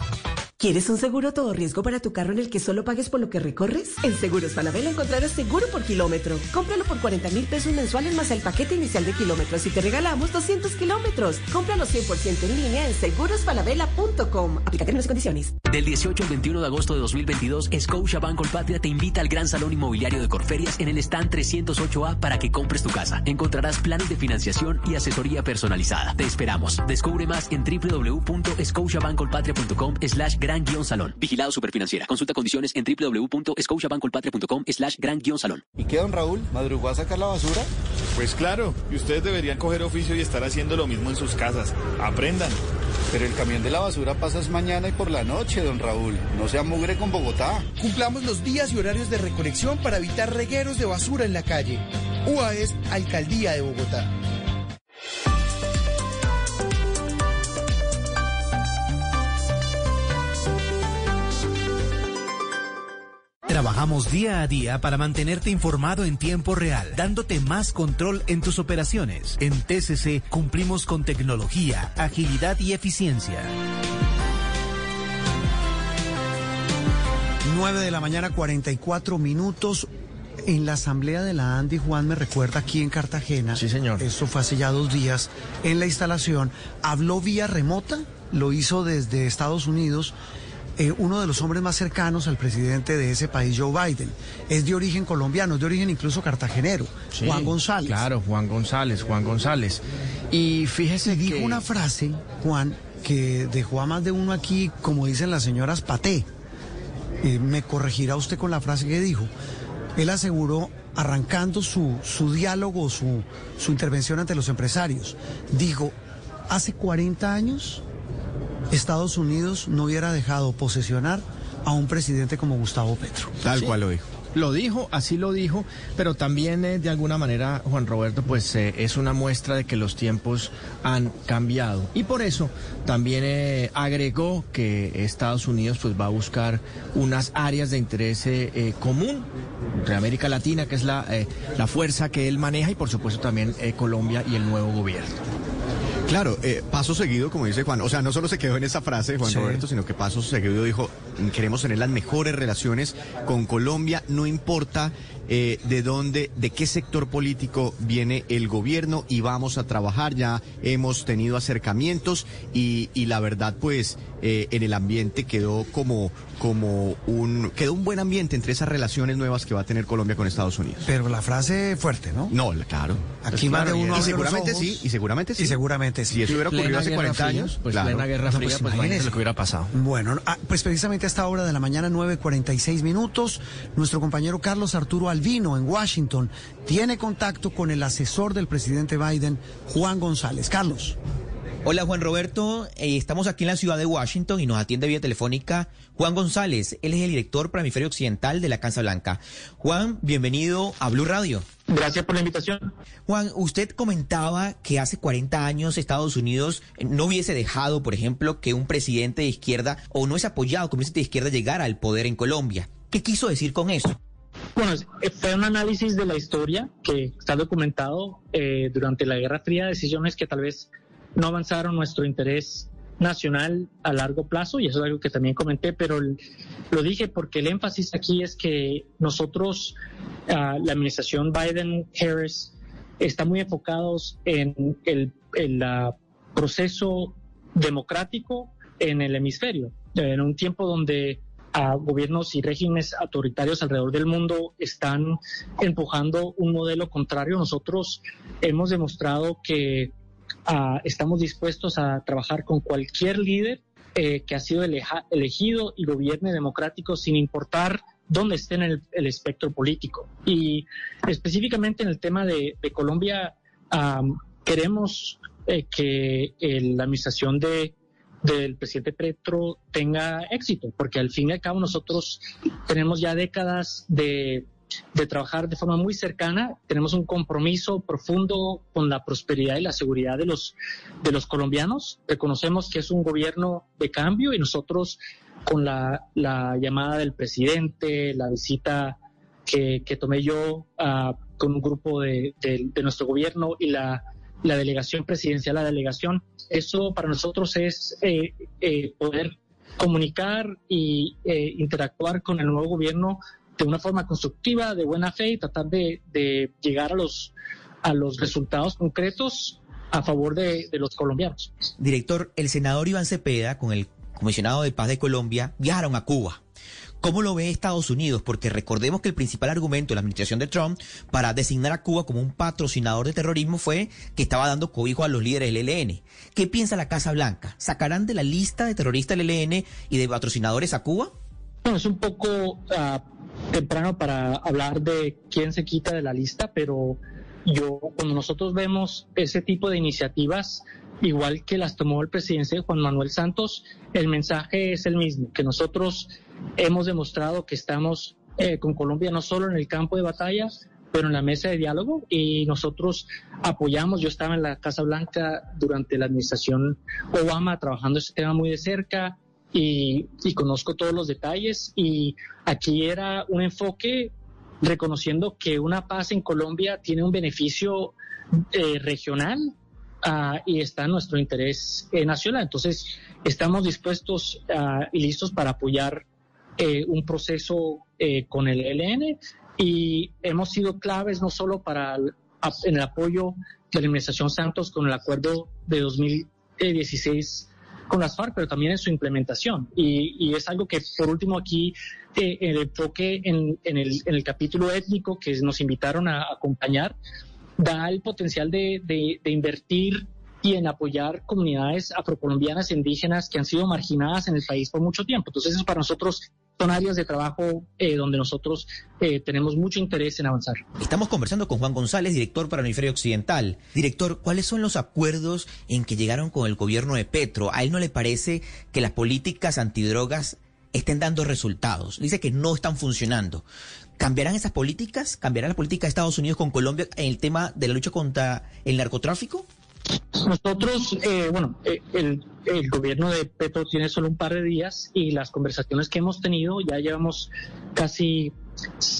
¿Quieres un seguro todo riesgo para tu carro en el que solo pagues por lo que recorres? En Seguros Falabella encontrarás seguro por kilómetro. Cómpralo por 40 mil pesos mensuales más el paquete inicial de kilómetros y te regalamos 200 kilómetros. Cómpralo 100% en línea en segurosfalabella.com. Aplica términos y condiciones. Del 18 al 21 de agosto de 2022, Scotia Bank Colpatria te invita al Gran Salón Inmobiliario de Corferias en el stand 308A para que compres tu casa. Encontrarás planes de financiación y asesoría personalizada. Te esperamos. Descubre más en www.scotiabankcolpatria.com slash gran guion salón. Vigilado Superfinanciera. Consulta condiciones en www.scotiabancolpatria.com slash gran guion salón. ¿Y qué, don Raúl? ¿Madrugó a sacar la basura? Pues claro, y ustedes deberían coger oficio y estar haciendo lo mismo en sus casas. Aprendan. Pero el camión de la basura pasa mañana y por la noche, don Raúl. No sea mugre con Bogotá. Cumplamos los días y horarios de recolección para evitar regueros de basura en la calle. UAS, Alcaldía de Bogotá. Trabajamos día a día para mantenerte informado en tiempo real, dándote más control en tus operaciones. En TCC cumplimos con tecnología, agilidad y eficiencia. 9 de la mañana, 44 minutos. En la asamblea de la Andy, Juan me recuerda aquí en Cartagena. Sí, señor. Esto fue hace ya dos días. En la instalación, habló vía remota, lo hizo desde Estados Unidos. Eh, uno de los hombres más cercanos al presidente de ese país, Joe Biden. Es de origen colombiano, es de origen incluso cartagenero, Sí, Juan González. Claro, Juan González, Juan González. Y fíjese Y dijo que- una frase, Juan, que dejó a más de uno aquí, como dicen las señoras, paté. Eh, me corregirá usted con la frase que dijo. Él aseguró, arrancando su, su diálogo, su, su intervención ante los empresarios, dijo, hace 40 años Estados Unidos no hubiera dejado posesionar a un presidente como Gustavo Petro. Tal cual lo dijo. Lo dijo, así lo dijo, pero también eh, de alguna manera, Juan Roberto, pues eh, es una muestra de que los tiempos han cambiado. Y por eso también eh, agregó que Estados Unidos pues va a buscar unas áreas de interés común entre América Latina, que es la, eh, la fuerza que él maneja, y por supuesto también eh, Colombia y el nuevo gobierno. Claro, eh, paso seguido, como dice Juan, o sea, no solo se quedó en esa frase, Juan Sí. Roberto, sino que paso seguido dijo, "Mm, queremos tener las mejores relaciones con Colombia, no importa eh, de dónde, de qué sector político viene el gobierno y vamos a trabajar, ya hemos tenido acercamientos y, y la verdad, pues, eh, en el ambiente quedó como, como un, quedó un buen ambiente entre esas relaciones nuevas que va a tener Colombia con Estados Unidos. Pero la frase fuerte, ¿no? No, la- claro. Aquí Pues más de uno y seguramente ojos. sí, y seguramente sí. Y seguramente sí. Si eso hubiera ocurrido hace Guerra 40 Fría, años, pues claro. plena Guerra Fría, pues imagínese imagínese. lo que hubiera pasado. Bueno, ah, pues precisamente a esta hora de la mañana, 9.46 minutos, nuestro compañero Carlos Arturo Albino en Washington tiene contacto con el asesor del presidente Biden, Juan González. Carlos. Hola Juan Roberto, Eh, estamos aquí en la ciudad de Washington y nos atiende vía telefónica Juan González. Él es el director para hemisferio occidental de la Casa Blanca. Juan, bienvenido a Blue Radio. Gracias por la invitación. Juan, usted comentaba que hace 40 años Estados Unidos eh, no hubiese dejado, por ejemplo, que un presidente de izquierda o no es apoyado como un presidente de izquierda llegara al poder en Colombia. ¿Qué quiso decir con eso? Bueno, eh, fue un análisis de la historia que está documentado eh, durante la Guerra Fría, decisiones que tal vez no avanzaron nuestro interés nacional a largo plazo, y eso es algo que también comenté, pero lo dije porque el énfasis aquí es que nosotros, ah, la administración Biden-Harris, está muy enfocados en el proceso democrático en el hemisferio, en un tiempo donde gobiernos y regímenes autoritarios alrededor del mundo están empujando un modelo contrario. Nosotros hemos demostrado que ah, estamos dispuestos a trabajar con cualquier líder eh, que ha sido elegido y gobierne democrático sin importar dónde esté en el, espectro político. Y específicamente en el tema de, Colombia, queremos eh, que la administración de del presidente Petro tenga éxito, porque al fin y al cabo nosotros tenemos ya décadas de, de trabajar de forma muy cercana, tenemos un compromiso profundo con la prosperidad y la seguridad de los, de los colombianos, reconocemos que es un gobierno de cambio y nosotros con la, la llamada del presidente, la visita que, que tomé yo uh, con un grupo de, de, de nuestro gobierno y la la delegación presidencial, la delegación. Eso para nosotros es eh, eh, poder comunicar y eh, interactuar con el nuevo gobierno de una forma constructiva, de buena fe y tratar de, llegar a los, a los resultados concretos a favor de, de los colombianos. Director, el senador Iván Cepeda con el comisionado de paz de Colombia viajaron a Cuba. ¿Cómo lo ve Estados Unidos? Porque recordemos que el principal argumento de la administración de Trump para designar a Cuba como un patrocinador de terrorismo fue que estaba dando cobijo a los líderes del ELN. ¿Qué piensa la Casa Blanca? ¿Sacarán de la lista de terroristas del ELN y de patrocinadores a Cuba? Bueno, es un poco ah, temprano para hablar de quién se quita de la lista, pero yo, cuando nosotros vemos ese tipo de iniciativas, igual que las tomó el presidente Juan Manuel Santos, el mensaje es el mismo, que nosotros hemos demostrado que estamos eh, con Colombia no solo en el campo de batalla, pero en la mesa de diálogo y nosotros apoyamos, yo estaba en la Casa Blanca durante la administración Obama trabajando este tema muy de cerca y, conozco todos los detalles y aquí era un enfoque reconociendo que una paz en Colombia tiene un beneficio eh, regional ah, y está en nuestro interés eh, nacional. Entonces, estamos dispuestos ah, y listos para apoyar eh, un proceso eh, con el ELN y hemos sido claves no solo para el, en el apoyo de la Administración Santos con el acuerdo de 2016 con las FARC, pero también en su implementación. Y, es algo que, por último, aquí eh, el enfoque en, el, en, el, capítulo étnico que nos invitaron a, acompañar, da el potencial de, de, de invertir y en apoyar comunidades afrocolombianas e indígenas que han sido marginadas en el país por mucho tiempo. Entonces, eso para nosotros son áreas de trabajo eh, donde nosotros eh, tenemos mucho interés en avanzar. Estamos conversando con Juan González, director para el hemisferio occidental. Director, ¿cuáles son los acuerdos en que llegaron con el gobierno de Petro? ¿A él no le parece que las políticas antidrogas estén dando resultados? Dice que no están funcionando. ¿Cambiarán esas políticas? ¿Cambiará la política de Estados Unidos con Colombia en el tema de la lucha contra el narcotráfico? Nosotros, eh, bueno, eh, el, gobierno de Petro tiene solo un par de días y las conversaciones que hemos tenido, ya llevamos casi,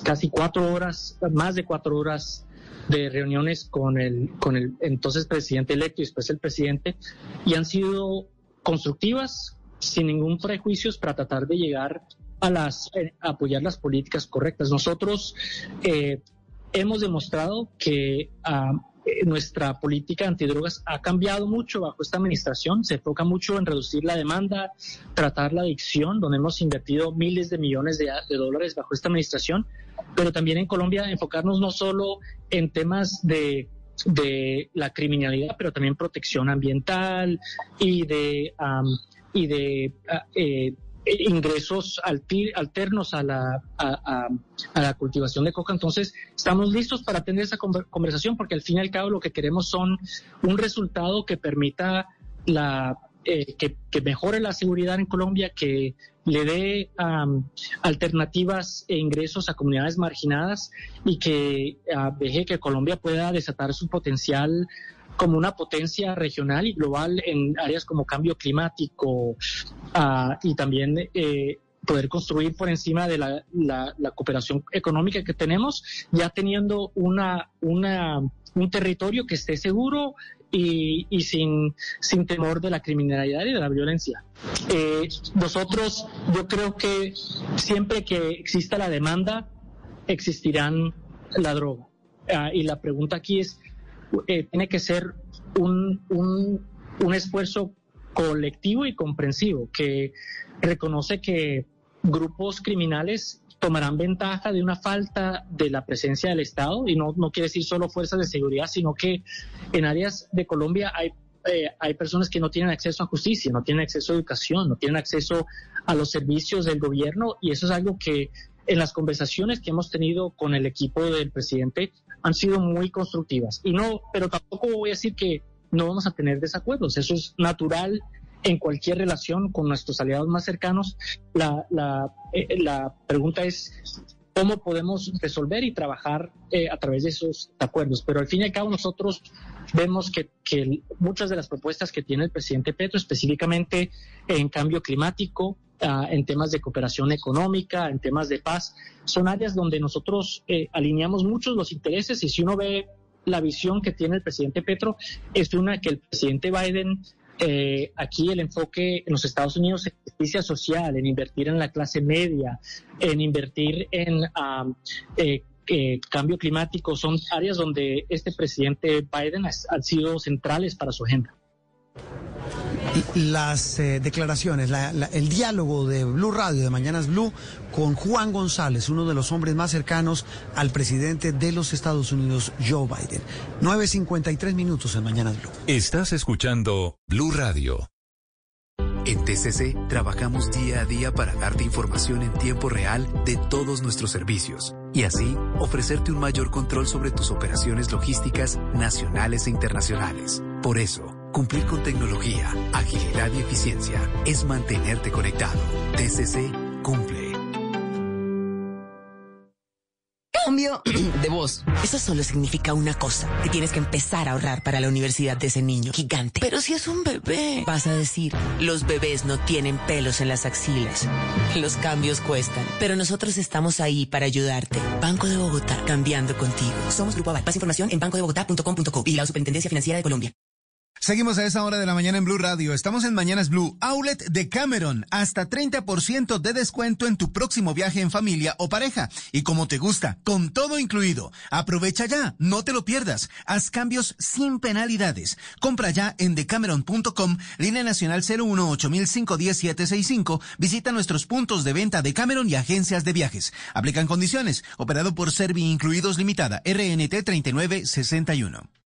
casi cuatro horas, más de cuatro horas de reuniones con el, con el entonces presidente electo y después el presidente, y han sido constructivas, sin ningún prejuicio, para tratar de llegar a las eh, apoyar las políticas correctas. Nosotros hemos demostrado que uh, eh, nuestra política antidrogas ha cambiado mucho bajo esta administración. Se enfoca mucho en reducir la demanda, tratar la adicción, donde hemos invertido miles de millones de, dólares bajo esta administración, pero también en Colombia enfocarnos no solo en temas de la criminalidad, pero también protección ambiental y de, y de ah, eh, ingresos alternos a la, a, la cultivación de coca. Entonces, estamos listos para tener esa conversación porque al fin y al cabo lo que queremos son un resultado que permita la, eh, que, mejore la seguridad en Colombia, que le dé alternativas e ingresos a comunidades marginadas y que deje que Colombia pueda desatar su potencial como una potencia regional y global en áreas como cambio climático ah, y también eh, poder construir por encima de la, la, cooperación económica que tenemos, ya teniendo una, un territorio que esté seguro y, y, sin, sin temor de la criminalidad y de la violencia. Eh, nosotros, yo creo que siempre que exista la demanda, existirán la droga. Ah, y la pregunta aquí es, eh, tiene que ser un, un, esfuerzo colectivo y comprensivo que reconoce que grupos criminales tomarán ventaja de una falta de la presencia del Estado y no, no quiere decir solo fuerzas de seguridad, sino que en áreas de Colombia hay, eh, hay personas que no tienen acceso a justicia, no tienen acceso a educación, no tienen acceso a los servicios del gobierno y eso es algo que en las conversaciones que hemos tenido con el equipo del presidente han sido muy constructivas. Y no, pero tampoco voy a decir que no vamos a tener desacuerdos. Eso es natural en cualquier relación con nuestros aliados más cercanos. La, la, eh, la pregunta es cómo podemos resolver y trabajar eh, a través de esos acuerdos. Pero al fin y al cabo nosotros vemos que, que, muchas de las propuestas que tiene el presidente Petro, específicamente en cambio climático, uh, en temas de cooperación económica, en temas de paz, son áreas donde nosotros eh, alineamos muchos los intereses y si uno ve la visión que tiene el presidente Petro, es una que el presidente Biden eh, aquí el enfoque en los Estados Unidos en justicia social, en invertir en la clase media, en invertir en eh, eh, cambio climático, son áreas donde este presidente Biden han sido centrales para su agenda las eh, declaraciones, la, la, el diálogo de Blue Radio, de Mañanas Blue, con Juan González, uno de los hombres más cercanos al presidente de los Estados Unidos, Joe Biden. 9.53 minutos en Mañanas Blue. Estás escuchando Blue Radio. En TCC trabajamos día a día para darte información en tiempo real de todos nuestros servicios y así ofrecerte un mayor control sobre tus operaciones logísticas nacionales e internacionales. Por eso, Cumplir con tecnología, agilidad y eficiencia es mantenerte conectado. TCC cumple. Cambio de voz. Eso solo significa una cosa, que tienes que empezar a ahorrar para la universidad de ese niño gigante. Pero si es un bebé, vas a decir, los bebés no tienen pelos en las axilas. Los cambios cuestan, pero nosotros estamos ahí para ayudarte. Banco de Bogotá, cambiando contigo. Somos Grupo Aval. Más información en bancodebogotá.com.co y la Superintendencia Financiera de Colombia. Seguimos a esa hora de la mañana en Blue Radio. Estamos en Mañanas Blue, Outlet de Cameron. Hasta 30% de descuento en tu próximo viaje en familia o pareja. Y como te gusta, con todo incluido. Aprovecha ya, no te lo pierdas. Haz cambios sin penalidades. Compra ya en decameron.com, línea nacional 018510765. Visita nuestros puntos de venta de Cameron y agencias de viajes. Aplican condiciones. Operado por Servi Incluidos Limitada, RNT 3961.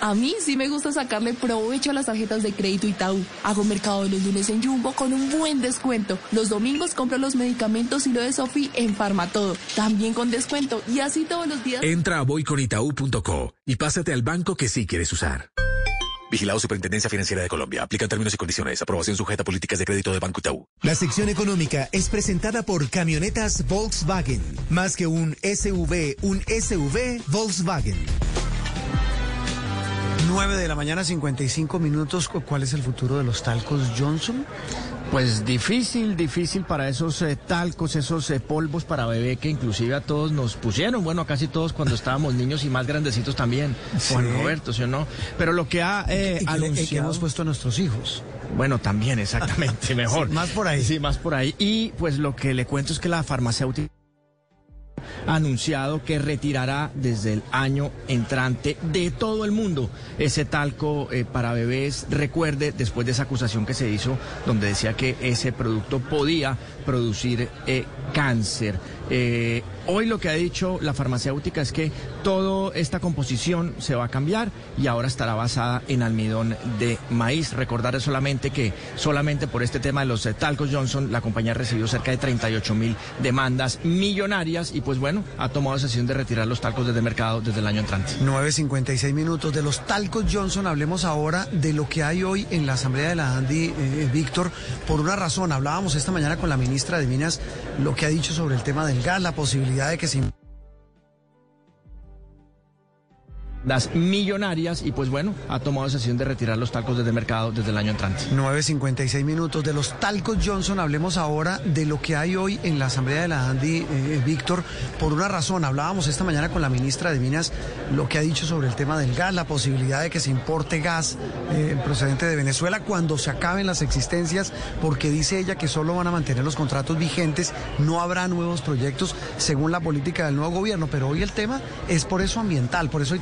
A mí sí me gusta sacarle provecho a las tarjetas de crédito Itaú. Hago mercado de los lunes en Jumbo con un buen descuento. Los domingos compro los medicamentos y lo de Sofi en Farmatodo. También con descuento. Y así todos los días. Entra a voyconitaú.co y pásate al banco que sí quieres usar. Vigilado Superintendencia Financiera de Colombia. Aplica términos y condiciones. Aprobación sujeta a políticas de crédito de Banco Itaú. La sección económica es presentada por Camionetas Volkswagen. Más que un SUV, un SUV Volkswagen. 9 de la mañana, 55 minutos. ¿Cuál es el futuro de los talcos Johnson? Pues difícil, difícil para esos eh, talcos, esos eh, polvos para bebé que inclusive a todos nos pusieron, bueno, a casi todos cuando estábamos niños y más grandecitos también, Sí. Juan Roberto, ¿sí o no? Pero lo que ha eh, Y que anunciado... hemos puesto a nuestros hijos. Bueno, también, exactamente, mejor. Sí, más por ahí. Sí, más por ahí. Y pues lo que le cuento es que la farmacéutica anunciado que retirará desde el año entrante de todo el mundo ese talco eh, para bebés. Recuerde, después de esa acusación que se hizo, donde decía que ese producto podía producir eh, cáncer. Eh, hoy lo que ha dicho la farmacéutica es que toda esta composición se va a cambiar y ahora estará basada en almidón de maíz. Recordaré solamente que solamente por este tema de los eh, talcos Johnson, la compañía ha recibido cerca de 38 mil demandas millonarias y pues bueno, ha tomado la decisión de retirar los talcos desde el mercado desde el año entrante. 9.56 minutos. De los talcos Johnson hablemos ahora de lo que hay hoy en la Asamblea de la Andy, eh, Víctor, por una razón. Hablábamos esta mañana con la ministra de Minas lo que ha dicho sobre el tema del la posibilidad de que se das millonarias y pues bueno, ha tomado la decisión de retirar los talcos desde el mercado desde el año entrante. 9.56 minutos de los talcos Johnson. Hablemos ahora de lo que hay hoy en la Asamblea de la Andy, eh, Víctor, por una razón. Hablábamos esta mañana con la ministra de Minas lo que ha dicho sobre el tema del gas, la posibilidad de que se importe gas eh, procedente de Venezuela cuando se acaben las existencias, porque dice ella que solo van a mantener los contratos vigentes, no habrá nuevos proyectos según la política del nuevo gobierno. Pero hoy el tema es por eso ambiental, por eso hay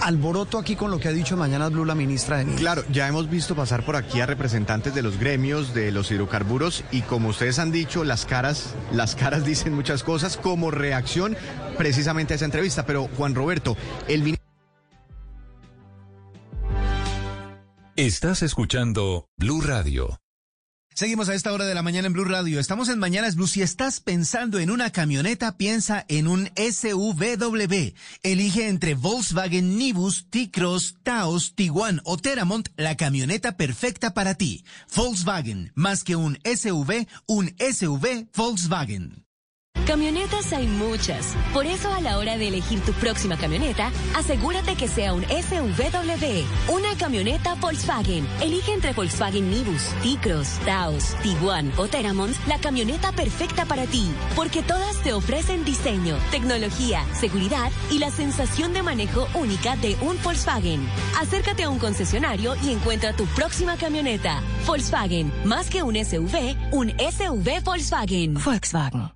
alboroto aquí con lo que ha dicho Mañana Blue la ministra de Minas. Claro, ya hemos visto pasar por aquí a representantes de los gremios de los hidrocarburos y como ustedes han dicho, las caras, las caras dicen muchas cosas como reacción precisamente a esa entrevista. Pero Juan Roberto, el ministro Estás escuchando Blue Radio. Seguimos a esta hora de la mañana en Blue Radio. Estamos en Mañanas Blue. Si estás pensando en una camioneta, piensa en un SUVW. Elige entre Volkswagen Nibus, T-Cross, Taos, Tiguan o Teramont la camioneta perfecta para ti. Volkswagen, más que un SUV, un SUV Volkswagen. Camionetas hay muchas. Por eso a la hora de elegir tu próxima camioneta, asegúrate que sea un SUVW, una camioneta Volkswagen. Elige entre Volkswagen Nibus, T-Cross, Taos, Tiguan o Teramont la camioneta perfecta para ti, porque todas te ofrecen diseño, tecnología, seguridad y la sensación de manejo única de un Volkswagen. Acércate a un concesionario y encuentra tu próxima camioneta. Volkswagen, más que un SUV, un SUV Volkswagen. Volkswagen.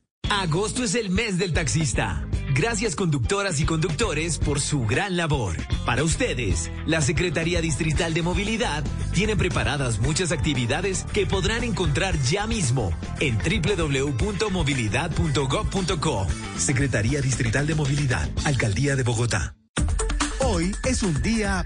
Agosto es el mes del taxista. Gracias conductoras y conductores por su gran labor. Para ustedes, la Secretaría Distrital de Movilidad tiene preparadas muchas actividades que podrán encontrar ya mismo en www.movilidad.gov.co. Secretaría Distrital de Movilidad, Alcaldía de Bogotá. Hoy es un día...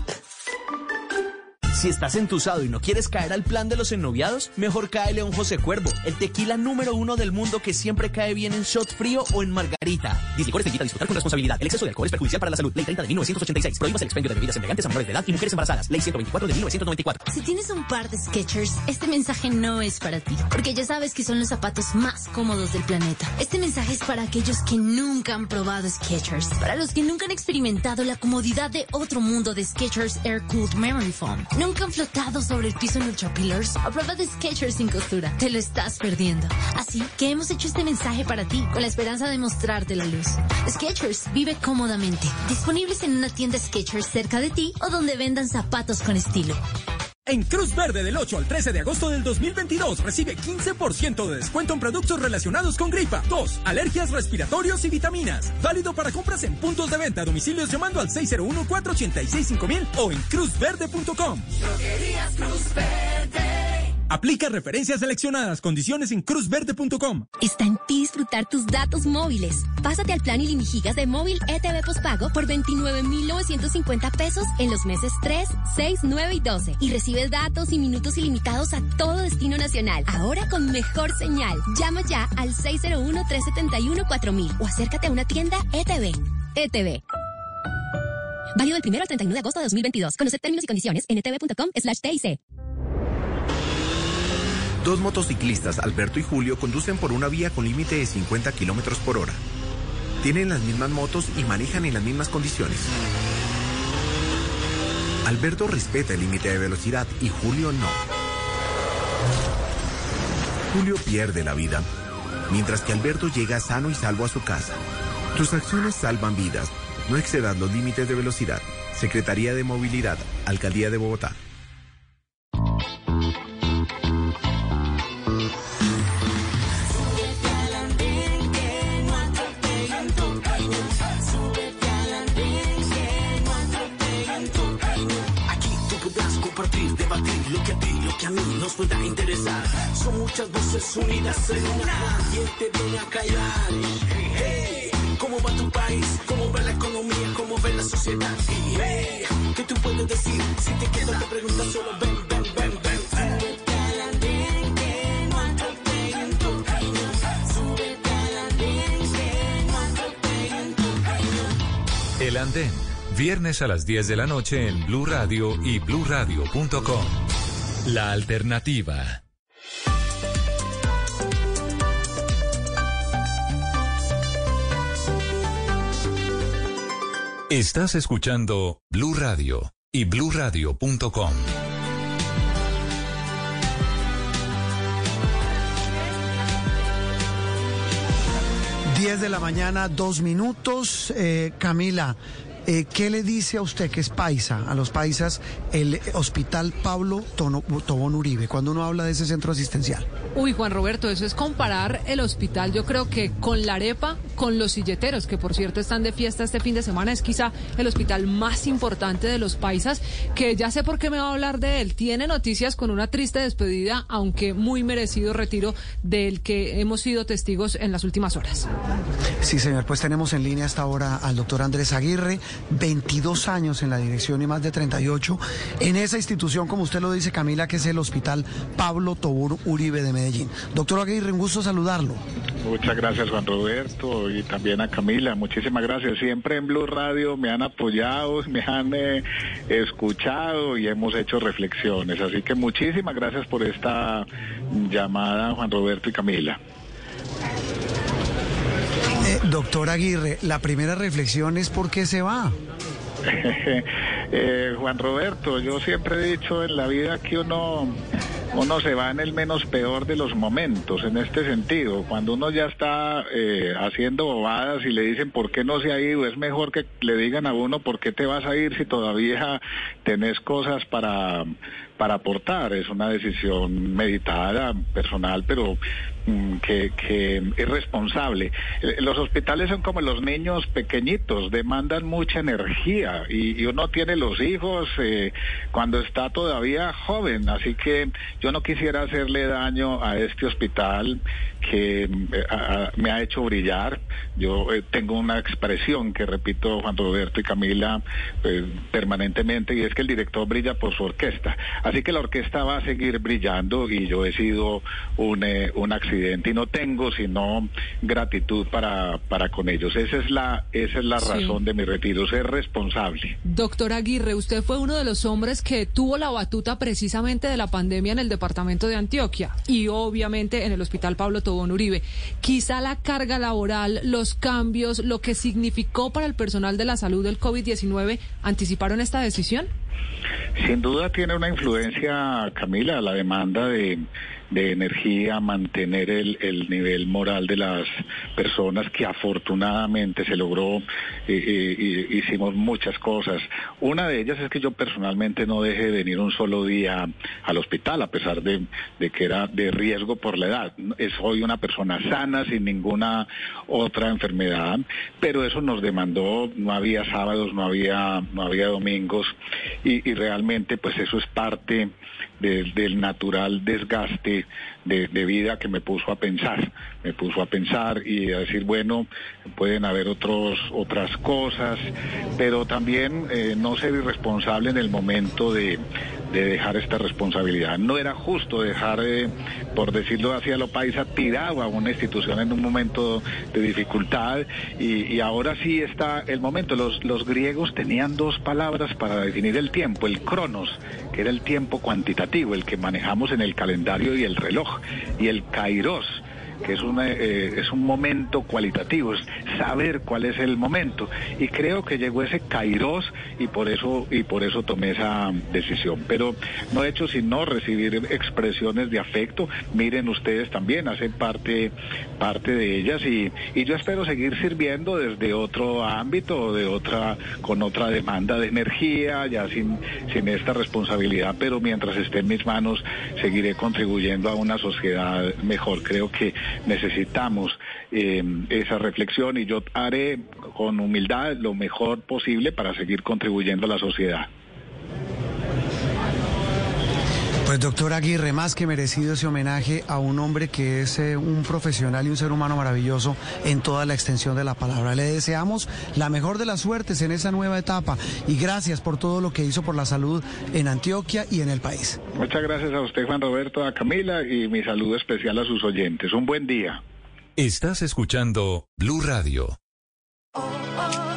Si estás entusado y no quieres caer al plan de los ennoviados, mejor cáele a un José Cuervo, el tequila número uno del mundo que siempre cae bien en shot frío o en margarita. Dislicores te invita a disfrutar con responsabilidad. El exceso de alcohol es perjudicial para la salud. Ley 30 de 1986. Prohíbas el expendio de bebidas embriagantes a menores de edad y mujeres embarazadas. Ley 124 de 1994. Si tienes un par de Skechers, este mensaje no es para ti, porque ya sabes que son los zapatos más cómodos del planeta. Este mensaje es para aquellos que nunca han probado Skechers, para los que nunca han experimentado la comodidad de otro mundo de Skechers Air Cooled Memory Foam. Nunca han flotado sobre el piso en Ultra Pillars o prueba de Skechers sin costura. Te lo estás perdiendo. Así que hemos hecho este mensaje para ti, con la esperanza de mostrarte la luz. Skechers vive cómodamente. Disponibles en una tienda Skechers cerca de ti o donde vendan zapatos con estilo. En Cruz Verde del 8 al 13 de agosto del 2022 recibe 15% de descuento en productos relacionados con gripa, tos, alergias, respiratorios y vitaminas. Válido para compras en puntos de venta a domicilios llamando al 601-486-5000 o en cruzverde.com. Cruz Verde. Aplica referencias seleccionadas, condiciones en cruzverde.com. Está en ti disfrutar tus datos móviles. Pásate al plan ilimigigas de móvil ETV postpago por 29,950 pesos en los meses 3, 6, 9 y 12. Y recibes datos y minutos ilimitados a todo destino nacional. Ahora con mejor señal. Llama ya al 601-371-4000 o acércate a una tienda ETV. ETV. Válido del 1 al 31 de agosto de 2022. Conoce términos y condiciones en etv.com slash TIC. Dos motociclistas, Alberto y Julio, conducen por una vía con límite de 50 kilómetros por hora. Tienen las mismas motos y manejan en las mismas condiciones. Alberto respeta el límite de velocidad y Julio no. Julio pierde la vida, mientras que Alberto llega sano y salvo a su casa. Tus acciones salvan vidas. No excedas los límites de velocidad. Secretaría de Movilidad, Alcaldía de Bogotá. Mí nos pueda interesar. Son muchas voces unidas en una. ¿Quién te viene a callar? Hey, ¿cómo va tu país? ¿Cómo va la economía? ¿Cómo va la sociedad? Hey, ¿qué tú puedes decir? Si te quedas te preguntas solo ven, ven, ven, ven. Cañón. El Andén, viernes a las 10 de la noche en Blue Radio y bluradio.com. La alternativa. Estás escuchando Blue Radio y bluradio.com. Diez de la mañana, dos minutos. Eh, Camila, eh, ¿qué le dice a usted que es paisa, a los paisas, el Hospital Pablo Tono- Tobón Uribe, cuando uno habla de ese centro asistencial? Uy, Juan Roberto, eso es comparar el hospital, yo creo que con la arepa, con los silleteros, que por cierto están de fiesta este fin de semana, es quizá el hospital más importante de los paisas, que ya sé por qué me va a hablar de él. Tiene noticias con una triste despedida, aunque muy merecido retiro del que hemos sido testigos en las últimas horas. Sí, señor, pues tenemos en línea hasta ahora al doctor Andrés Aguirre, 22 años en la dirección y más de 38 en esa institución, como usted lo dice, Camila, que es el Hospital Pablo Tobón Uribe de Medellín. Doctor Aguirre, un gusto saludarlo. Muchas gracias Juan Roberto y también a Camila, muchísimas gracias. Siempre en Blue Radio me han apoyado, me han eh, escuchado y hemos hecho reflexiones. Así que muchísimas gracias por esta llamada Juan Roberto y Camila. Doctor Aguirre, la primera reflexión es por qué se va. Eh, Juan Roberto, yo siempre he dicho en la vida que uno, uno se va en el menos peor de los momentos, en este sentido. Cuando uno ya está eh, haciendo bobadas y le dicen por qué no se ha ido, es mejor que le digan a uno por qué te vas a ir si todavía tenés cosas para, para aportar. Es una decisión meditada, personal, pero que, que es responsable. Eh, Los hospitales son como los niños pequeñitos, demandan mucha energía y, uno tiene los hijos eh, cuando está todavía joven, así que yo no quisiera hacerle daño a este hospital que mm, eh, me ha hecho brillar. Yo tengo una expresión que repito Juan Roberto y Camila eh, permanentemente y es que el director brilla por su orquesta. Así que la orquesta va a seguir brillando y yo he sido un, un y no tengo sino gratitud para, para con ellos. Esa es la, esa es la Sí. razón de mi retiro, ser responsable. Doctor Aguirre, usted fue uno de los hombres que tuvo la batuta precisamente de la pandemia en el departamento de Antioquia y obviamente en el Hospital Pablo Tobón Uribe. Quizá la carga laboral, los cambios, lo que significó para el personal de la salud del COVID-19, ¿anticiparon esta decisión? Sin duda tiene una influencia, Camila, la demanda de, de energía, mantener el, el nivel moral de las personas que afortunadamente se logró, eh, eh, y hicimos muchas cosas. Una de ellas es que yo personalmente no dejé de venir un solo día al hospital, a pesar de, de que era de riesgo por la edad. Soy una persona sana, sin ninguna otra enfermedad, pero eso nos demandó, no había sábados, no había, no había domingos, y realmente pues eso es parte de- del natural desgaste de, vida que me puso a pensar, me puso a pensar y a decir, bueno, pueden haber otros, otras cosas, pero también eh, no ser irresponsable en el momento de, de dejar esta responsabilidad. No era justo dejar, eh, por decirlo así, a lo paisa tirado a una institución en un momento de dificultad y, y ahora sí está el momento. Los, los griegos tenían dos palabras para definir el tiempo, el cronos, que era el tiempo cuantitativo, el que manejamos en el calendario y el reloj, y el kairos que es, una, eh, es un momento cualitativo, es saber cuál es el momento. Y creo que llegó ese kairos y por eso, y por eso tomé esa decisión. Pero no he hecho sino recibir expresiones de afecto. Miren ustedes también, hacen parte, parte de ellas y, y yo espero seguir sirviendo desde otro ámbito, de otra, con otra demanda de energía, ya sin, sin esta responsabilidad, pero mientras esté en mis manos seguiré contribuyendo a una sociedad mejor. Creo que necesitamos eh, esa reflexión y yo haré con humildad lo mejor posible para seguir contribuyendo a la sociedad. Pues doctor Aguirre, más que merecido ese homenaje a un hombre que es eh, un profesional y un ser humano maravilloso en toda la extensión de la palabra. Le deseamos la mejor de las suertes en esa nueva etapa y gracias por todo lo que hizo por la salud en Antioquia y en el país. Muchas gracias a usted, Juan Roberto, a Camila y mi saludo especial a sus oyentes. Un buen día. Estás escuchando Blue Radio. Juntos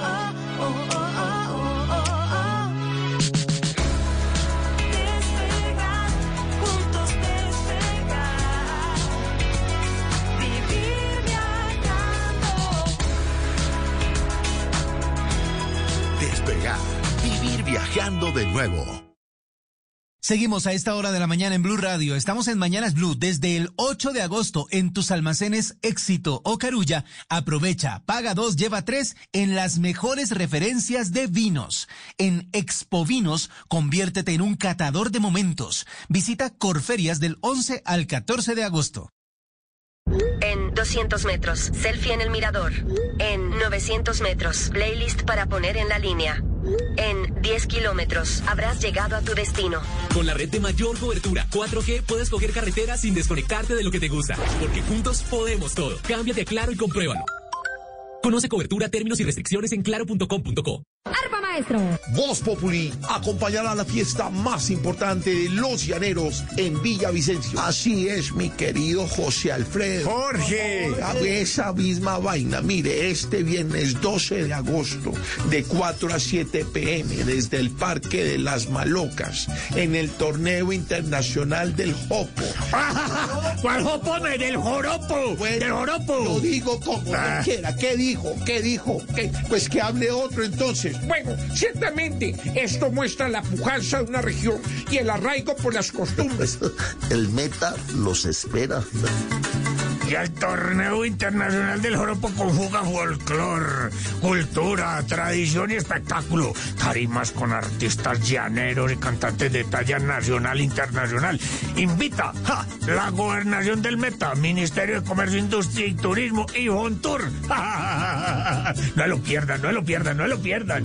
viajando de nuevo. Seguimos a esta hora de la mañana en Blue Radio. Estamos en Mañanas Blue desde el 8 de agosto en tus almacenes Éxito o Carulla. Aprovecha, paga dos, lleva tres en las mejores referencias de vinos. En Expo Vinos, conviértete en un catador de momentos. Visita Corferias del 11 al 14 de agosto. En 200 metros, selfie en el mirador. En 900 metros, playlist para poner en la línea. En 10 kilómetros, habrás llegado a tu destino. Con la red de mayor cobertura 4G puedes coger carretera sin desconectarte de lo que te gusta. Porque juntos podemos todo. Cámbiate a Claro y compruébalo. Conoce cobertura, términos y restricciones en claro.com.co. ¡Arpa, maestro! Voz Populi acompañará a la fiesta más importante de los llaneros en Villavicencio. Así es, mi querido José Alfredo. Jorge. Esa misma vaina. Mire, este viernes 12 de agosto, de 4 a 7 pm, desde el Parque de las Malocas, en el Torneo Internacional del Jopo. ¿Cuál jopo? no, Del joropo. del joropo. Lo digo como Ah. quiera. ¿Qué dijo? ¿Qué dijo? ¿Qué? Pues que hable otro entonces. Bueno, ciertamente esto muestra la pujanza de una región y el arraigo por las costumbres. El meta los espera. Y el torneo internacional del joropo conjuga folclor, cultura, tradición y espectáculo. Tarimas con artistas llaneros y cantantes de talla nacional e internacional. Invita ¡ja! la gobernación del Meta, Ministerio de Comercio, Industria y Turismo y Fontur. No lo pierdan, no lo pierdan, no lo pierdan.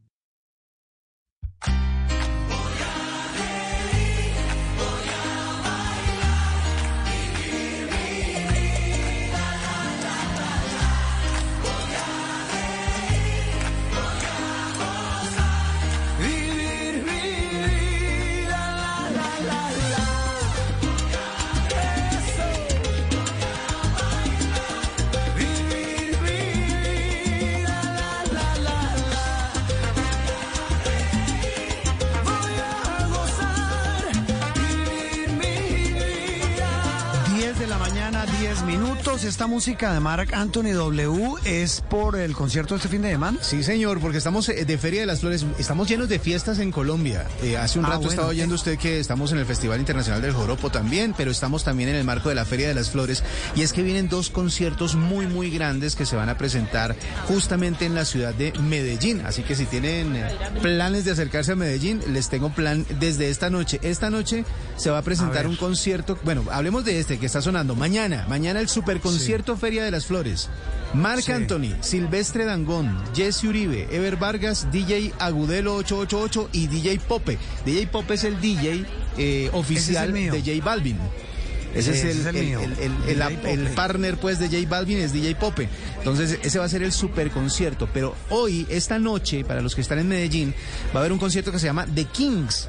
Esta música de Marc Anthony W es por el concierto de este fin de semana. Sí, señor, porque estamos eh, de Feria de las Flores, estamos llenos de fiestas en Colombia. Eh, hace un Ah, rato bueno, estaba oyendo usted que estamos en el Festival Internacional del Joropo también, pero estamos también en el marco de la Feria de las Flores. Y es que vienen dos conciertos muy, muy grandes que se van a presentar justamente en la ciudad de Medellín. Así que si tienen eh, planes de acercarse a Medellín, les tengo plan desde esta noche. Esta noche se va a presentar un concierto, bueno, hablemos de este que está sonando mañana. Mañana el superconcierto Feria de las Flores. Marc Sí. Anthony, Silvestre Dangón, Jesse Uribe, Ever Vargas, DJ Agudelo 888 y DJ Pope. DJ Pope es el DJ eh, oficial de J Balvin. Ese es Ese el, es el el- mío. el- partner pues de J Balvin es DJ Pope. Entonces ese va a ser el super concierto. Pero hoy, esta noche, para los que están en Medellín, va a haber un concierto que se llama The Kings.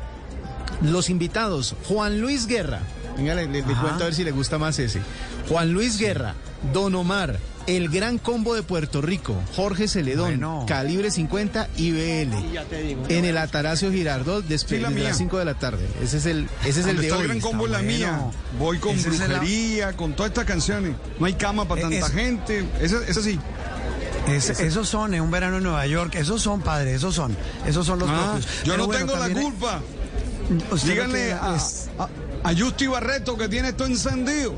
Los invitados, Juan Luis Guerra. Venga, le, le- cuento a ver si le gusta más ese. Juan Luis Guerra, Don Omar, El Gran Combo de Puerto Rico, Jorge Celedón, Bueno. Calibre 50 y BL. En el Ataracio Girardot Sí, la desde las mía. 5 de la tarde. Ese es el, ese es el de está hoy. el gran combo está la bueno. mía. Voy con Ese brujería, con todas estas canciones. No hay cama para Eh, tanta es- gente. Ese sí. Es- esos son, en un verano en Nueva York, esos son, padre, esos son, esos son los Ah, propios. yo Pero no bueno, tengo la culpa. Díganle a, a, a Justi Barreto que tiene esto encendido.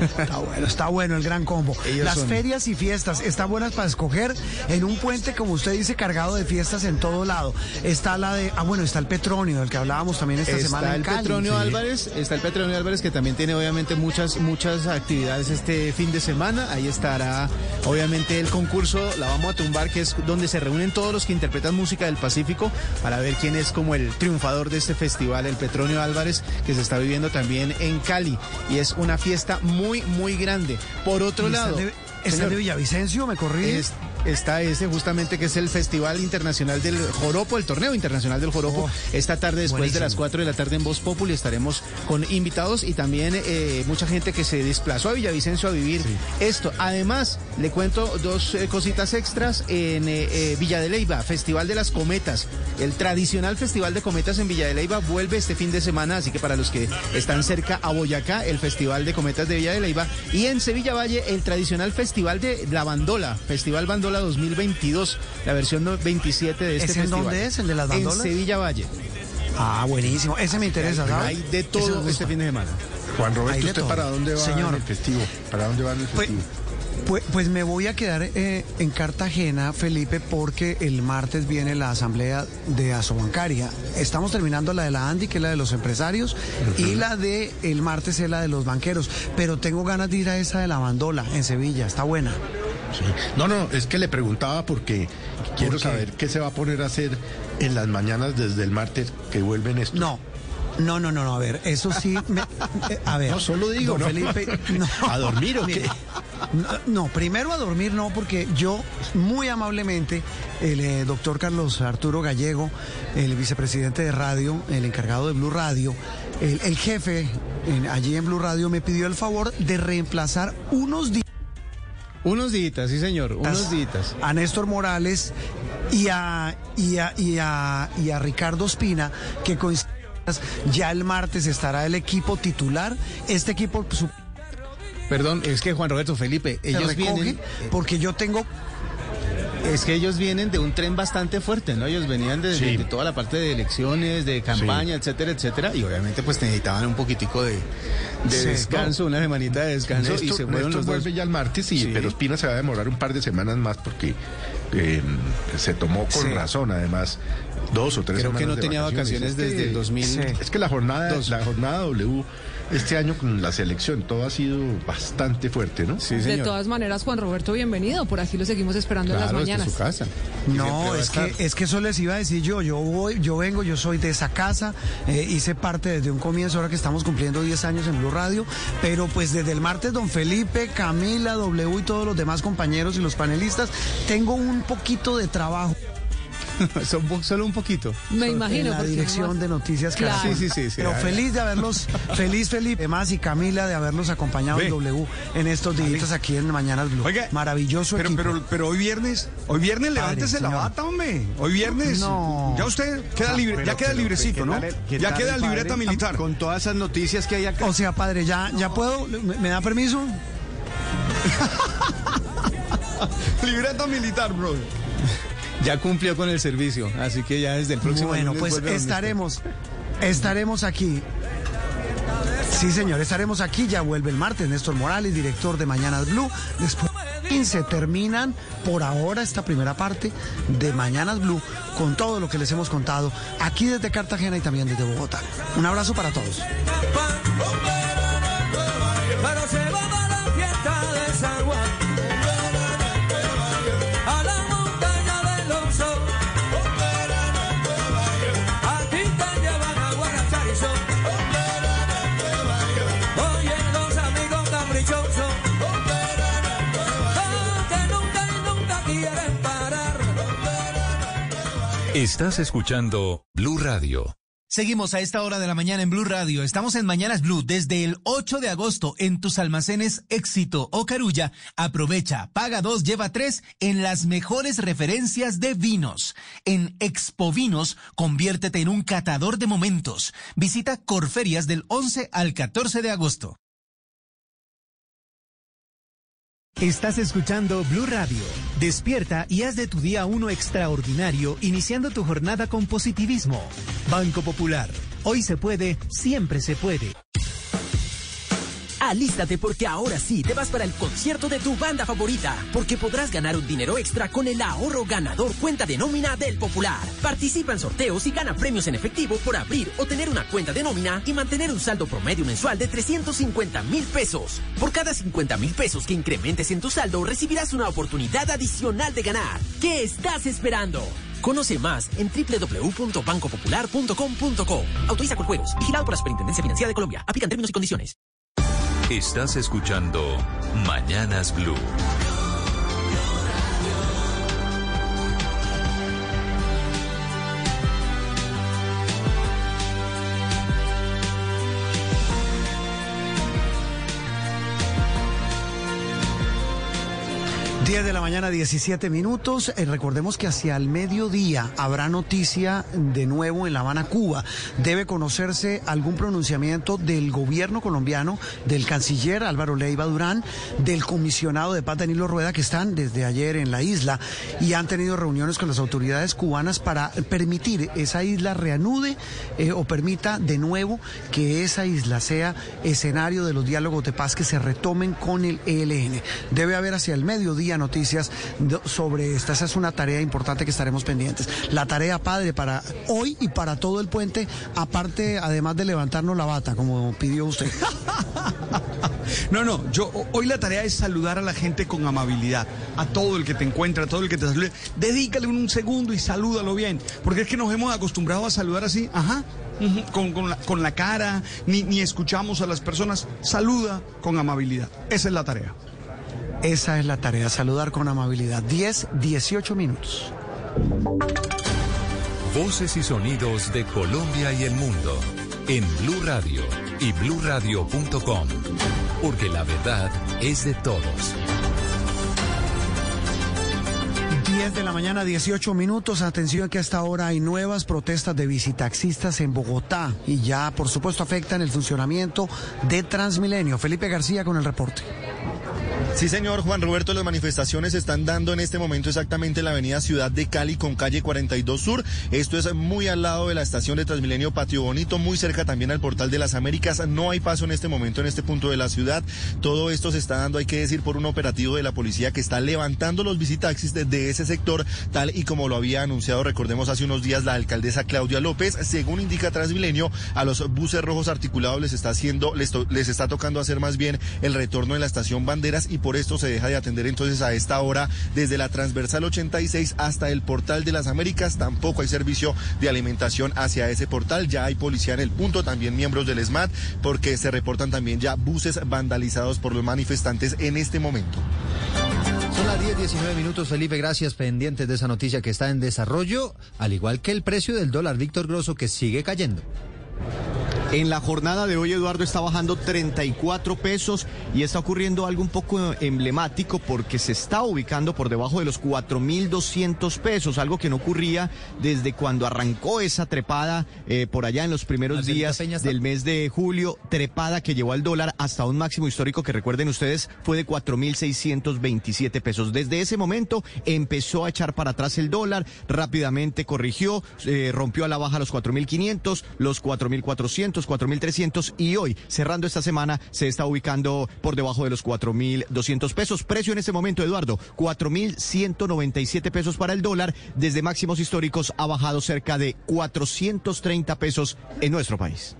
Está bueno, está bueno el gran combo. Ellos Las son- ferias y fiestas están buenas para escoger en un puente, como usted dice, cargado de fiestas en todo lado. Está la de, ah, bueno, está el Petronio, del que hablábamos también esta está semana en el Cali. Petronio Sí. Álvarez, está el Petronio Álvarez que también tiene obviamente muchas muchas actividades este fin de semana. Ahí estará obviamente el concurso La Vamos a Tumbar, que es donde se reúnen todos los que interpretan música del Pacífico para ver quién es como el triunfador de este festival, el Petronio Álvarez, que se está viviendo también en Cali. Y es una fiesta muy, muy grande. Por otro ¿Y está lado... el de- ¿Está el señor, de Villavicencio? ¿Me corrí? es- está ese justamente que es el Festival Internacional del Joropo, el Torneo Internacional del Joropo. Oh, Esta tarde, después de las 4 de la tarde en Voz Populi, estaremos con invitados y también eh, mucha gente que se desplazó a Villavicencio a vivir esto. Además, le cuento dos eh, cositas extras en eh, eh, Villa de Leyva, Festival de las Cometas. El tradicional Festival de Cometas en Villa de Leyva vuelve este fin de semana, así que para los que están cerca a Boyacá, el Festival de Cometas de Villa de Leyva. Y en Sevilla Valle, el tradicional Festival de la Bandola, Festival Bandola 2022, la versión no- 27 de este ¿Ese en festival. dónde es, el de las bandolas? En Sevilla Valle. Ah, buenísimo. Ese me interesa, ¿sabes? Hay de todo este fin de semana. Juan Roberto, ¿usted todo. para dónde va Señor. en el festivo? ¿Para dónde va en el Pues, festivo? pues, pues me voy a quedar eh, en Cartagena, Felipe, porque el martes viene la asamblea de Asobancaria. Estamos terminando la de la Andy, que es la de los empresarios, y la de el martes es la de los banqueros. Pero tengo ganas de ir a esa de la bandola en Sevilla. Está buena. Sí. No, no, es que le preguntaba porque quiero qué? saber qué se va a poner a hacer en las mañanas desde el martes que vuelven esto. No. No, no, no, no, a ver, eso sí, me- eh, a ver. No, solo digo. Felipe, no. ¿A dormir o qué? No, no, primero a dormir no, porque yo muy amablemente, el eh, doctor Carlos Arturo Gallego, el vicepresidente de radio, el encargado de Blue Radio, el, el jefe en- allí en Blue Radio me pidió el favor de reemplazar unos días Unos días, sí señor, unos días. a Néstor Morales y a, y a, y a, y a Ricardo Espina, que coinciden ya el martes estará el equipo titular. Este equipo su- Perdón, es que Juan Roberto Felipe, ellos vienen, porque yo tengo es que ellos vienen de un tren bastante fuerte, ¿no? Ellos venían de, Sí. de- de toda la parte de elecciones, de campaña, etcétera, etcétera, y obviamente pues necesitaban un poquitico de, de Sí, descanso, una semanita de descanso, y se fueron Néstor los dos. vuelve ya el martes, y, Sí. pero Espina se va a demorar un par de semanas más porque eh, se tomó con Sí. razón, además, dos o tres Creo que no de tenía vacaciones desde el 2000. Sí. Es que la jornada, Dos. la jornada W este año con la selección, todo ha sido bastante fuerte, ¿no? Sí, De todas maneras, Juan Roberto, bienvenido. Por aquí lo seguimos esperando en las mañanas. su casa. No, es que, es que eso les iba a decir yo. Yo voy, yo vengo, yo soy de esa casa, eh, hice parte desde un comienzo, ahora que estamos cumpliendo 10 años en Blue Radio, pero pues desde el martes, don Felipe, Camila, W y todos los demás compañeros y los panelistas, tengo un poquito de trabajo Son solo un poquito. Me imagino. en la dirección de Noticias Claro. Caracol. Sí, sí, sí, sí. Pero feliz de haberlos, feliz Felipe, además y Camila de haberlos acompañado Ve. en W en estos días aquí en Mañanas Blue. Oiga, Maravilloso pero, equipo. pero, pero hoy viernes, hoy viernes levántese la bata, hombre. Hoy viernes. No. Ya usted queda libre, Pero- ya queda pero, librecito, ¿qué ¿no? tal Ya queda padre? libreta militar. Con todas esas noticias que hay acá. O sea, padre, ya, ya puedo, ¿me, me da permiso? libreta militar, bro. Ya cumplió con el servicio, así que ya desde el próximo Bueno, pues estaremos, estaremos aquí. Sí, señor, estaremos aquí. Ya vuelve el martes Néstor Morales, director de Mañanas Blue. Después 15 terminan por ahora esta primera parte de Mañanas Blue con todo lo que les hemos contado aquí desde Cartagena y también desde Bogotá. Un abrazo para todos. Estás escuchando Blue Radio. Seguimos a esta hora de la mañana en Blue Radio. Estamos en Mañanas Blue desde el 8 de agosto en tus almacenes Éxito o Carulla. Aprovecha, paga dos, lleva tres en las mejores referencias de vinos. En Expo Vinos, conviértete en un catador de momentos. Visita Corferias del 11 al 14 de agosto. Estás escuchando Blue Radio. Despierta y haz de tu día uno extraordinario, iniciando tu jornada con positivismo. Banco Popular. Hoy se puede, siempre se puede. Alístate porque ahora sí te vas para el concierto de tu banda favorita, porque podrás ganar un dinero extra con el ahorro ganador cuenta de nómina del Popular. Participa en sorteos y gana premios en efectivo por abrir o tener una cuenta de nómina y mantener un saldo promedio mensual de 350 mil pesos. Por cada 50 mil pesos que incrementes en tu saldo, recibirás una oportunidad adicional de ganar. ¿Qué estás esperando? Conoce más en www.bancopopular.com.co. Autoriza con juegos. Vigilado por la Superintendencia Financiera de Colombia. Aplican términos y condiciones. Estás escuchando Mañanas Blue. 10 de la mañana, 17 minutos. Eh, recordemos que hacia el mediodía habrá noticia de nuevo en La Habana, Cuba. Debe conocerse algún pronunciamiento del gobierno colombiano, del canciller Álvaro Leiva Durán, del comisionado de paz Danilo Rueda, que están desde ayer en la isla y han tenido reuniones con las autoridades cubanas para permitir esa isla reanude eh, o permita de nuevo que esa isla sea escenario de los diálogos de paz que se retomen con el ELN. Debe haber hacia el mediodía noticias sobre esta. Esa es una tarea importante que estaremos pendientes. La tarea padre para hoy y para todo el puente, aparte, además de levantarnos la bata, como pidió usted. No, no, yo hoy la tarea es saludar a la gente con amabilidad, a todo el que te encuentra, a todo el que te salude. Dedícale un segundo y salúdalo bien, porque es que nos hemos acostumbrado a saludar así, ajá, con, la, con la cara, ni, ni escuchamos a las personas. Saluda con amabilidad. Esa es la tarea. Esa es la tarea, saludar con amabilidad. 10, 18 minutos. Voces y sonidos de Colombia y el mundo en Blue Radio y bluradio.com, porque la verdad es de todos. 10 de la mañana, 18 minutos. Atención que hasta ahora hay nuevas protestas de visitaxistas en Bogotá y ya, por supuesto, afectan el funcionamiento de Transmilenio. Felipe García con el reporte. Sí, señor Juan Roberto, las manifestaciones están dando en este momento exactamente en la avenida Ciudad de Cali con calle 42 Sur. Esto es muy al lado de la estación de Transmilenio Patio Bonito, muy cerca también al Portal de las Américas. No hay paso en este momento en este punto de la ciudad. Todo esto se está dando, hay que decir, por un operativo de la policía que está levantando los visitaxis desde ese sector, tal y como lo había anunciado, recordemos, hace unos días la alcaldesa Claudia López. Según indica Transmilenio, a los buses rojos articulados les está haciendo, les, les está tocando hacer más bien el retorno en la estación Banderas y por esto se deja de atender entonces a esta hora desde la transversal 86 hasta el portal de las Américas. Tampoco hay servicio de alimentación hacia ese portal. Ya hay policía en el punto, también miembros del SMAT, porque se reportan también ya buses vandalizados por los manifestantes en este momento. Son las 10, 19 minutos, Felipe. Gracias, pendientes de esa noticia que está en desarrollo, al igual que el precio del dólar, Víctor Grosso, que sigue cayendo. En la jornada de hoy, Eduardo está bajando 34 pesos y está ocurriendo algo un poco emblemático porque se está ubicando por debajo de los 4.200 pesos, algo que no ocurría desde cuando arrancó esa trepada eh, por allá en los primeros días del mes de julio, trepada que llevó al dólar hasta un máximo histórico que recuerden ustedes fue de 4.627 pesos. Desde ese momento empezó a echar para atrás el dólar, rápidamente corrigió, eh, rompió a la baja los 4.500, los 4.400 4.300 y hoy, cerrando esta semana, se está ubicando por debajo de los 4.200 pesos. Precio en este momento, Eduardo, 4.197 pesos para el dólar. Desde máximos históricos ha bajado cerca de 430 pesos en nuestro país.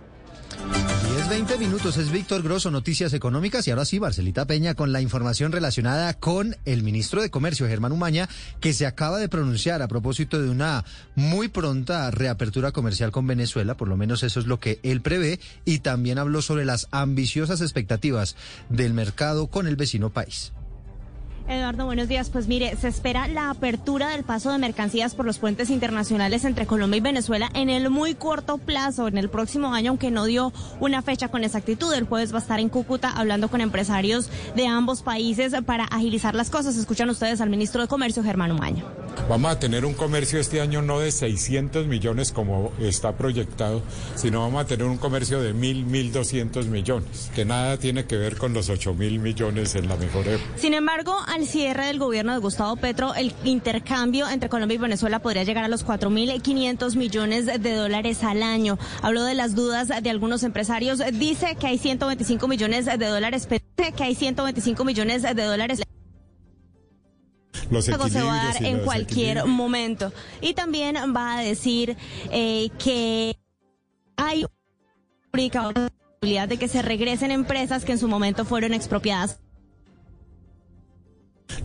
10, 20 minutos es Víctor Grosso, Noticias Económicas. Y ahora sí, Marcelita Peña con la información relacionada con el ministro de Comercio, Germán Umaña, que se acaba de pronunciar a propósito de una muy pronta reapertura comercial con Venezuela. Por lo menos eso es lo que él prevé. Y también habló sobre las ambiciosas expectativas del mercado con el vecino país. Eduardo, buenos días. Pues mire, se espera la apertura del paso de mercancías por los puentes internacionales entre Colombia y Venezuela en el muy corto plazo, en el próximo año, aunque no dio una fecha con exactitud. El jueves va a estar en Cúcuta hablando con empresarios de ambos países para agilizar las cosas. Escuchan ustedes al ministro de Comercio, Germán Umaña. Vamos a tener un comercio este año no de 600 millones como está proyectado, sino vamos a tener un comercio de 1.000, 1.200 millones, que nada tiene que ver con los 8 mil millones en la mejor época. Sin embargo, al cierre del gobierno de Gustavo Petro, el intercambio entre Colombia y Venezuela podría llegar a los 4.500 millones de dólares al año. Habló de las dudas de algunos empresarios. Dice que hay 125 millones de dólares, que hay 125 millones de dólares los se va a dar en cualquier momento. Y también va a decir eh, que hay una posibilidad de que se regresen empresas que en su momento fueron expropiadas.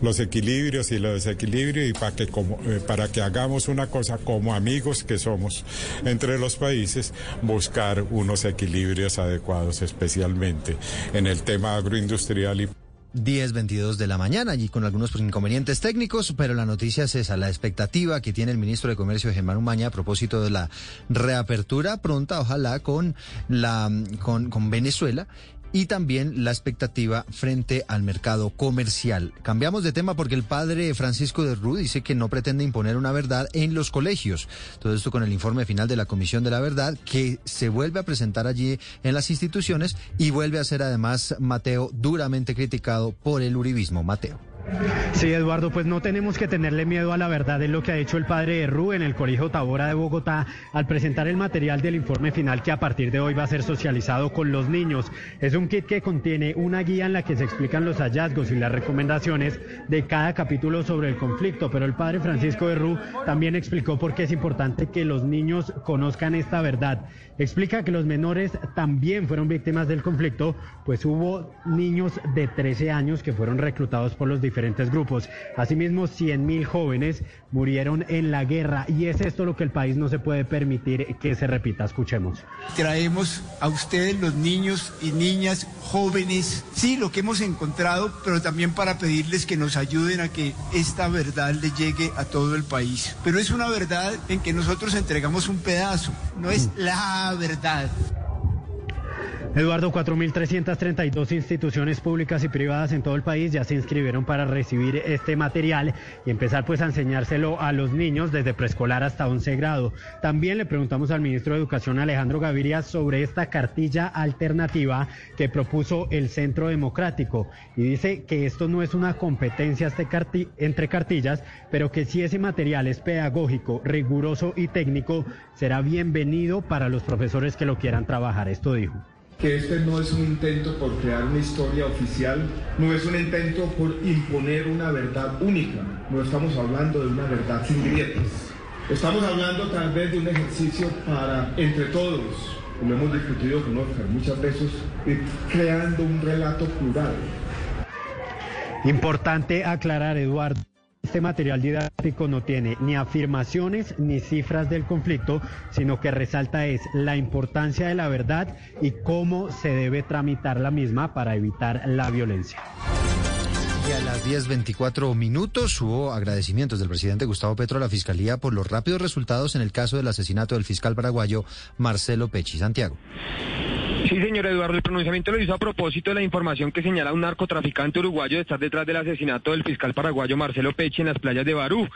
Los equilibrios y los desequilibrios y para que como eh, para que hagamos una cosa como amigos que somos entre los países buscar unos equilibrios adecuados especialmente en el tema agroindustrial y 10.22 de la mañana, allí con algunos inconvenientes técnicos, pero la noticia es esa, la expectativa que tiene el ministro de Comercio Germán Umaña a propósito de la reapertura pronta, ojalá con la con, con Venezuela y también la expectativa frente al mercado comercial. Cambiamos de tema porque el padre Francisco de Rú dice que no pretende imponer una verdad en los colegios. Todo esto con el informe final de la Comisión de la Verdad que se vuelve a presentar allí en las instituciones y vuelve a ser además Mateo duramente criticado por el uribismo. Mateo. Sí, Eduardo, pues no tenemos que tenerle miedo a la verdad, es lo que ha hecho el padre de en el Colegio Tabora de Bogotá al presentar el material del informe final que a partir de hoy va a ser socializado con los niños. Es un kit que contiene una guía en la que se explican los hallazgos y las recomendaciones de cada capítulo sobre el conflicto, pero el padre Francisco de también explicó por qué es importante que los niños conozcan esta verdad. Explica que los menores también fueron víctimas del conflicto, pues hubo niños de 13 años que fueron reclutados por los diferentes grupos. Asimismo, 100.000 jóvenes murieron en la guerra y es esto lo que el país no se puede permitir que se repita. Escuchemos. Traemos a ustedes los niños y niñas jóvenes, sí, lo que hemos encontrado, pero también para pedirles que nos ayuden a que esta verdad le llegue a todo el país. Pero es una verdad en que nosotros entregamos un pedazo, no es la verdad. Eduardo, 4.332 instituciones públicas y privadas en todo el país ya se inscribieron para recibir este material y empezar pues a enseñárselo a los niños desde preescolar hasta 11 grado. También le preguntamos al ministro de Educación Alejandro Gaviria sobre esta cartilla alternativa que propuso el Centro Democrático y dice que esto no es una competencia este entre cartillas, pero que si ese material es pedagógico, riguroso y técnico, será bienvenido para los profesores que lo quieran trabajar. Esto dijo. Que este no es un intento por crear una historia oficial, no es un intento por imponer una verdad única, no estamos hablando de una verdad sin grietas. Estamos hablando tal vez de un ejercicio para, entre todos, lo hemos discutido con Oscar muchas veces, ir creando un relato plural. Importante aclarar, Eduardo. Este material didáctico no tiene ni afirmaciones ni cifras del conflicto, sino que resalta es la importancia de la verdad y cómo se debe tramitar la misma para evitar la violencia. Y a las 10.24 minutos hubo agradecimientos del presidente Gustavo Petro a la Fiscalía por los rápidos resultados en el caso del asesinato del fiscal paraguayo Marcelo Pechi. Santiago. Sí, señor Eduardo, el pronunciamiento lo hizo a propósito de la información que señala un narcotraficante uruguayo de estar detrás del asesinato del fiscal paraguayo Marcelo Pechi en las playas de Barú.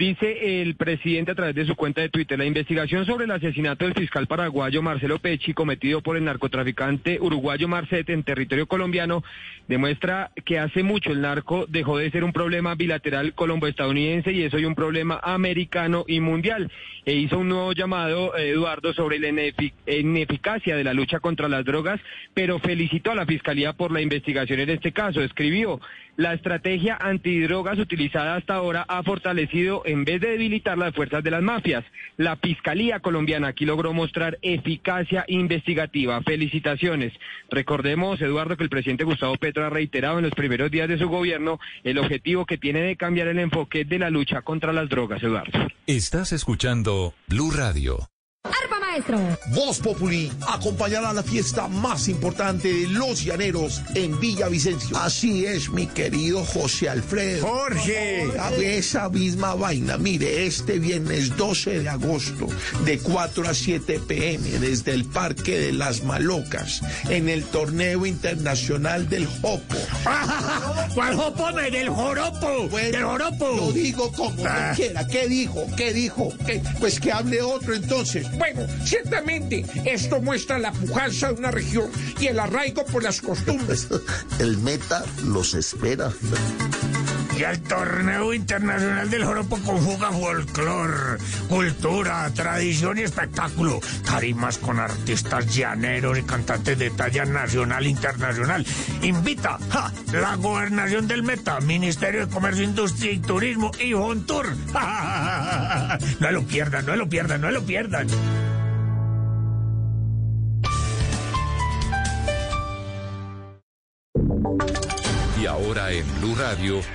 Dice el presidente a través de su cuenta de Twitter, la investigación sobre el asesinato del fiscal paraguayo Marcelo Pecci cometido por el narcotraficante uruguayo Marcete en territorio colombiano demuestra que hace mucho el narco dejó de ser un problema bilateral colombo-estadounidense y es hoy un problema americano y mundial. E hizo un nuevo llamado, eh, Eduardo, sobre la inefic- ineficacia de la lucha contra las drogas, pero felicitó a la Fiscalía por la investigación en este caso. Escribió, la estrategia antidrogas utilizada hasta ahora ha fortalecido en vez de debilitar las fuerzas de las mafias. La Fiscalía colombiana aquí logró mostrar eficacia investigativa. Felicitaciones. Recordemos, Eduardo, que el presidente Gustavo Petro ha reiterado en los primeros días de su gobierno el objetivo que tiene de cambiar el enfoque de la lucha contra las drogas, Eduardo. Estás escuchando Blue Radio. Arpa maestro. Voz Populi acompañará la fiesta más importante de los llaneros en Villavicencio. Así es, mi querido José Alfredo. Jorge. A esa misma vaina. Mire, este viernes 12 de agosto, de 4 a 7 pm, desde el Parque de las Malocas, en el torneo internacional del Jopo. ¿Cuál jopo? Del joropo. del joropo. Lo digo como Ah. quiera. ¿Qué dijo? ¿Qué dijo? ¿Qué? Pues que hable otro entonces. Bueno, ciertamente esto muestra la pujanza de una región y el arraigo por las costumbres. El meta los espera. Y el torneo internacional del joropo conjuga folclor, cultura, tradición y espectáculo. Tarimas con artistas llaneros y cantantes de talla nacional e internacional. Invita ¡ja! la gobernación del Meta, Ministerio de Comercio, Industria y Turismo y Hontur. No lo pierdan, no lo pierdan, no lo pierdan.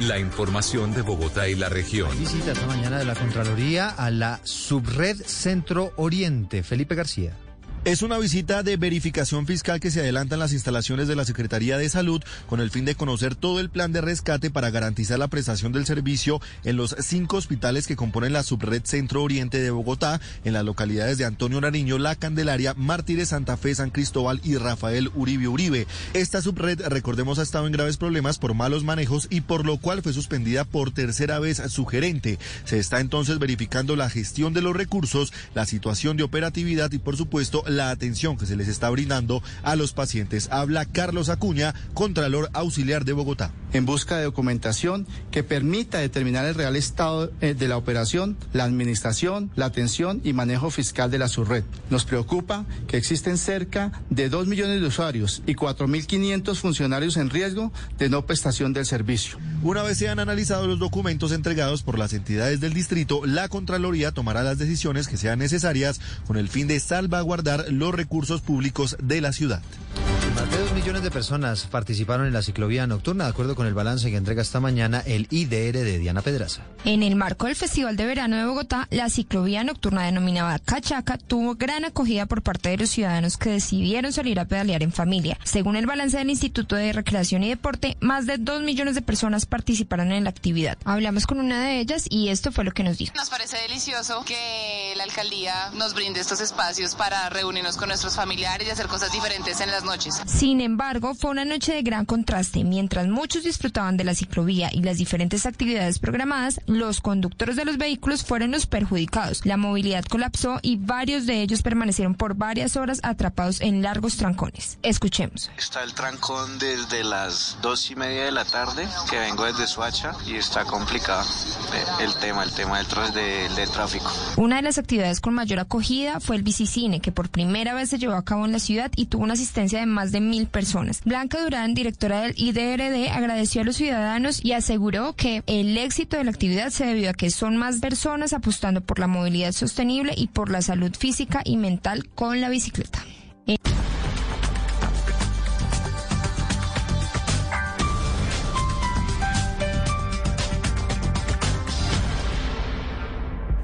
La información de Bogotá y la región. Visita esta mañana de la Contraloría a la Subred Centro Oriente. Felipe García. Es una visita de verificación fiscal que se adelanta en las instalaciones de la Secretaría de Salud con el fin de conocer todo el plan de rescate para garantizar la prestación del servicio en los cinco hospitales que componen la subred Centro Oriente de Bogotá, en las localidades de Antonio Nariño, La Candelaria, Mártires, Santa Fe, San Cristóbal y Rafael Uribe Uribe. Esta subred, recordemos, ha estado en graves problemas por malos manejos y por lo cual fue suspendida por tercera vez su gerente. Se está entonces verificando la gestión de los recursos, la situación de operatividad y, por supuesto, la atención que se les está brindando a los pacientes. Habla Carlos Acuña, Contralor Auxiliar de Bogotá. en busca de documentación que permita determinar el real estado eh, de la operación, la administración, la atención y manejo fiscal de la subred. Nos preocupa que existen cerca de 2 millones de usuarios y 4.500 funcionarios en riesgo de no prestación del servicio. Una vez sean analizados los documentos entregados por las entidades del distrito, la Contraloría tomará las decisiones que sean necesarias con el fin de salvaguardar los recursos públicos de la ciudad. Más de dos millones de personas participaron en la ciclovía nocturna, de acuerdo con el balance que entrega esta mañana el IDR de Diana Pedraza. En el marco del Festival de Verano de Bogotá, la ciclovía nocturna denominada Cachaca tuvo gran acogida por parte de los ciudadanos que decidieron salir a pedalear en familia. Según el balance del Instituto de Recreación y Deporte, más de dos millones de personas participaron en la actividad. Hablamos con una de ellas y esto fue lo que nos dijo. Nos parece delicioso que la alcaldía nos brinde estos espacios para reunirnos con nuestros familiares y hacer cosas diferentes en las noches. Sin embargo, fue una noche de gran contraste. Mientras muchos disfrutaban de la ciclovía y las diferentes actividades programadas, los conductores de los vehículos fueron los perjudicados. La movilidad colapsó y varios de ellos permanecieron por varias horas atrapados en largos trancones. Escuchemos. Está el trancón desde las dos y media de la tarde, que vengo desde Suacha, y está complicado eh, el tema, el tema del, de- del tráfico. Una de las actividades con mayor acogida fue el bicicine, que por primera vez se llevó a cabo en la ciudad y tuvo una asistencia de más de mil personas. Blanca Durán, directora del IDRD, agradeció a los ciudadanos y aseguró que el éxito de la actividad se debió a que son más personas apostando por la movilidad sostenible y por la salud física y mental con la bicicleta.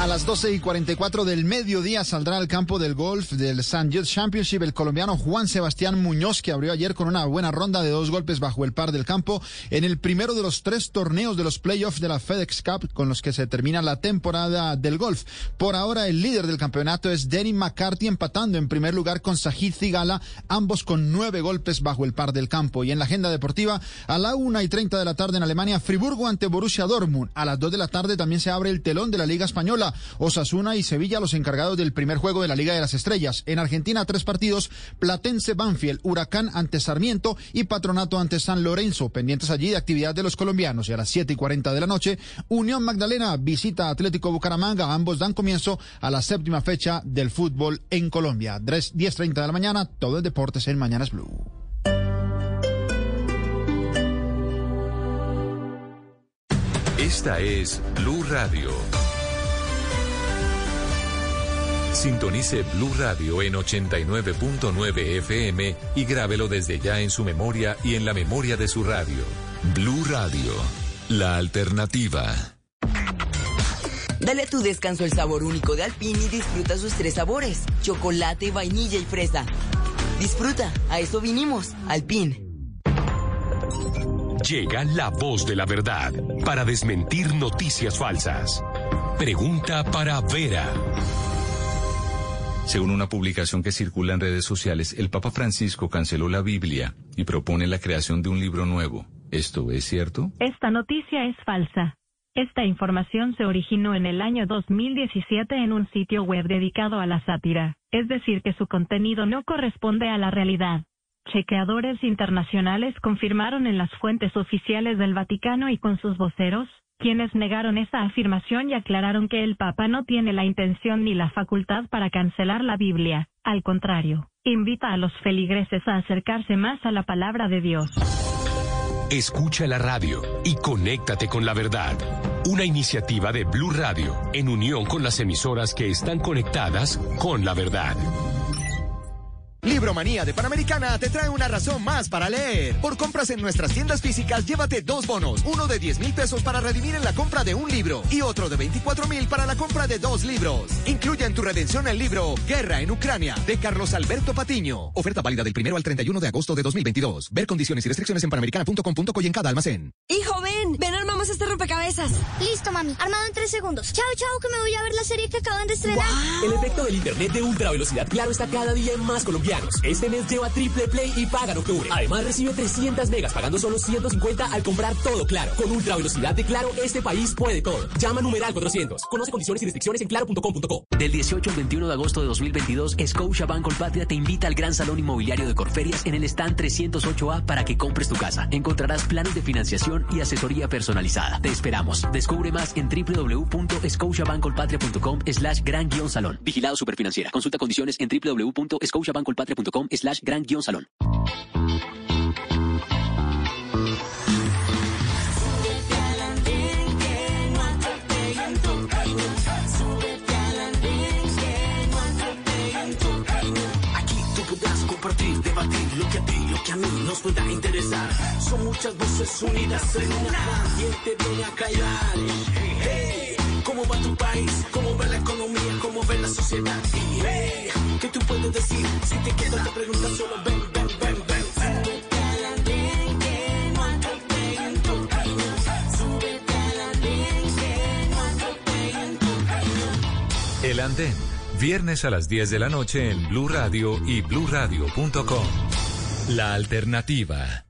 A las 12 y 44 del mediodía saldrá al campo del golf del San Jude Championship el colombiano Juan Sebastián Muñoz, que abrió ayer con una buena ronda de dos golpes bajo el par del campo en el primero de los tres torneos de los playoffs de la FedEx Cup con los que se termina la temporada del golf. Por ahora, el líder del campeonato es Denny McCarthy, empatando en primer lugar con Sajid Zigala, ambos con nueve golpes bajo el par del campo. Y en la agenda deportiva, a la una y 30 de la tarde en Alemania, Friburgo ante Borussia Dortmund. A las 2 de la tarde también se abre el telón de la Liga Española. Osasuna y Sevilla los encargados del primer juego de la Liga de las Estrellas. En Argentina, tres partidos, Platense Banfield, Huracán ante Sarmiento y Patronato ante San Lorenzo. Pendientes allí de actividad de los colombianos. Y a las 7 y 40 de la noche, Unión Magdalena visita a Atlético Bucaramanga. Ambos dan comienzo a la séptima fecha del fútbol en Colombia. 10.30 de la mañana, todo el deportes en Mañanas Blue. Esta es Blue Radio. Sintonice Blue Radio en 89.9 FM y grábelo desde ya en su memoria y en la memoria de su radio. Blue Radio, la alternativa. Dale a tu descanso el sabor único de Alpine y disfruta sus tres sabores, chocolate, vainilla y fresa. Disfruta, a eso vinimos, Alpine. Llega la voz de la verdad para desmentir noticias falsas. Pregunta para Vera. Según una publicación que circula en redes sociales, el Papa Francisco canceló la Biblia y propone la creación de un libro nuevo. ¿Esto es cierto? Esta noticia es falsa. Esta información se originó en el año 2017 en un sitio web dedicado a la sátira, es decir, que su contenido no corresponde a la realidad. Chequeadores internacionales confirmaron en las fuentes oficiales del Vaticano y con sus voceros, quienes negaron esa afirmación y aclararon que el Papa no tiene la intención ni la facultad para cancelar la Biblia. Al contrario, invita a los feligreses a acercarse más a la palabra de Dios. Escucha la radio y conéctate con la verdad. Una iniciativa de Blue Radio en unión con las emisoras que están conectadas con la verdad. Libromanía de Panamericana te trae una razón más para leer. Por compras en nuestras tiendas físicas, llévate dos bonos. Uno de 10 mil pesos para redimir en la compra de un libro y otro de 24 mil para la compra de dos libros. Incluye en tu redención el libro Guerra en Ucrania de Carlos Alberto Patiño. Oferta válida del primero al 31 de agosto de 2022. Ver condiciones y restricciones en panamericana.com.co y en cada almacén. Hijo, ven, ven, armamos este rompecabezas. Listo, mami. Armado en tres segundos. Chao, chao, que me voy a ver la serie que acaban de estrenar. El efecto del internet de ultra velocidad claro está cada día en más colombianos. Este mes lleva triple play y paga en octubre. Además recibe 300 megas pagando solo 150 al comprar todo claro. Con ultra velocidad de claro, este país puede todo. Llama numeral 400. Conoce condiciones y restricciones en claro.com.co. Del 18 al 21 de agosto de 2022, Scotia Bank Colpatria te invita al gran salón inmobiliario de Corferias en el stand 308A para que compres tu casa. Encontrarás planes de financiación y asesoría personalizada. Te esperamos. Descubre más en www.scotiabankcolpatria.com slash gran salón. Vigilado Superfinanciera. Consulta condiciones en www.scotiabankcolpatria.com slash gran guion salón. Lo que a ti, lo que a mí nos pueda interesar. Son muchas voces unidas en una. ¿Quién te viene a callar? Hey, ¿cómo va tu país? ¿Cómo va la economía? ¿Cómo sociedad? Y hey, ¿qué tú puedes decir? Si te quedas te preguntas solo ven, ven, ven, ven. Camino. El Andén, viernes a las 10 de la noche en Blue Radio y bluradio.com. La alternativa.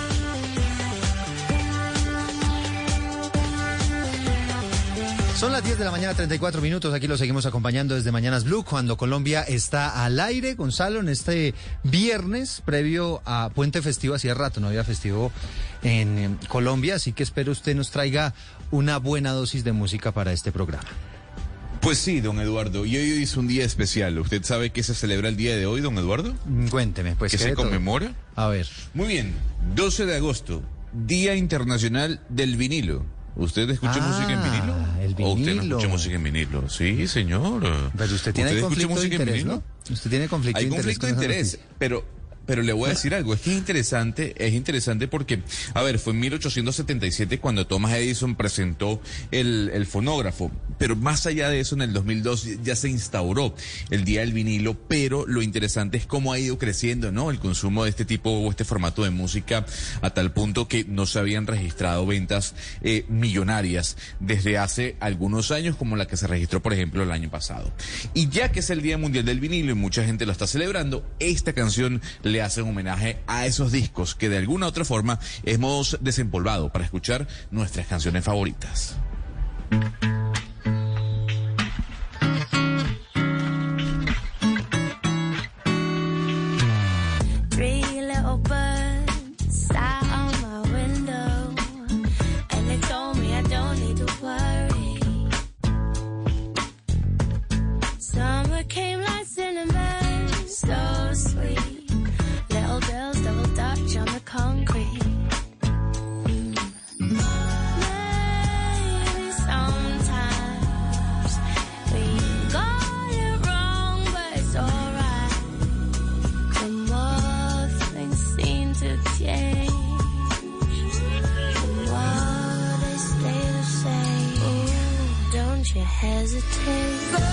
Son las 10 de la mañana, 34 minutos. Aquí lo seguimos acompañando desde Mañanas Blue, cuando Colombia está al aire. Gonzalo, en este viernes, previo a Puente Festivo, hacía rato no había festivo en Colombia, así que espero usted nos traiga una buena dosis de música para este programa. Pues sí, don Eduardo. Y hoy es un día especial. ¿Usted sabe qué se celebra el día de hoy, don Eduardo? Mm, Cuénteme, pues. ¿Qué ¿qué se todo? conmemora? A ver. Muy bien. 12 de agosto, Día Internacional del Vinilo. ¿Usted escucha Ah, música en vinilo? el ¿O usted no vinilo. escucha música en vinilo? Sí, señor. Pero usted tiene escucha conflicto de interés, vinilo? ¿no? Usted tiene conflicto Hay de interés. conflicto de interés, pero pero le voy a decir algo, es que es interesante, es interesante porque, a ver, fue en 1877 cuando Thomas Edison presentó el, el fonógrafo, pero más allá de eso, en el 2002 ya se instauró el Día del Vinilo, pero lo interesante es cómo ha ido creciendo, ¿no? El consumo de este tipo o este formato de música a tal punto que no se habían registrado ventas eh, millonarias desde hace algunos años, como la que se registró, por ejemplo, el año pasado. Y ya que es el Día Mundial del Vinilo y mucha gente lo está celebrando, esta canción le hacen homenaje a esos discos que de alguna u otra forma hemos desempolvado para escuchar nuestras canciones favoritas. On the concrete. Maybe sometimes we got it wrong, but it's alright. Things seem to change, stay the same. Don't you hesitate.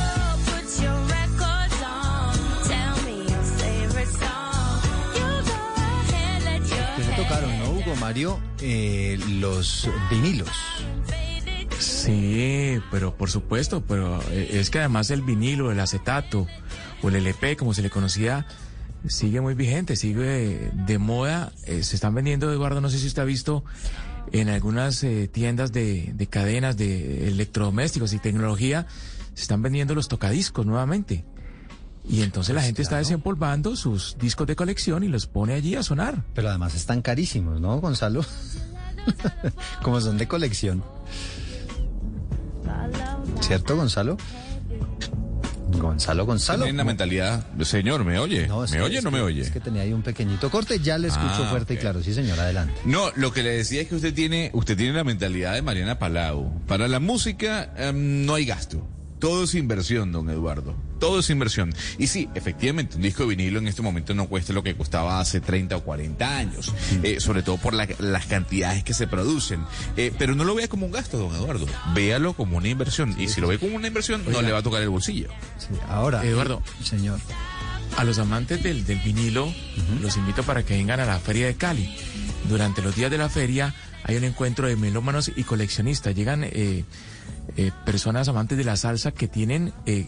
Mario? Eh, los vinilos. Sí, pero por supuesto, pero eh, es que además el vinilo, el acetato o el LP, como se le conocía, sigue muy vigente, sigue de moda. Eh, se están vendiendo, Eduardo, no sé si usted ha visto en algunas eh, tiendas de, de cadenas de electrodomésticos y tecnología, se están vendiendo los tocadiscos nuevamente. Y entonces la Pues gente está desempolvando sus discos de colección y los pone allí a sonar. Pero además están carísimos, ¿no, Gonzalo? Como son de colección. ¿Cierto, Gonzalo? Gonzalo, Gonzalo. Tienen la mentalidad, señor, ¿me oye? No, ¿Me que- oye o no me oye? Es que tenía ahí un pequeñito corte, ya le escucho Ah, fuerte y claro. Sí, señor, adelante. No, lo que le decía es que usted tiene, usted tiene la mentalidad de Mariana Palau. Para la música em, no hay gasto. Todo es inversión, don Eduardo. Todo es inversión. Y sí, efectivamente, un disco de vinilo en este momento no cuesta lo que costaba hace 30 o 40 años. eh, sobre todo por la- las cantidades que se producen. Eh, pero no lo vea como un gasto, don Eduardo. Véalo como una inversión. y si lo ve como una inversión, no le va a tocar el bolsillo. ahora. Eduardo. Señor. A los amantes del, del vinilo, los invito para que vengan a la Feria de Cali. Durante los días de la feria hay un encuentro de melómanos y coleccionistas. Llegan eh, eh, personas amantes de la salsa que tienen eh,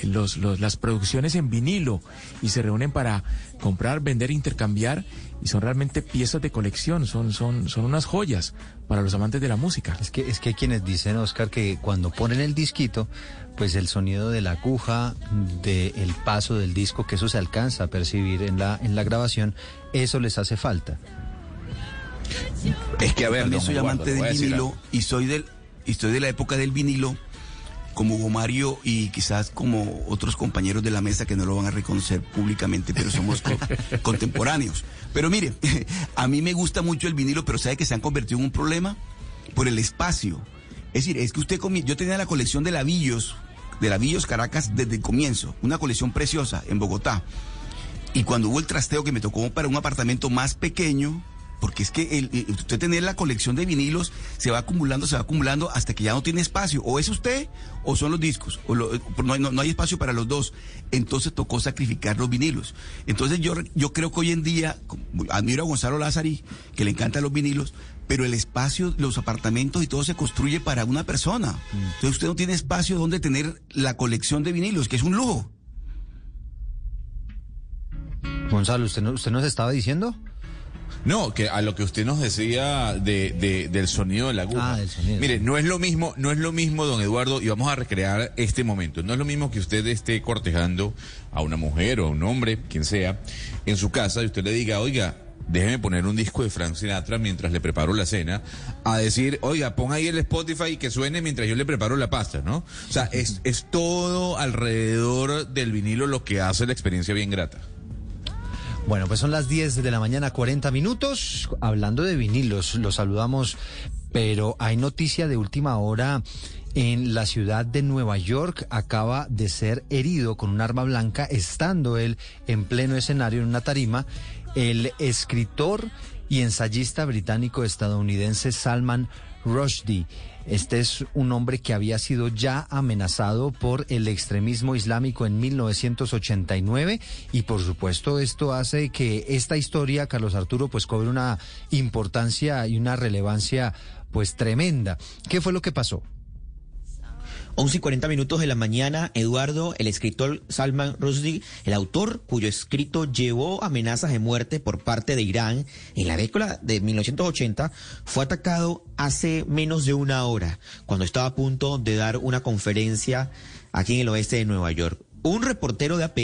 eh, los, los- las producciones en vinilo y se reúnen para comprar, vender, intercambiar y son realmente piezas de colección, son, son, son unas joyas para los amantes de la música. Es que, es que hay quienes dicen, Oscar, que cuando ponen el disquito, pues el sonido de la aguja, del paso del disco, que eso se alcanza a percibir en la, en la grabación, eso les hace falta. Es que a ver, También don soy amante del vinilo y soy del y estoy de la época del vinilo como Hugo Mario y quizás como otros compañeros de la mesa que no lo van a reconocer públicamente, pero somos co- contemporáneos. Pero mire, a mí me gusta mucho el vinilo, pero sabe que se han convertido en un problema por el espacio. Es decir, es que usted yo tenía la colección de lavillos, de lavillos Caracas desde el comienzo, una colección preciosa en Bogotá. Y cuando hubo el trasteo que me tocó para un apartamento más pequeño, porque es que usted tener la colección de vinilos se va acumulando, se va acumulando hasta que ya no tiene espacio. O es usted o son los discos. No, hay- espacio para los dos. Entonces tocó sacrificar los vinilos. Entonces yo, yo creo que hoy en día, admiro a Gonzalo Lázari, que le encantan los vinilos, pero el espacio, los apartamentos y todo se construye para una persona. Entonces usted no tiene espacio donde tener la colección de vinilos, que es un lujo. Gonzalo, ¿usted, no, ¿usted nos estaba diciendo? No, que a lo que usted nos decía de, de- del sonido de la aguja. Ah, del sonido. Mire, no es lo mismo, no es lo mismo, don Eduardo, y vamos a recrear este momento. No es lo mismo que usted esté cortejando a una mujer o a un hombre, quien sea, en su casa y usted le diga, oiga, déjeme poner un disco de Frank Sinatra mientras le preparo la cena, a decir, oiga, ponga ahí el Spotify que suene mientras yo le preparo la pasta, ¿no? O sea, es, es todo alrededor del vinilo lo que hace la experiencia bien grata. Bueno, pues son las 10 de la mañana, 40 minutos. Hablando de vinilos, los saludamos, pero hay noticia de última hora. En la ciudad de Nueva York acaba de ser herido con un arma blanca, estando él en pleno escenario en una tarima, el escritor y ensayista británico estadounidense Salman Rushdie. Este es un hombre que había sido ya amenazado por el extremismo islámico en 1989 y por supuesto esto hace que esta historia, Carlos Arturo, pues cobre una importancia y una relevancia pues tremenda. ¿Qué fue lo que pasó? 11 y 40 minutos de la mañana, Eduardo, el escritor Salman Rushdie, el autor cuyo escrito llevó amenazas de muerte por parte de Irán en la década de 1980, fue atacado hace menos de una hora, cuando estaba a punto de dar una conferencia aquí en el oeste de Nueva York. Un reportero de AP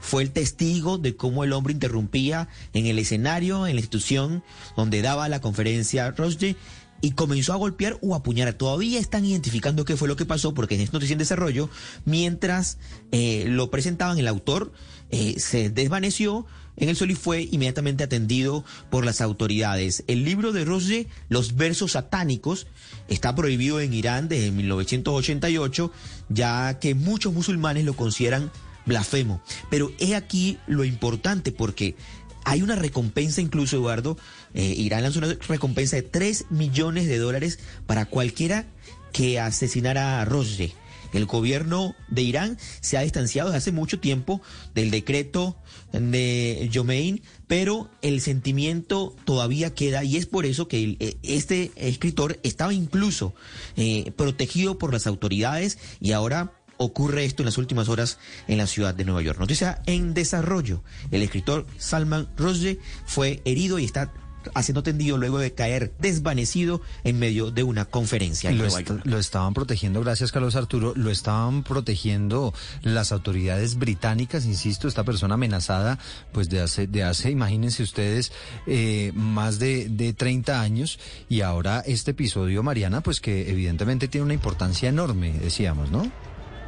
fue el testigo de cómo el hombre interrumpía en el escenario, en la institución donde daba la conferencia Rushdie, y comenzó a golpear o a apuñalar. Todavía están identificando qué fue lo que pasó porque en esta noticia en desarrollo, mientras eh, lo presentaban, el autor eh, se desvaneció en el sol y fue inmediatamente atendido por las autoridades. El libro de Roger, Los versos satánicos, está prohibido en Irán desde 1988, ya que muchos musulmanes lo consideran blasfemo. Pero es aquí lo importante porque hay una recompensa incluso, Eduardo. Eh, Irán lanzó una recompensa de 3 millones de dólares para cualquiera que asesinara a Roger. El gobierno de Irán se ha distanciado desde hace mucho tiempo del decreto de Jomein, pero el sentimiento todavía queda y es por eso que eh, este escritor estaba incluso eh, protegido por las autoridades y ahora ocurre esto en las últimas horas en la ciudad de Nueva York. Noticia en desarrollo. El escritor Salman Rushdie fue herido y está haciendo tendido luego de caer desvanecido en medio de una conferencia en Lo, est- lo estaban protegiendo, gracias Carlos Arturo, lo estaban protegiendo las autoridades británicas, insisto, esta persona amenazada pues de hace, de hace imagínense ustedes, eh, más de, de 30 años y ahora este episodio, Mariana, pues que evidentemente tiene una importancia enorme, decíamos, ¿no?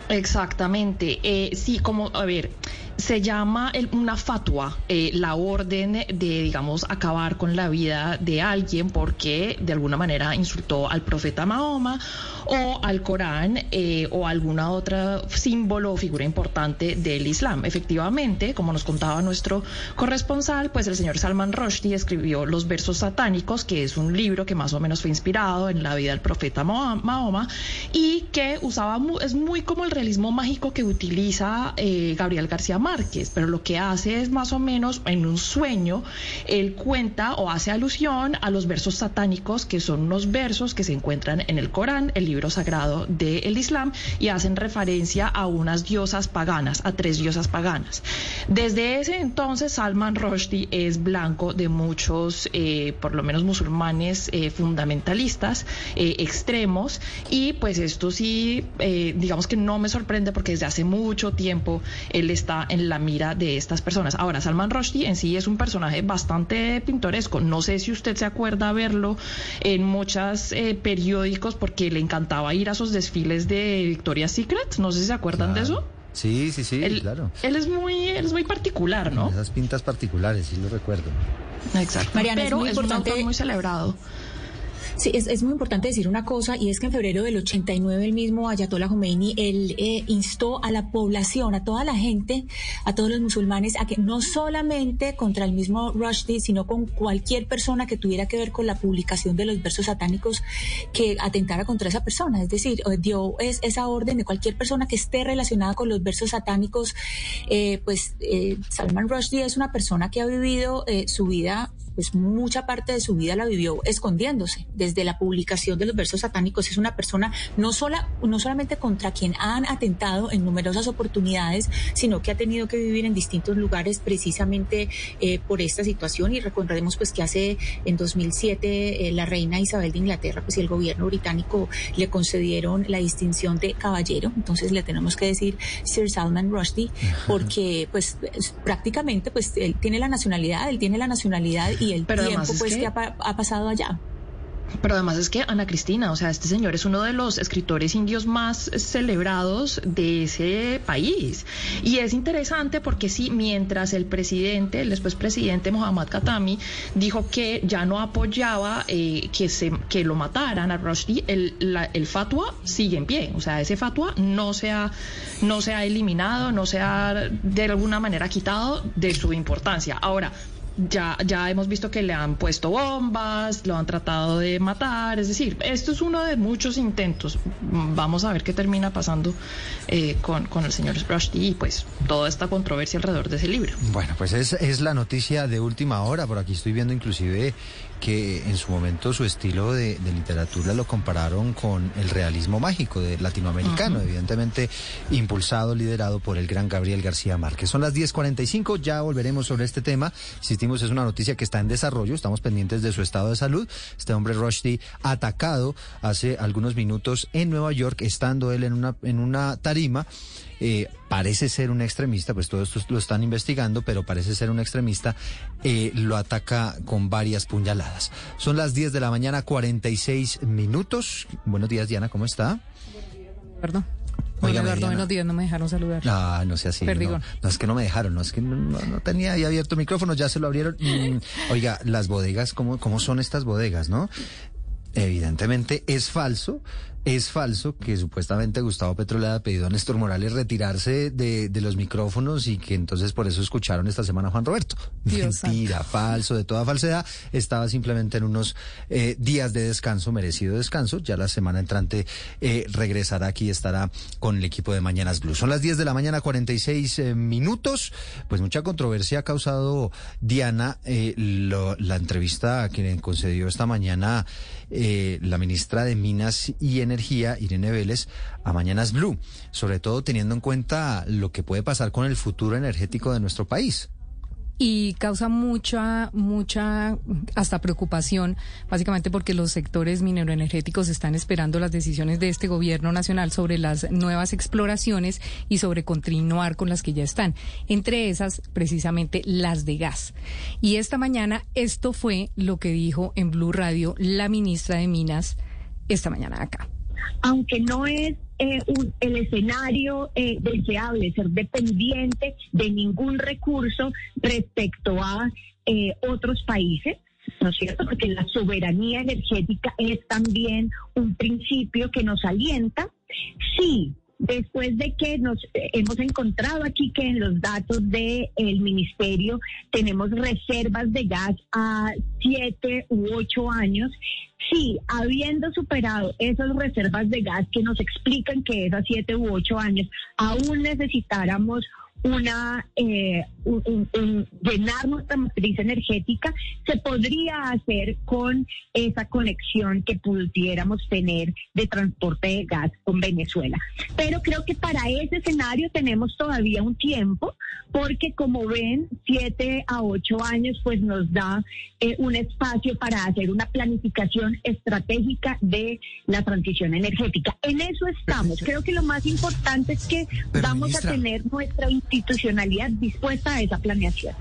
Exactamente. Eh, sí, como, a ver, se llama el- una fatua, eh, la orden de, digamos, acabar con la vida de alguien porque de alguna manera insultó al profeta Mahoma o al Corán eh, o alguna otra símbolo o figura importante del Islam. Efectivamente, como nos contaba nuestro corresponsal, pues el señor Salman Rushdie escribió Los versos satánicos, que es un libro que más o menos fue inspirado en la vida del profeta Mahoma y que usaba, es muy como el realismo mágico que utiliza eh, Gabriel García Márquez, pero lo que hace es más o menos en un sueño, él cuenta o hace alusión a los versos satánicos, que son unos versos que se encuentran en el Corán, el libro sagrado del Islam, y hacen referencia a unas diosas paganas, a tres diosas paganas. Desde ese entonces, Salman Rushdie es blanco de muchos, eh, por lo menos musulmanes eh, fundamentalistas, extremos, y pues esto sí, digamos que no me sorprende porque desde hace mucho tiempo él está en la mira de estas personas. Ahora, Salman Rushdie en sí es un personaje bastante pintoresco. No sé si usted se acuerda verlo en muchos periódicos porque le encantaba ir a esos desfiles de Victoria's Secret. No sé si se acuerdan de eso. Sí, sí, sí, Él- claro. Él es muy, él es muy particular, ¿no? Esas pintas particulares, sí lo recuerdo. Exacto. Mariana, es Pero muy es, un importante- autor muy celebrado. Sí, es, es muy importante decir una cosa y es que en febrero del 89 el mismo Ayatollah Khomeini él eh, instó a la población, a toda la gente, a todos los musulmanes a que no solamente contra el mismo Rushdie, sino con cualquier persona que tuviera que ver con la publicación de los versos satánicos que atentara contra esa persona, es decir, eh, dio es, esa orden de cualquier persona que esté relacionada con los versos satánicos, eh, pues eh, Salman Rushdie es una persona que ha vivido eh, su vida pues mucha parte de su vida la vivió escondiéndose. Desde la publicación de los versos satánicos es una persona no, sola, no solamente contra quien han atentado en numerosas oportunidades, sino que ha tenido que vivir en distintos lugares precisamente eh, por esta situación. Y recordemos pues que hace en 2007 eh, la reina Isabel de Inglaterra pues y el gobierno británico le concedieron la distinción de caballero. Entonces le tenemos que decir Sir Salman Rushdie porque pues es- prácticamente pues él tiene la nacionalidad, él tiene la nacionalidad y el Pero tiempo pues que, que- ha, pa- ha pasado allá. Pero además es que Ana Cristina, o sea, este señor es uno de los escritores indios más celebrados de ese país. Y es interesante porque sí, mientras el presidente, el después presidente Mohammad Khatami, dijo que ya no apoyaba eh, que, se, que lo mataran a Rushdie, el, la- el fatua sigue en pie. O sea, ese fatua no se ha, no se ha eliminado, no se ha de alguna manera quitado de su importancia. Ahora, ya, ya hemos visto que le han puesto bombas, lo han tratado de matar, es decir, esto es uno de muchos intentos. Vamos a ver qué termina pasando eh, con, con el señor Rushdie y pues toda esta controversia alrededor de ese libro. Bueno, pues es, es la noticia de última hora. Por aquí estoy viendo inclusive que en su momento su estilo de, de literatura lo compararon con el realismo mágico de latinoamericano, evidentemente impulsado, liderado por el gran Gabriel García Márquez. Son las 10.45, ya volveremos sobre este tema. Es una noticia que está en desarrollo, estamos pendientes de su estado de salud. Este hombre Rushdie atacado hace algunos minutos en Nueva York, estando él en una, en una tarima. Eh, parece ser un extremista, pues todo esto lo están investigando, pero parece ser un extremista, eh, lo ataca con varias puñaladas. Son las 10 de la mañana, 46 minutos. Buenos días, Diana, ¿cómo está? Perdón. Oiga, Hola, Eduardo, buenos días, no me dejaron saludar. Ah, no sea así. No, Perdigón. no, es que no me dejaron, no es que no, no- no tenía ahí abierto micrófono, ya se lo abrieron. Mm, oiga, las bodegas, ¿cómo, ¿cómo son estas bodegas, no? Evidentemente es falso, es falso que supuestamente Gustavo Petro le haya pedido a Néstor Morales retirarse de, de los micrófonos y que entonces por eso escucharon esta semana a Juan Roberto. Dios Mentira, falso, de toda falsedad. Estaba simplemente en unos eh, días de descanso, merecido descanso. Ya la semana entrante eh, regresará aquí y estará con el equipo de Mañanas Blue. Son las 10 de la mañana, 46 eh, minutos. Pues mucha controversia ha causado Diana eh, lo- la entrevista a quien concedió esta mañana eh, la ministra de Minas y Energía, Irene Vélez, a Mañanas Blue. Sobre todo teniendo en cuenta lo que puede pasar con el futuro energético de nuestro país. Y causa mucha, mucha, hasta preocupación, básicamente porque los sectores mineroenergéticos están esperando las decisiones de este gobierno nacional sobre las nuevas exploraciones y sobre continuar con las que ya están. Entre esas, precisamente, las de gas. Y esta mañana, esto fue lo que dijo en Blue Radio la ministra de Minas esta mañana acá. aunque no es eh, un- el escenario eh, deseable ser dependiente de ningún recurso respecto a eh, otros países. ¿No es cierto? Porque la soberanía energética es también un principio que nos alienta. Sí, después de que nos eh, hemos encontrado aquí que en los datos del ministerio tenemos reservas de gas a siete u ocho años, sí, habiendo superado esas reservas de gas que nos explican que es a siete u ocho años, aún necesitáramos una eh, un- un- un- llenar nuestra matriz energética se podría hacer con esa conexión que pudiéramos tener de transporte de gas con Venezuela. Pero creo que para ese escenario tenemos todavía un tiempo, porque como ven, siete a ocho años pues nos da eh, un espacio para hacer una planificación estratégica de la transición energética. En eso estamos. Creo que lo más importante es que Pero, vamos ministra- a tener nuestra institucionalidad dispuesta a esa planeación.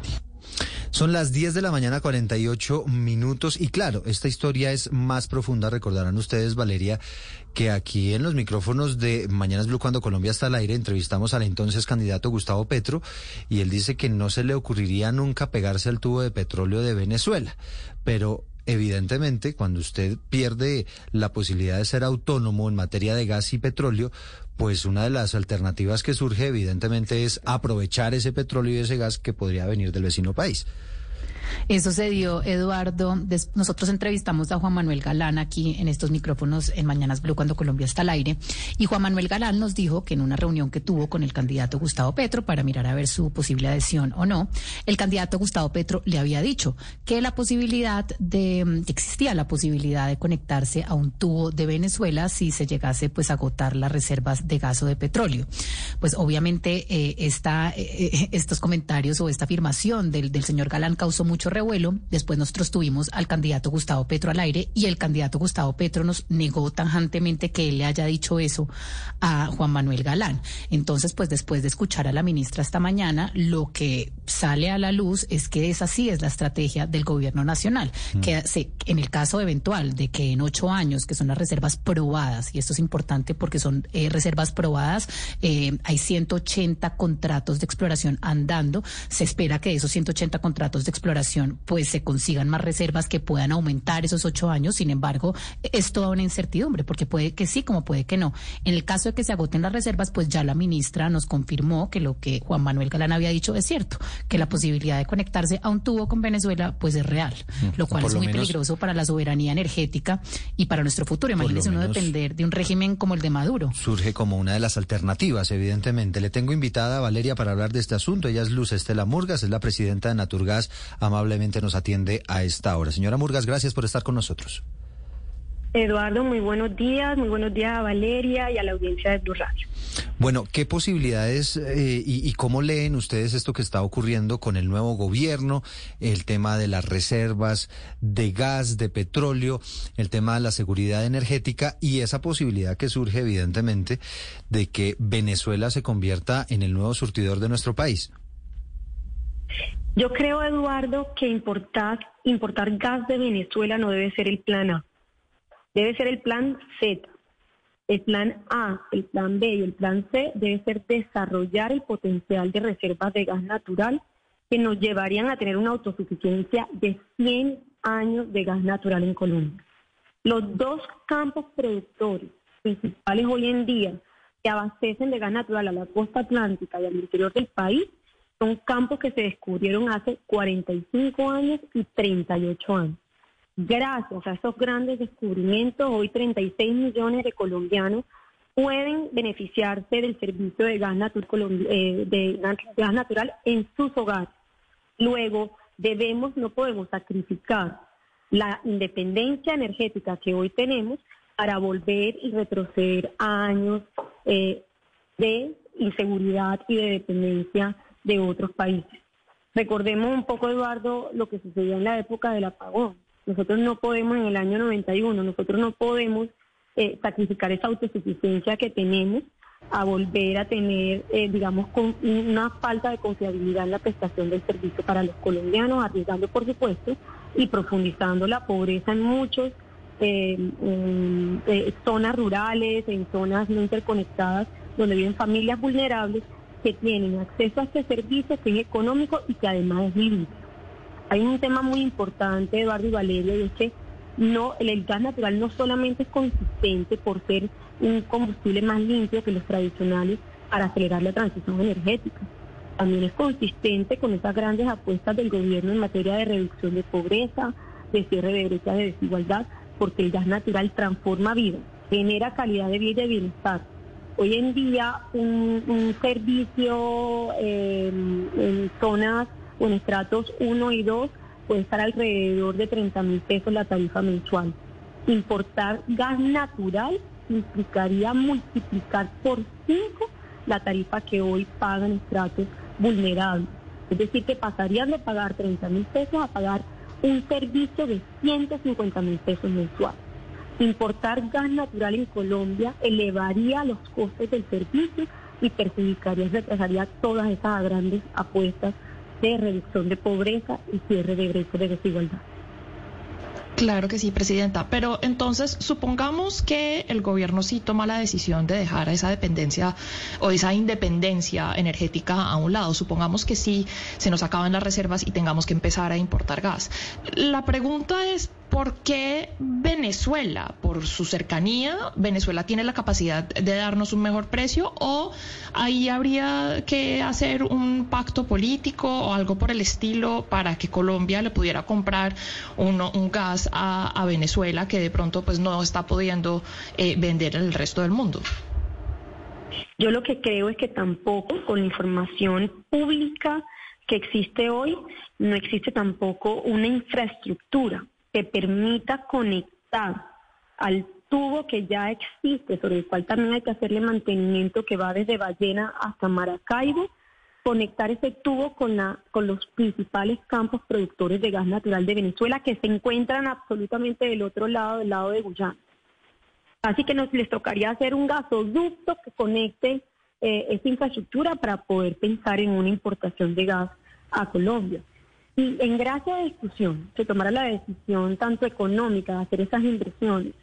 Son las 10 de la mañana, 48 minutos. Y claro, esta historia es más profunda. Recordarán ustedes, Valeria, que aquí en los micrófonos de Mañanas Blue, cuando Colombia está al aire, entrevistamos al entonces candidato Gustavo Petro y él dice que no se le ocurriría nunca pegarse al tubo de petróleo de Venezuela. Pero evidentemente, cuando usted pierde la posibilidad de ser autónomo en materia de gas y petróleo, pues una de las alternativas que surge evidentemente es aprovechar ese petróleo y ese gas que podría venir del vecino país. Eso se dio, Eduardo. Nosotros entrevistamos a Juan Manuel Galán aquí en estos micrófonos en Mañanas Blue cuando Colombia está al aire. Y Juan Manuel Galán nos dijo que en una reunión que tuvo con el candidato Gustavo Petro para mirar a ver su posible adhesión o no, el candidato Gustavo Petro le había dicho que la posibilidad de, que existía la posibilidad de conectarse a un tubo de Venezuela si se llegase pues a agotar las reservas de gas o de petróleo. Pues obviamente eh, esta, eh, eh, estos comentarios o esta afirmación del, del señor Galán causó mucho revuelo. Después nosotros tuvimos al candidato Gustavo Petro al aire y el candidato Gustavo Petro nos negó tajantemente que él le haya dicho eso a Juan Manuel Galán. Entonces, pues después de escuchar a la ministra esta mañana, lo que sale a la luz es que esa sí es la estrategia del gobierno nacional, que se, en el caso eventual de que en ocho años, que son las reservas probadas, y esto es importante porque son eh, reservas probadas, eh, hay 180 contratos de exploración andando, se espera que esos 180 contratos de exploración pues se consigan más reservas que puedan aumentar esos ocho años. Sin embargo, es toda una incertidumbre, porque puede que sí, como puede que no. En el caso de que se agoten las reservas, pues ya la ministra nos confirmó que lo que Juan Manuel Galán había dicho es cierto, que la posibilidad de conectarse a un tubo con Venezuela, pues es real, lo cual por es muy menos- peligroso para la soberanía energética y para nuestro futuro. Imagínese uno depender de un régimen como el de Maduro. Surge como una de las alternativas, evidentemente. Le tengo invitada a Valeria para hablar de este asunto. Ella es Luz Estela Murgas, es la presidenta de Naturgas. Amablemente nos atiende a esta hora. Señora Murgas, gracias por estar con nosotros. Eduardo, muy buenos días, muy buenos días a Valeria y a la audiencia de Blue Radio. Bueno, ¿qué posibilidades eh, y, y cómo leen ustedes esto que está ocurriendo con el nuevo gobierno, el tema de las reservas de gas, de petróleo, el tema de la seguridad energética y esa posibilidad que surge evidentemente de que Venezuela se convierta en el nuevo surtidor de nuestro país? Yo creo, Eduardo, que importar, importar gas de Venezuela no debe ser el plan A, debe ser el plan Z. El plan A, el plan B y el plan C debe ser desarrollar el potencial de reservas de gas natural que nos llevarían a tener una autosuficiencia de 100 años de gas natural en Colombia. Los dos campos productores principales hoy en día que abastecen de gas natural a la costa atlántica y al interior del país son campos que se descubrieron hace 45 años y 38 años. Gracias a esos grandes descubrimientos, hoy 36 millones de colombianos pueden beneficiarse del servicio de eh, gas natural en sus hogares. Luego, debemos, no podemos sacrificar la independencia energética que hoy tenemos para volver y retroceder a años eh, de inseguridad y de dependencia de otros países. Recordemos un poco, Eduardo, lo que sucedió en la época del apagón. Nosotros no podemos en el año 91, nosotros no podemos eh, sacrificar esa autosuficiencia que tenemos a volver a tener, eh, digamos, con una falta de confiabilidad en la prestación del servicio para los colombianos, arriesgando, por supuesto, y profundizando la pobreza en muchos eh, eh, zonas rurales, en zonas no interconectadas, donde viven familias vulnerables que tienen acceso a este servicio que es económico y que además es libre. Hay un tema muy importante, Eduardo y Valeria, y es que no, el, gas natural no solamente es consistente por ser un combustible más limpio que los tradicionales para acelerar la transición energética. También es consistente con esas grandes apuestas del gobierno en materia de reducción de pobreza, de cierre de brechas de desigualdad, porque el gas natural transforma vidas, genera calidad de vida y de bienestar. Hoy en día un, servicio eh, en zonas o en estratos 1 y 2 puede estar alrededor de 30 mil pesos la tarifa mensual. Importar gas natural implicaría multiplicar por 5 la tarifa que hoy pagan estratos vulnerables. Es decir, que pasarían de pagar 30 mil pesos a pagar un servicio de 150 mil pesos mensuales. Importar gas natural en Colombia elevaría los costes del servicio y perjudicaría y retrasaría todas esas grandes apuestas de reducción de pobreza y cierre de brechas de desigualdad. Claro que sí, presidenta. Pero entonces, supongamos que el gobierno sí toma la decisión de dejar esa dependencia o esa independencia energética a un lado. Supongamos que sí se nos acaban las reservas y tengamos que empezar a importar gas. La pregunta es, ¿por qué Venezuela, por su cercanía, Venezuela tiene la capacidad de darnos un mejor precio o ahí habría que hacer un pacto político o algo por el estilo para que Colombia le pudiera comprar uno- un gas a, a Venezuela que de pronto pues no está pudiendo eh, vender en el resto del mundo? Yo lo que creo es que tampoco con la información pública que existe hoy, no existe tampoco una infraestructura que permita conectar al tubo que ya existe, sobre el cual también hay que hacerle mantenimiento que va desde Ballena hasta Maracaibo, conectar ese tubo con, la, con los principales campos productores de gas natural de Venezuela que se encuentran absolutamente del otro lado, del lado de Guyana. Así que nos les tocaría hacer un gasoducto que conecte eh, esa infraestructura para poder pensar en una importación de gas a Colombia. Y en gracia de discusión, se tomara la decisión tanto económica de hacer esas inversiones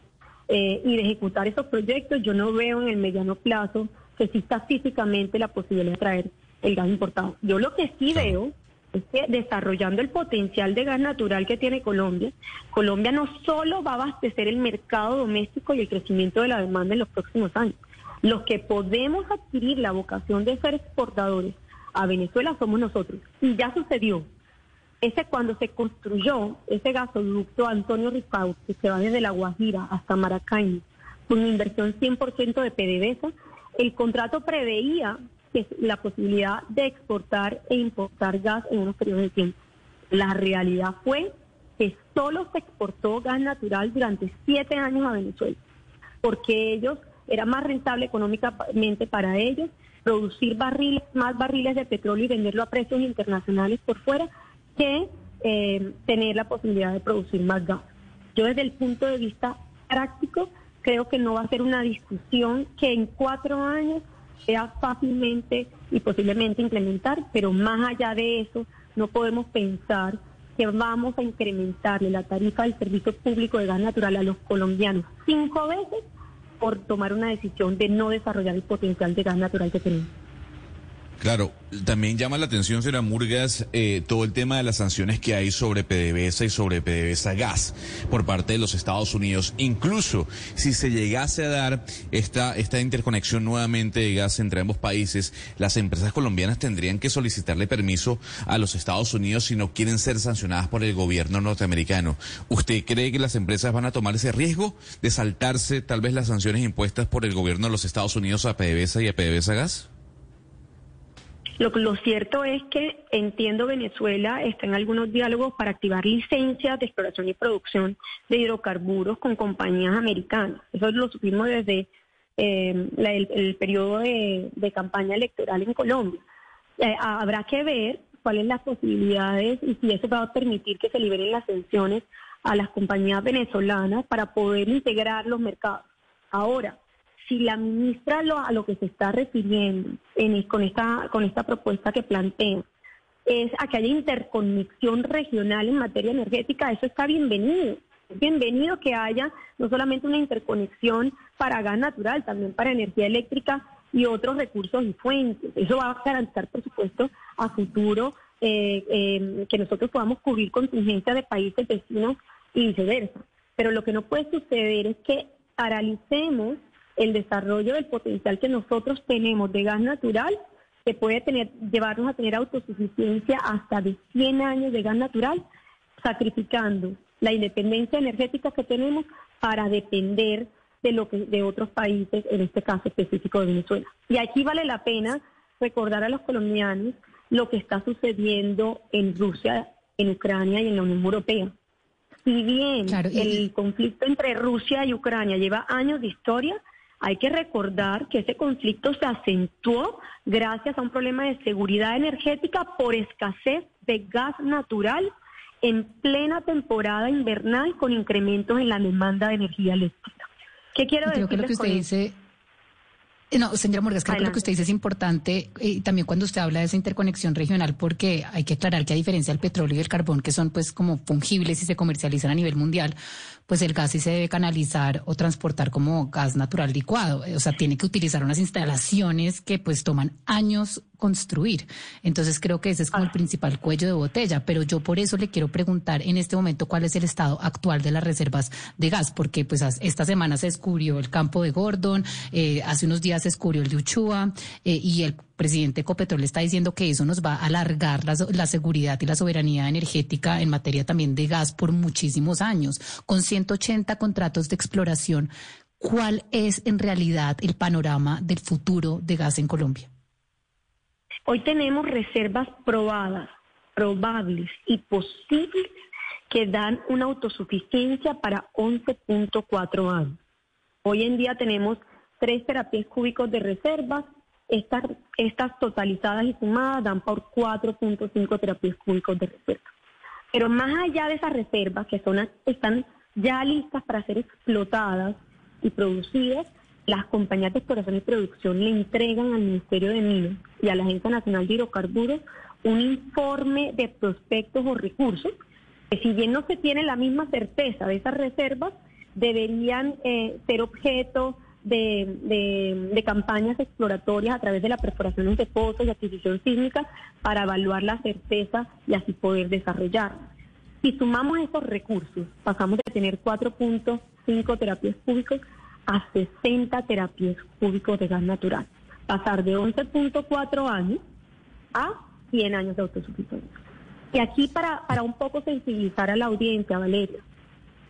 eh, y de ejecutar esos proyectos, yo no veo en el mediano plazo que exista físicamente la posibilidad de traer el gas importado. Yo lo que sí veo es que desarrollando el potencial de gas natural que tiene Colombia, Colombia no solo va a abastecer el mercado doméstico y el crecimiento de la demanda en los próximos años. Los que podemos adquirir la vocación de ser exportadores a Venezuela somos nosotros. Y ya sucedió. Ese cuando se construyó ese gasoducto Antonio Ricaud, que se va desde La Guajira hasta Maracaibo, con inversión 100% de PDVSA, el contrato preveía que la posibilidad de exportar e importar gas en unos periodos de tiempo. La realidad fue que solo se exportó gas natural durante siete años a Venezuela, porque ellos era más rentable económicamente para ellos producir barriles, más barriles de petróleo y venderlo a precios internacionales por fuera que eh, tener la posibilidad de producir más gas. Yo desde el punto de vista práctico creo que no va a ser una discusión que en cuatro años sea fácilmente y posiblemente implementar, pero más allá de eso no podemos pensar que vamos a incrementarle la tarifa del servicio público de gas natural a los colombianos cinco veces por tomar una decisión de no desarrollar el potencial de gas natural que tenemos. Claro, también llama la atención, señora Murgas, eh, todo el tema de las sanciones que hay sobre PDVSA y sobre PDVSA Gas por parte de los Estados Unidos. Incluso si se llegase a dar esta, esta interconexión nuevamente de gas entre ambos países, las empresas colombianas tendrían que solicitarle permiso a los Estados Unidos si no quieren ser sancionadas por el gobierno norteamericano. ¿Usted cree que las empresas van a tomar ese riesgo de saltarse tal vez las sanciones impuestas por el gobierno de los Estados Unidos a PDVSA y a PDVSA Gas? Lo, lo, cierto es que entiendo Venezuela está en algunos diálogos para activar licencias de exploración y producción de hidrocarburos con compañías americanas. Eso lo supimos desde eh, el, periodo de, de, campaña electoral en Colombia. Eh, habrá que ver cuáles las posibilidades y si eso va a permitir que se liberen las sanciones a las compañías venezolanas para poder integrar los mercados. Ahora, si la ministra lo, a lo que se está refiriendo en, con, esta, con esta propuesta que plantea es a que haya interconexión regional en materia energética, eso está bienvenido. Es bienvenido que haya no solamente una interconexión para gas natural, también para energía eléctrica y otros recursos y fuentes. Eso va a garantizar, por supuesto, a futuro eh, eh, que nosotros podamos cubrir contingencias de países vecinos y viceversa. Pero lo que no puede suceder es que paralicemos el desarrollo del potencial que nosotros tenemos de gas natural, que puede tener, llevarnos a tener autosuficiencia hasta de 100 años de gas natural, sacrificando la independencia energética que tenemos para depender de lo que de otros países, en este caso específico de Venezuela. Y aquí vale la pena recordar a los colombianos lo que está sucediendo en Rusia, en Ucrania y en la Unión Europea. Si bien claro, y... el conflicto entre Rusia y Ucrania lleva años de historia, hay que recordar que ese conflicto se acentuó gracias a un problema de seguridad energética por escasez de gas natural en plena temporada invernal con incrementos en la demanda de energía eléctrica. ¿Qué quiero decir? Creo que lo que usted dice no, señora Morgas, creo que lo que usted dice es importante y también cuando usted habla de esa interconexión regional, porque hay que aclarar que a diferencia del petróleo y el carbón, que son pues como fungibles y se comercializan a nivel mundial, pues el gas sí se debe canalizar o transportar como gas natural licuado. O sea, tiene que utilizar unas instalaciones que pues toman años construir. Entonces creo que ese es como el principal cuello de botella. Pero yo por eso le quiero preguntar en este momento cuál es el estado actual de las reservas de gas, porque pues esta semana se descubrió el campo de Gordon, eh, hace unos días se descubrió el de Uchua eh, y el presidente Ecopetrol está diciendo que eso nos va a alargar la, la, seguridad y la soberanía energética en materia también de gas por muchísimos años. Con 180 contratos de exploración, ¿cuál es en realidad el panorama del futuro de gas en Colombia? Hoy tenemos reservas probadas, probables y posibles que dan una autosuficiencia para 11.4 años. Hoy en día tenemos 3 terapias cúbicos de reservas, estas, totalizadas y sumadas dan por 4.5 terapias cúbicos de reserva. Pero más allá de esas reservas que son, están ya listas para ser explotadas y producidas, las compañías de exploración y producción le entregan al Ministerio de Minas y a la Agencia Nacional de Hidrocarburos un informe de prospectos o recursos que si bien no se tiene la misma certeza de esas reservas, deberían eh, ser objeto de, de- campañas exploratorias a través de la perforación de pozos y adquisición sísmica para evaluar la certeza y así poder desarrollar. Si sumamos esos recursos, pasamos de tener 4.5 terapias cúbicos a 60 terapias cúbicos de gas natural. Pasar de 11.4 años a 100 años de autosuficiencia. Y aquí para, para un poco sensibilizar a la audiencia, Valeria,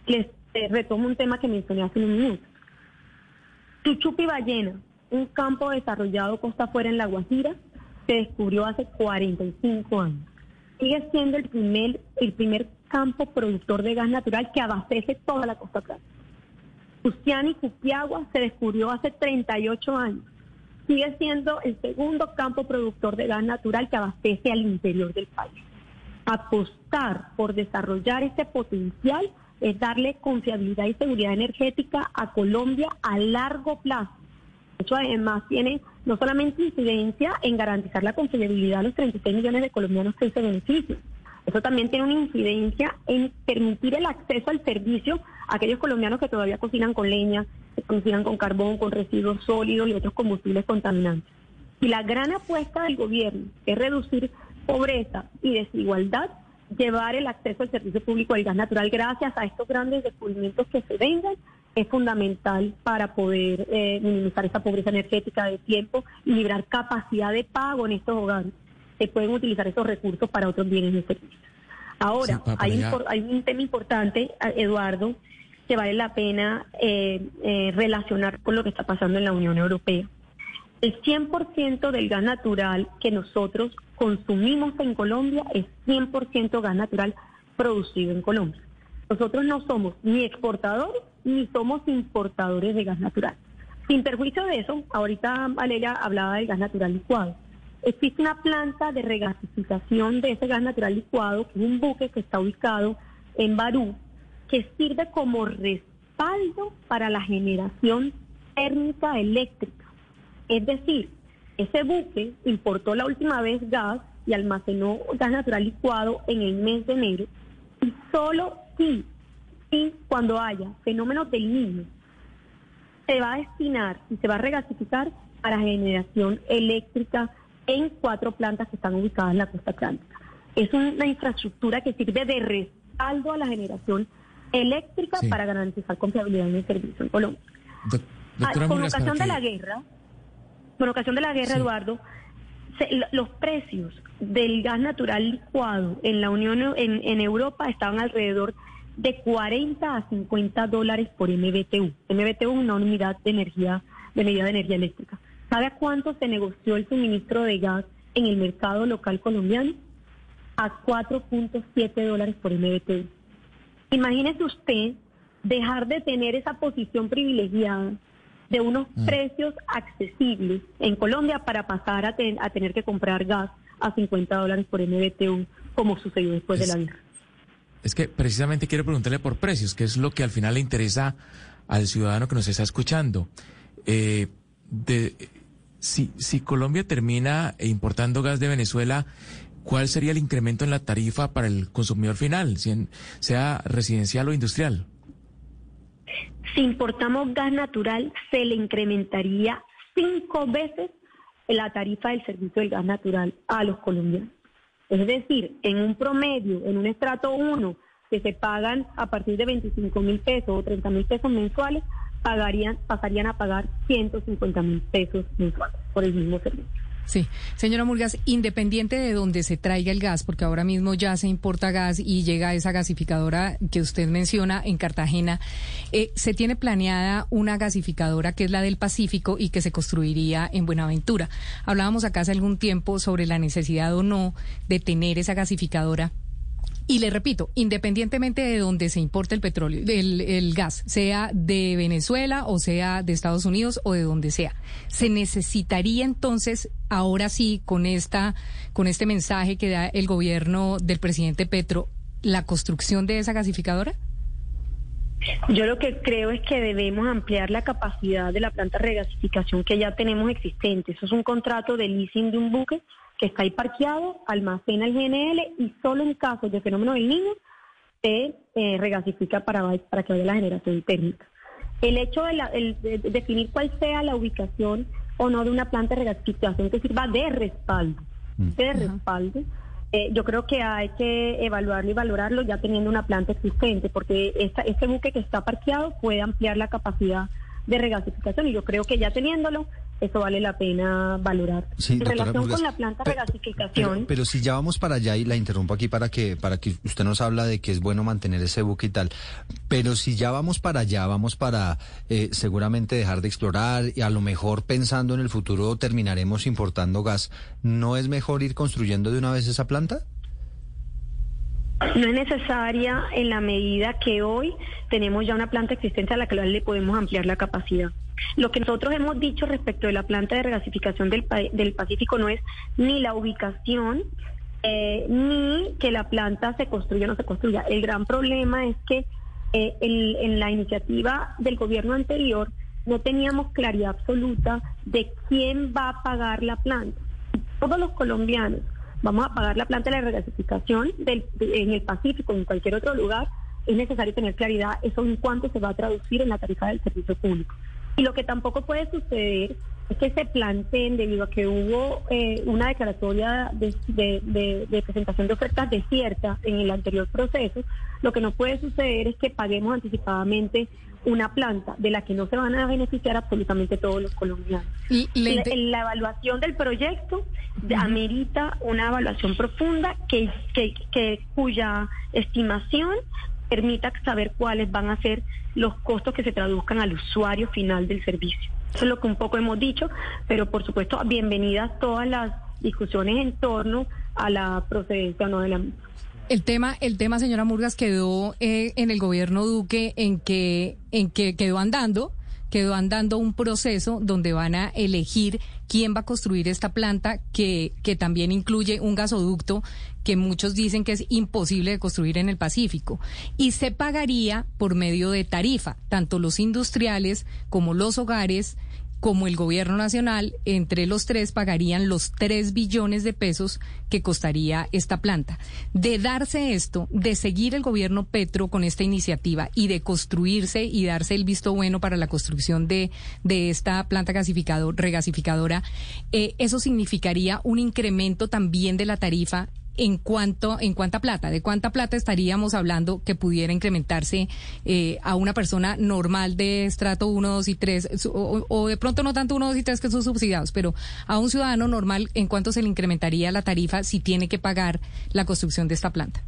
les retomo un tema que mencioné hace un minuto. Chuchupi Ballena, un campo desarrollado costa afuera en La Guajira, se descubrió hace 45 años. Sigue siendo el primer, el primer campo productor de gas natural que abastece toda la costa atlántica. Ustiani Cupiagua se descubrió hace 38 años. Sigue siendo el segundo campo productor de gas natural que abastece al interior del país. Apostar por desarrollar este potencial es darle confiabilidad y seguridad energética a Colombia a largo plazo. Eso además tiene no solamente incidencia en garantizar la confiabilidad a los 36 millones de colombianos que se benefician, eso también tiene una incidencia en permitir el acceso al servicio a aquellos colombianos que todavía cocinan con leña, que cocinan con carbón, con residuos sólidos y otros combustibles contaminantes. Y la gran apuesta del gobierno es reducir pobreza y desigualdad, llevar el acceso al servicio público del gas natural gracias a estos grandes descubrimientos que se vengan es fundamental para poder eh, minimizar esa pobreza energética de tiempo y librar capacidad de pago en estos hogares. Se pueden utilizar esos recursos para otros bienes y servicios. Ahora, Sí, hay, un tema importante, Eduardo, que vale la pena eh, eh, relacionar con lo que está pasando en la Unión Europea. El 100% del gas natural que nosotros consumimos en Colombia es 100% gas natural producido en Colombia. Nosotros no somos ni exportadores ni somos importadores de gas natural. Sin perjuicio de eso, ahorita Valeria hablaba del gas natural licuado. Existe una planta de regasificación de ese gas natural licuado, que es un buque que está ubicado en Barú, que sirve como respaldo para la generación térmica eléctrica. Es decir, ese buque importó la última vez gas y almacenó gas natural licuado en el mes de enero y solo si, si cuando haya fenómenos del niño se va a destinar y se va a regasificar para generación eléctrica en cuatro plantas que están ubicadas en la costa atlántica. Es una infraestructura que sirve de respaldo a la generación eléctrica Sí. para garantizar confiabilidad en el servicio en Colombia. Ah, doctora con ocasión de la guerra, con ocasión de la guerra, Sí. Eduardo, se- los precios del gas natural licuado en la Unión en, en Europa estaban alrededor de 40 a 50 dólares por MBTU. MBTU es una unidad de energía, de medida de energía eléctrica. ¿Sabe a cuánto se negoció el suministro de gas en el mercado local colombiano? A 4.7 dólares por MBTU. Imagínese usted dejar de tener esa posición privilegiada de unos Mm. precios accesibles en Colombia para pasar a, ten- a tener que comprar gas a 50 dólares por MBTU, como sucedió después de la guerra. Es que precisamente quiero preguntarle por precios, que es lo que al final le interesa al ciudadano que nos está escuchando. Eh, de, si, si Colombia termina importando gas de Venezuela, ¿cuál sería el incremento en la tarifa para el consumidor final, sea residencial o industrial? Si importamos gas natural, se le incrementaría cinco veces la tarifa del servicio del gas natural a los colombianos. Es decir, en un promedio, en un estrato 1, que se pagan a partir de 25 mil pesos o 30 mil pesos mensuales, pagarían, pasarían a pagar 150 mil pesos mensuales por el mismo servicio. Sí, señora Murgas, independiente de donde se traiga el gas, porque ahora mismo ya se importa gas y llega esa gasificadora que usted menciona en Cartagena, eh, se tiene planeada una gasificadora que es la del Pacífico y que se construiría en Buenaventura. Hablábamos acá hace algún tiempo sobre la necesidad o no de tener esa gasificadora. Y le repito, independientemente de donde se importe el petróleo, el, gas, sea de Venezuela o sea de Estados Unidos o de donde sea, se necesitaría entonces, ahora sí, con esta, con este mensaje que da el gobierno del presidente Petro, la construcción de esa gasificadora. Yo lo que creo es que debemos ampliar la capacidad de la planta de regasificación que ya tenemos existente. Eso es un contrato de leasing de un buque que está ahí parqueado, almacena el GNL y solo en casos de fenómeno del niño se eh, regasifica para, para que vaya la generación térmica. El hecho de, la- el- de- de definir cuál sea la ubicación o no de una planta de regasificación que sirva de respaldo, de respaldo, eh, yo creo que hay que evaluarlo y valorarlo ya teniendo una planta existente, porque esta, este buque que está parqueado puede ampliar la capacidad de regasificación y yo creo que ya teniéndolo, eso vale la pena valorar. Sí, en relación Murgas, con la planta de regasificación, Pero, pero si ya vamos para allá y la interrumpo aquí para que para que usted nos habla de que es bueno mantener ese buque y tal, pero si ya vamos para allá, vamos para eh, seguramente dejar de explorar y a lo mejor pensando en el futuro terminaremos importando gas, ¿no es mejor ir construyendo de una vez esa planta? No es necesaria en la medida que hoy tenemos ya una planta existente a la que le podemos ampliar la capacidad. Lo que nosotros hemos dicho respecto de la planta de regasificación del, del Pacífico no es ni la ubicación, eh, ni que la planta se construya o no se construya. El gran problema es que eh, en la iniciativa del gobierno anterior no teníamos claridad absoluta de quién va a pagar la planta. Todos los colombianos vamos a pagar la planta de la regasificación del- de- en el Pacífico en cualquier otro lugar, es necesario tener claridad eso en cuánto se va a traducir en la tarifa del servicio público. Y lo que tampoco puede suceder es que se planteen, debido a que hubo eh, una declaratoria de, de- presentación de ofertas desierta en el anterior proceso, lo que no puede suceder es que paguemos anticipadamente una planta de la que no se van a beneficiar absolutamente todos los colombianos. Y La, evaluación del proyecto amerita una evaluación profunda que, que, que- cuya estimación permita saber cuáles van a ser los costos que se traduzcan al usuario final del servicio. Eso es lo que un poco hemos dicho, pero por supuesto, bienvenidas todas las discusiones en torno a la procedencia o no de la misma. El tema, el tema, señora Murgas, quedó eh, en el gobierno Duque en que, en que quedó andando, quedó andando un proceso donde van a elegir quién va a construir esta planta, que, que también incluye un gasoducto que muchos dicen que es imposible de construir en el Pacífico. Y se pagaría por medio de tarifa, tanto los industriales como los hogares como el gobierno nacional, entre los tres pagarían los 3 billones de pesos que costaría esta planta. De darse esto, de seguir el gobierno Petro con esta iniciativa y de construirse y darse el visto bueno para la construcción de, de esta planta gasificador, regasificadora, eh, eso significaría un incremento también de la tarifa en cuanto en cuánta plata, de cuánta plata estaríamos hablando que pudiera incrementarse eh, a una persona normal de estrato 1, 2 y 3, su- o, o de pronto no tanto 1, 2 y 3 que son subsidiados, pero a un ciudadano normal, ¿en cuánto se le incrementaría la tarifa si tiene que pagar la construcción de esta planta?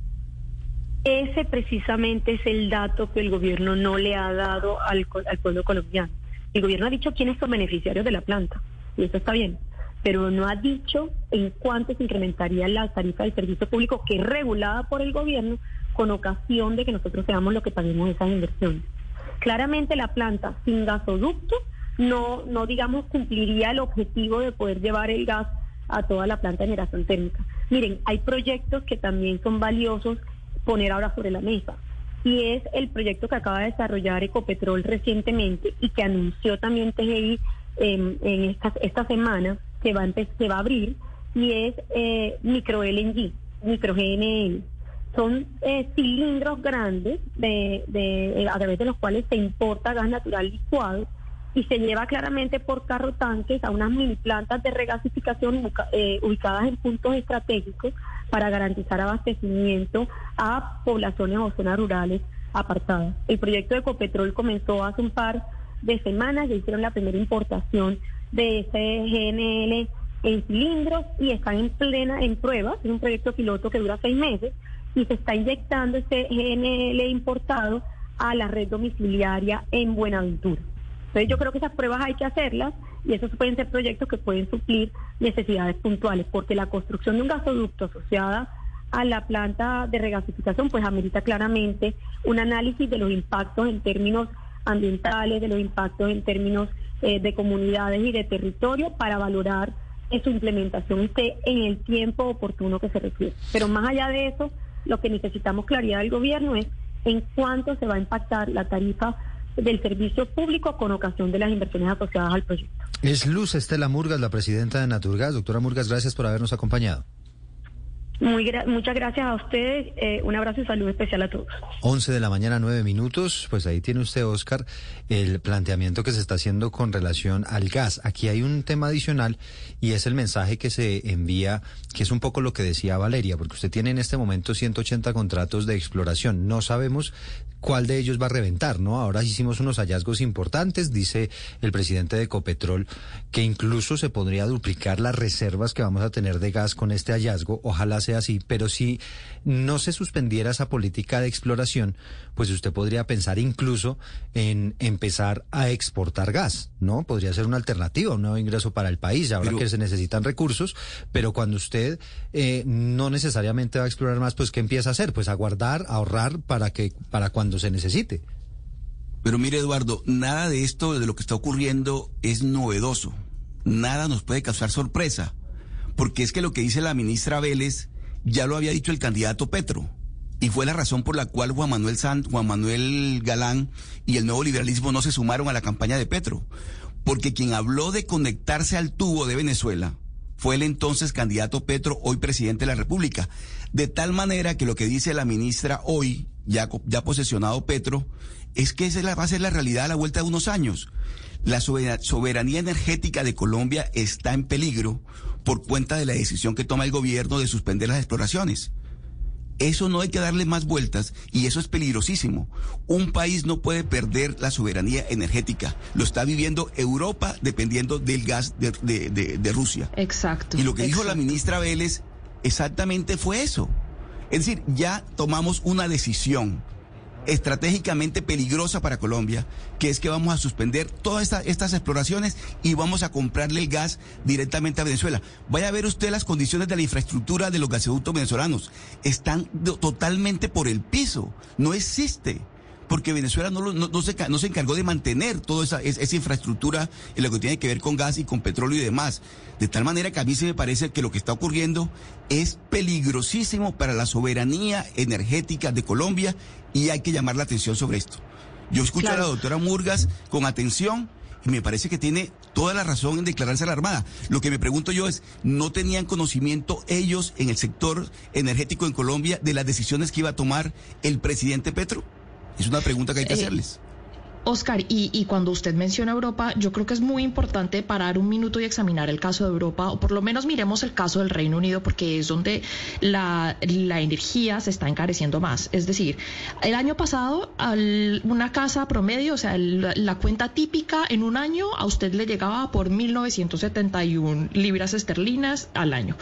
Ese precisamente es el dato que el gobierno no le ha dado al, al pueblo colombiano. El gobierno ha dicho quiénes son beneficiarios de la planta, y eso está bien, pero no ha dicho en cuánto se incrementaría la tarifa del servicio público que es regulada por el gobierno con ocasión de que nosotros seamos los que paguemos esas inversiones. Claramente la planta sin gasoducto no, no digamos, cumpliría el objetivo de poder llevar el gas a toda la planta de generación térmica. Miren, hay proyectos que también son valiosos poner ahora sobre la mesa. Y es el proyecto que acaba de desarrollar Ecopetrol recientemente y que anunció también TGI en, en esta, esta semana que va, a abrir, y es eh, micro LNG, micro GNL. Son eh, cilindros grandes de, eh, a través de los cuales se importa gas natural licuado y se lleva claramente por carro tanques a unas mini plantas de regasificación eh, ubicadas en puntos estratégicos para garantizar abastecimiento a poblaciones o zonas rurales apartadas. El proyecto de Ecopetrol comenzó hace un par de semanas, ya hicieron la primera importación de ese GNL en cilindros y están en plena en pruebas, es un proyecto piloto que dura seis meses y se está inyectando ese GNL importado a la red domiciliaria en Buenaventura. Entonces yo creo que esas pruebas hay que hacerlas y esos pueden ser proyectos que pueden suplir necesidades puntuales, porque la construcción de un gasoducto asociada a la planta de regasificación pues amerita claramente un análisis de los impactos en términos ambientales, de los impactos en términos eh, de comunidades y de territorio para valorar su implementación esté en el tiempo oportuno que se requiere. Pero más allá de eso, lo que necesitamos claridad del gobierno es en cuánto se va a impactar la tarifa del servicio público con ocasión de las inversiones asociadas al proyecto. Es Luz Estela Murgas, la presidenta de Naturgas. Doctora Murgas, gracias por habernos acompañado. Muy gra- muchas gracias a ustedes. eh, un abrazo y salud especial a todos. 11 de la mañana, 9 minutos. Pues ahí tiene usted, Oscar, el planteamiento que se está haciendo con relación al gas. Aquí hay un tema adicional y es el mensaje que se envía, que es un poco lo que decía Valeria, porque usted tiene en este momento 180 contratos de exploración. No sabemos cuál de ellos va a reventar, ¿no? Ahora hicimos unos hallazgos importantes, dice el presidente de Ecopetrol, que incluso se podría duplicar las reservas que vamos a tener de gas con este hallazgo. Ojalá sea así, pero si no se suspendiera esa política de exploración, pues usted podría pensar incluso en empezar a exportar gas, ¿no? Podría ser una alternativa, un nuevo ingreso para el país, ahora Pero- que se necesitan recursos, pero cuando usted eh, no necesariamente va a explorar más, pues ¿qué empieza a hacer? Pues a guardar, a ahorrar para que para cuando se necesite. Pero mire, Eduardo, nada de esto, de lo que está ocurriendo, es novedoso. Nada nos puede causar sorpresa. Porque es que lo que dice la ministra Vélez ya lo había dicho el candidato Petro. Y fue la razón por la cual Juan Manuel, Sant, Juan Manuel Galán y el nuevo liberalismo no se sumaron a la campaña de Petro. Porque quien habló de conectarse al tubo de Venezuela fue el entonces candidato Petro, hoy presidente de la República. De tal manera que lo que dice la ministra hoy, ya, ya posesionado Petro, es que esa va a ser la realidad a la vuelta de unos años. La sobera- soberanía energética de Colombia está en peligro por cuenta de la decisión que toma el gobierno de suspender las exploraciones. Eso no hay que darle más vueltas y eso es peligrosísimo. Un país no puede perder la soberanía energética. Lo está viviendo Europa dependiendo del gas de, de- de- de Rusia. Exacto. Y lo que dijo la ministra Vélez exactamente fue eso. Es decir, ya tomamos una decisión estratégicamente peligrosa para Colombia, que es que vamos a suspender todas esta- estas exploraciones y vamos a comprarle el gas directamente a Venezuela. Vaya a ver usted las condiciones de la infraestructura de los gasoductos venezolanos. Están totalmente por el piso. No existe. Porque Venezuela no, no, se, no se encargó de mantener toda esa, es- esa infraestructura en lo que tiene que ver con gas y con petróleo y demás. De tal manera que a mí se me parece que lo que está ocurriendo es peligrosísimo para la soberanía energética de Colombia y hay que llamar la atención sobre esto. Yo escucho a la doctora Murgas con atención y me parece que tiene toda la razón en declararse alarmada. Lo que me pregunto yo es, ¿no tenían conocimiento ellos en el sector energético en Colombia de las decisiones que iba a tomar el presidente Petro? Es una pregunta que hay que Eh, hacerles. Oscar, y, cuando usted menciona Europa, yo creo que es muy importante parar un minuto y examinar el caso de Europa, o por lo menos miremos el caso del Reino Unido, porque es donde la, energía se está encareciendo más. Es decir, el año pasado, una casa promedio, o sea, la, cuenta típica en un año, a usted le llegaba por 1.971 libras esterlinas al año.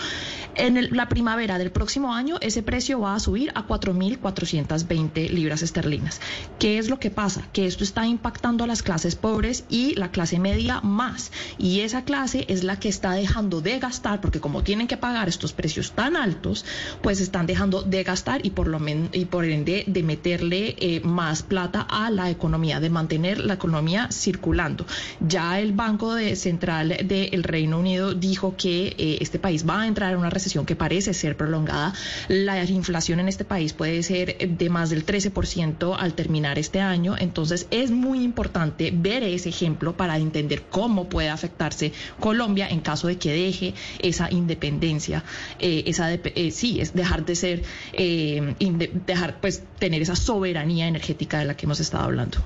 En la primavera del próximo año, ese precio va a subir a 4.420 libras esterlinas. ¿Qué es lo que pasa? Que esto está impactando a las clases pobres y la clase media más. Y esa clase es la que está dejando de gastar, porque como tienen que pagar estos precios tan altos, pues están dejando de gastar y por lo men- y por ende de meterle eh, más plata a la economía, de mantener la economía circulando. Ya el Banco de Central del Reino Unido dijo que eh, este país va a entrar en una recesión que parece ser prolongada. La inflación en este país puede ser de más del 13% al terminar este año. Entonces es importante ver ese ejemplo para entender cómo puede afectarse Colombia en caso de que deje esa independencia, eh, esa eh, sí, es dejar de ser, eh, inde- dejar pues tener esa soberanía energética de la que hemos estado hablando.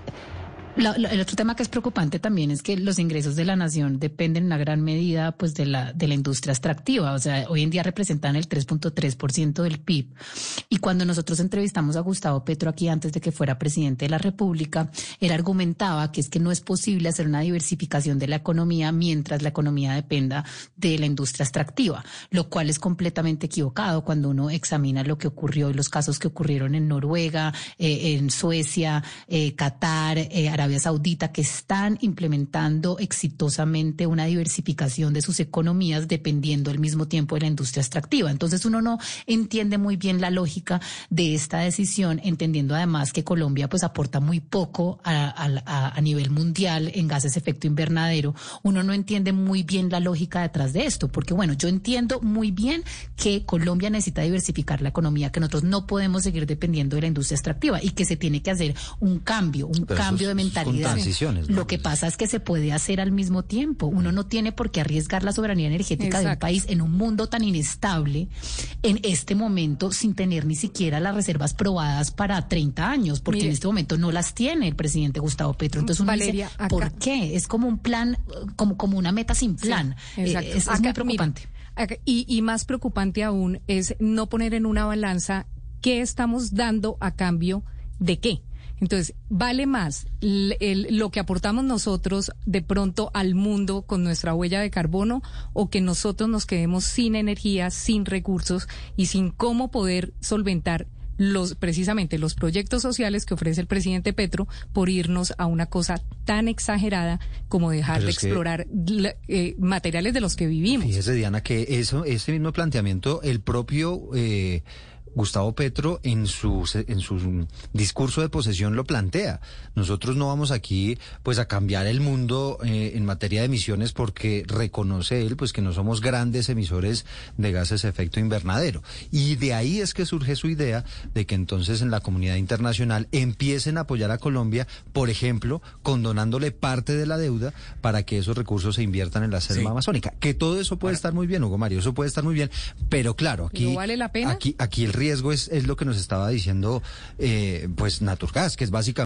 La- el otro tema que es preocupante también es que los ingresos de la nación dependen en una gran medida pues de la de la industria extractiva, o sea, hoy en día representan el 3.3% del PIB. Y cuando nosotros entrevistamos a Gustavo Petro aquí antes de que fuera presidente de la República, él argumentaba que es que no es posible hacer una diversificación de la economía mientras la economía dependa de la industria extractiva, lo cual es completamente equivocado cuando uno examina lo que ocurrió y los casos que ocurrieron en Noruega, eh, en Suecia, eh, Qatar, eh, Arabia Saudita, que están implementando exitosamente una diversificación de sus economías dependiendo al mismo tiempo de la industria extractiva. Entonces uno no entiende muy bien la lógica de esta decisión, entendiendo además que Colombia pues aporta muy poco a, a- a- a nivel mundial en gases efecto invernadero. Uno no entiende muy bien la lógica detrás de esto, porque bueno, yo entiendo muy bien que Colombia necesita diversificar la economía, que nosotros no podemos seguir dependiendo de la industria extractiva y que se tiene que hacer un cambio, un Pero cambio de mentalidad. transiciones, ¿no? Lo que pasa es que se puede hacer al mismo tiempo. Uno no tiene por qué arriesgar la soberanía energética de un Exacto. país en un mundo tan inestable en este momento sin tener ni siquiera las reservas probadas para 30 años, porque Mire. en este momento no las tiene el presidente Gustavo Petro. Entonces uno Valeria, dice, acá- ¿por qué? Es como un plan, como, como una meta sin plan. Sí, Eh, exacto. es, es Acá, muy preocupante. y, y más preocupante aún es no poner en una balanza qué estamos dando a cambio de qué. Entonces, ¿vale más el- lo que aportamos nosotros de pronto al mundo con nuestra huella de carbono o que nosotros nos quedemos sin energía, sin recursos y sin cómo poder solventar los precisamente los proyectos sociales que ofrece el presidente Petro por irnos a una cosa tan exagerada como dejar Pero de que- explorar eh, materiales de los que vivimos. Fíjese, Diana, que eso, ese mismo planteamiento, el propio eh, Gustavo Petro en su, en su discurso de posesión lo plantea. Nosotros no vamos aquí pues a cambiar el mundo eh, en materia de emisiones porque reconoce él pues que no somos grandes emisores de gases de efecto invernadero. Y de ahí es que surge su idea de que entonces en la comunidad internacional empiecen a apoyar a Colombia, por ejemplo, condonándole parte de la deuda para que esos recursos se inviertan en la selva Sí. amazónica. Que todo eso puede estar muy bien, Hugo Mario, eso puede estar muy bien, pero claro, aquí, ¿Pero vale la pena? aquí, aquí el riesgo es, es lo que nos estaba diciendo, eh, pues Naturgas, que es básicamente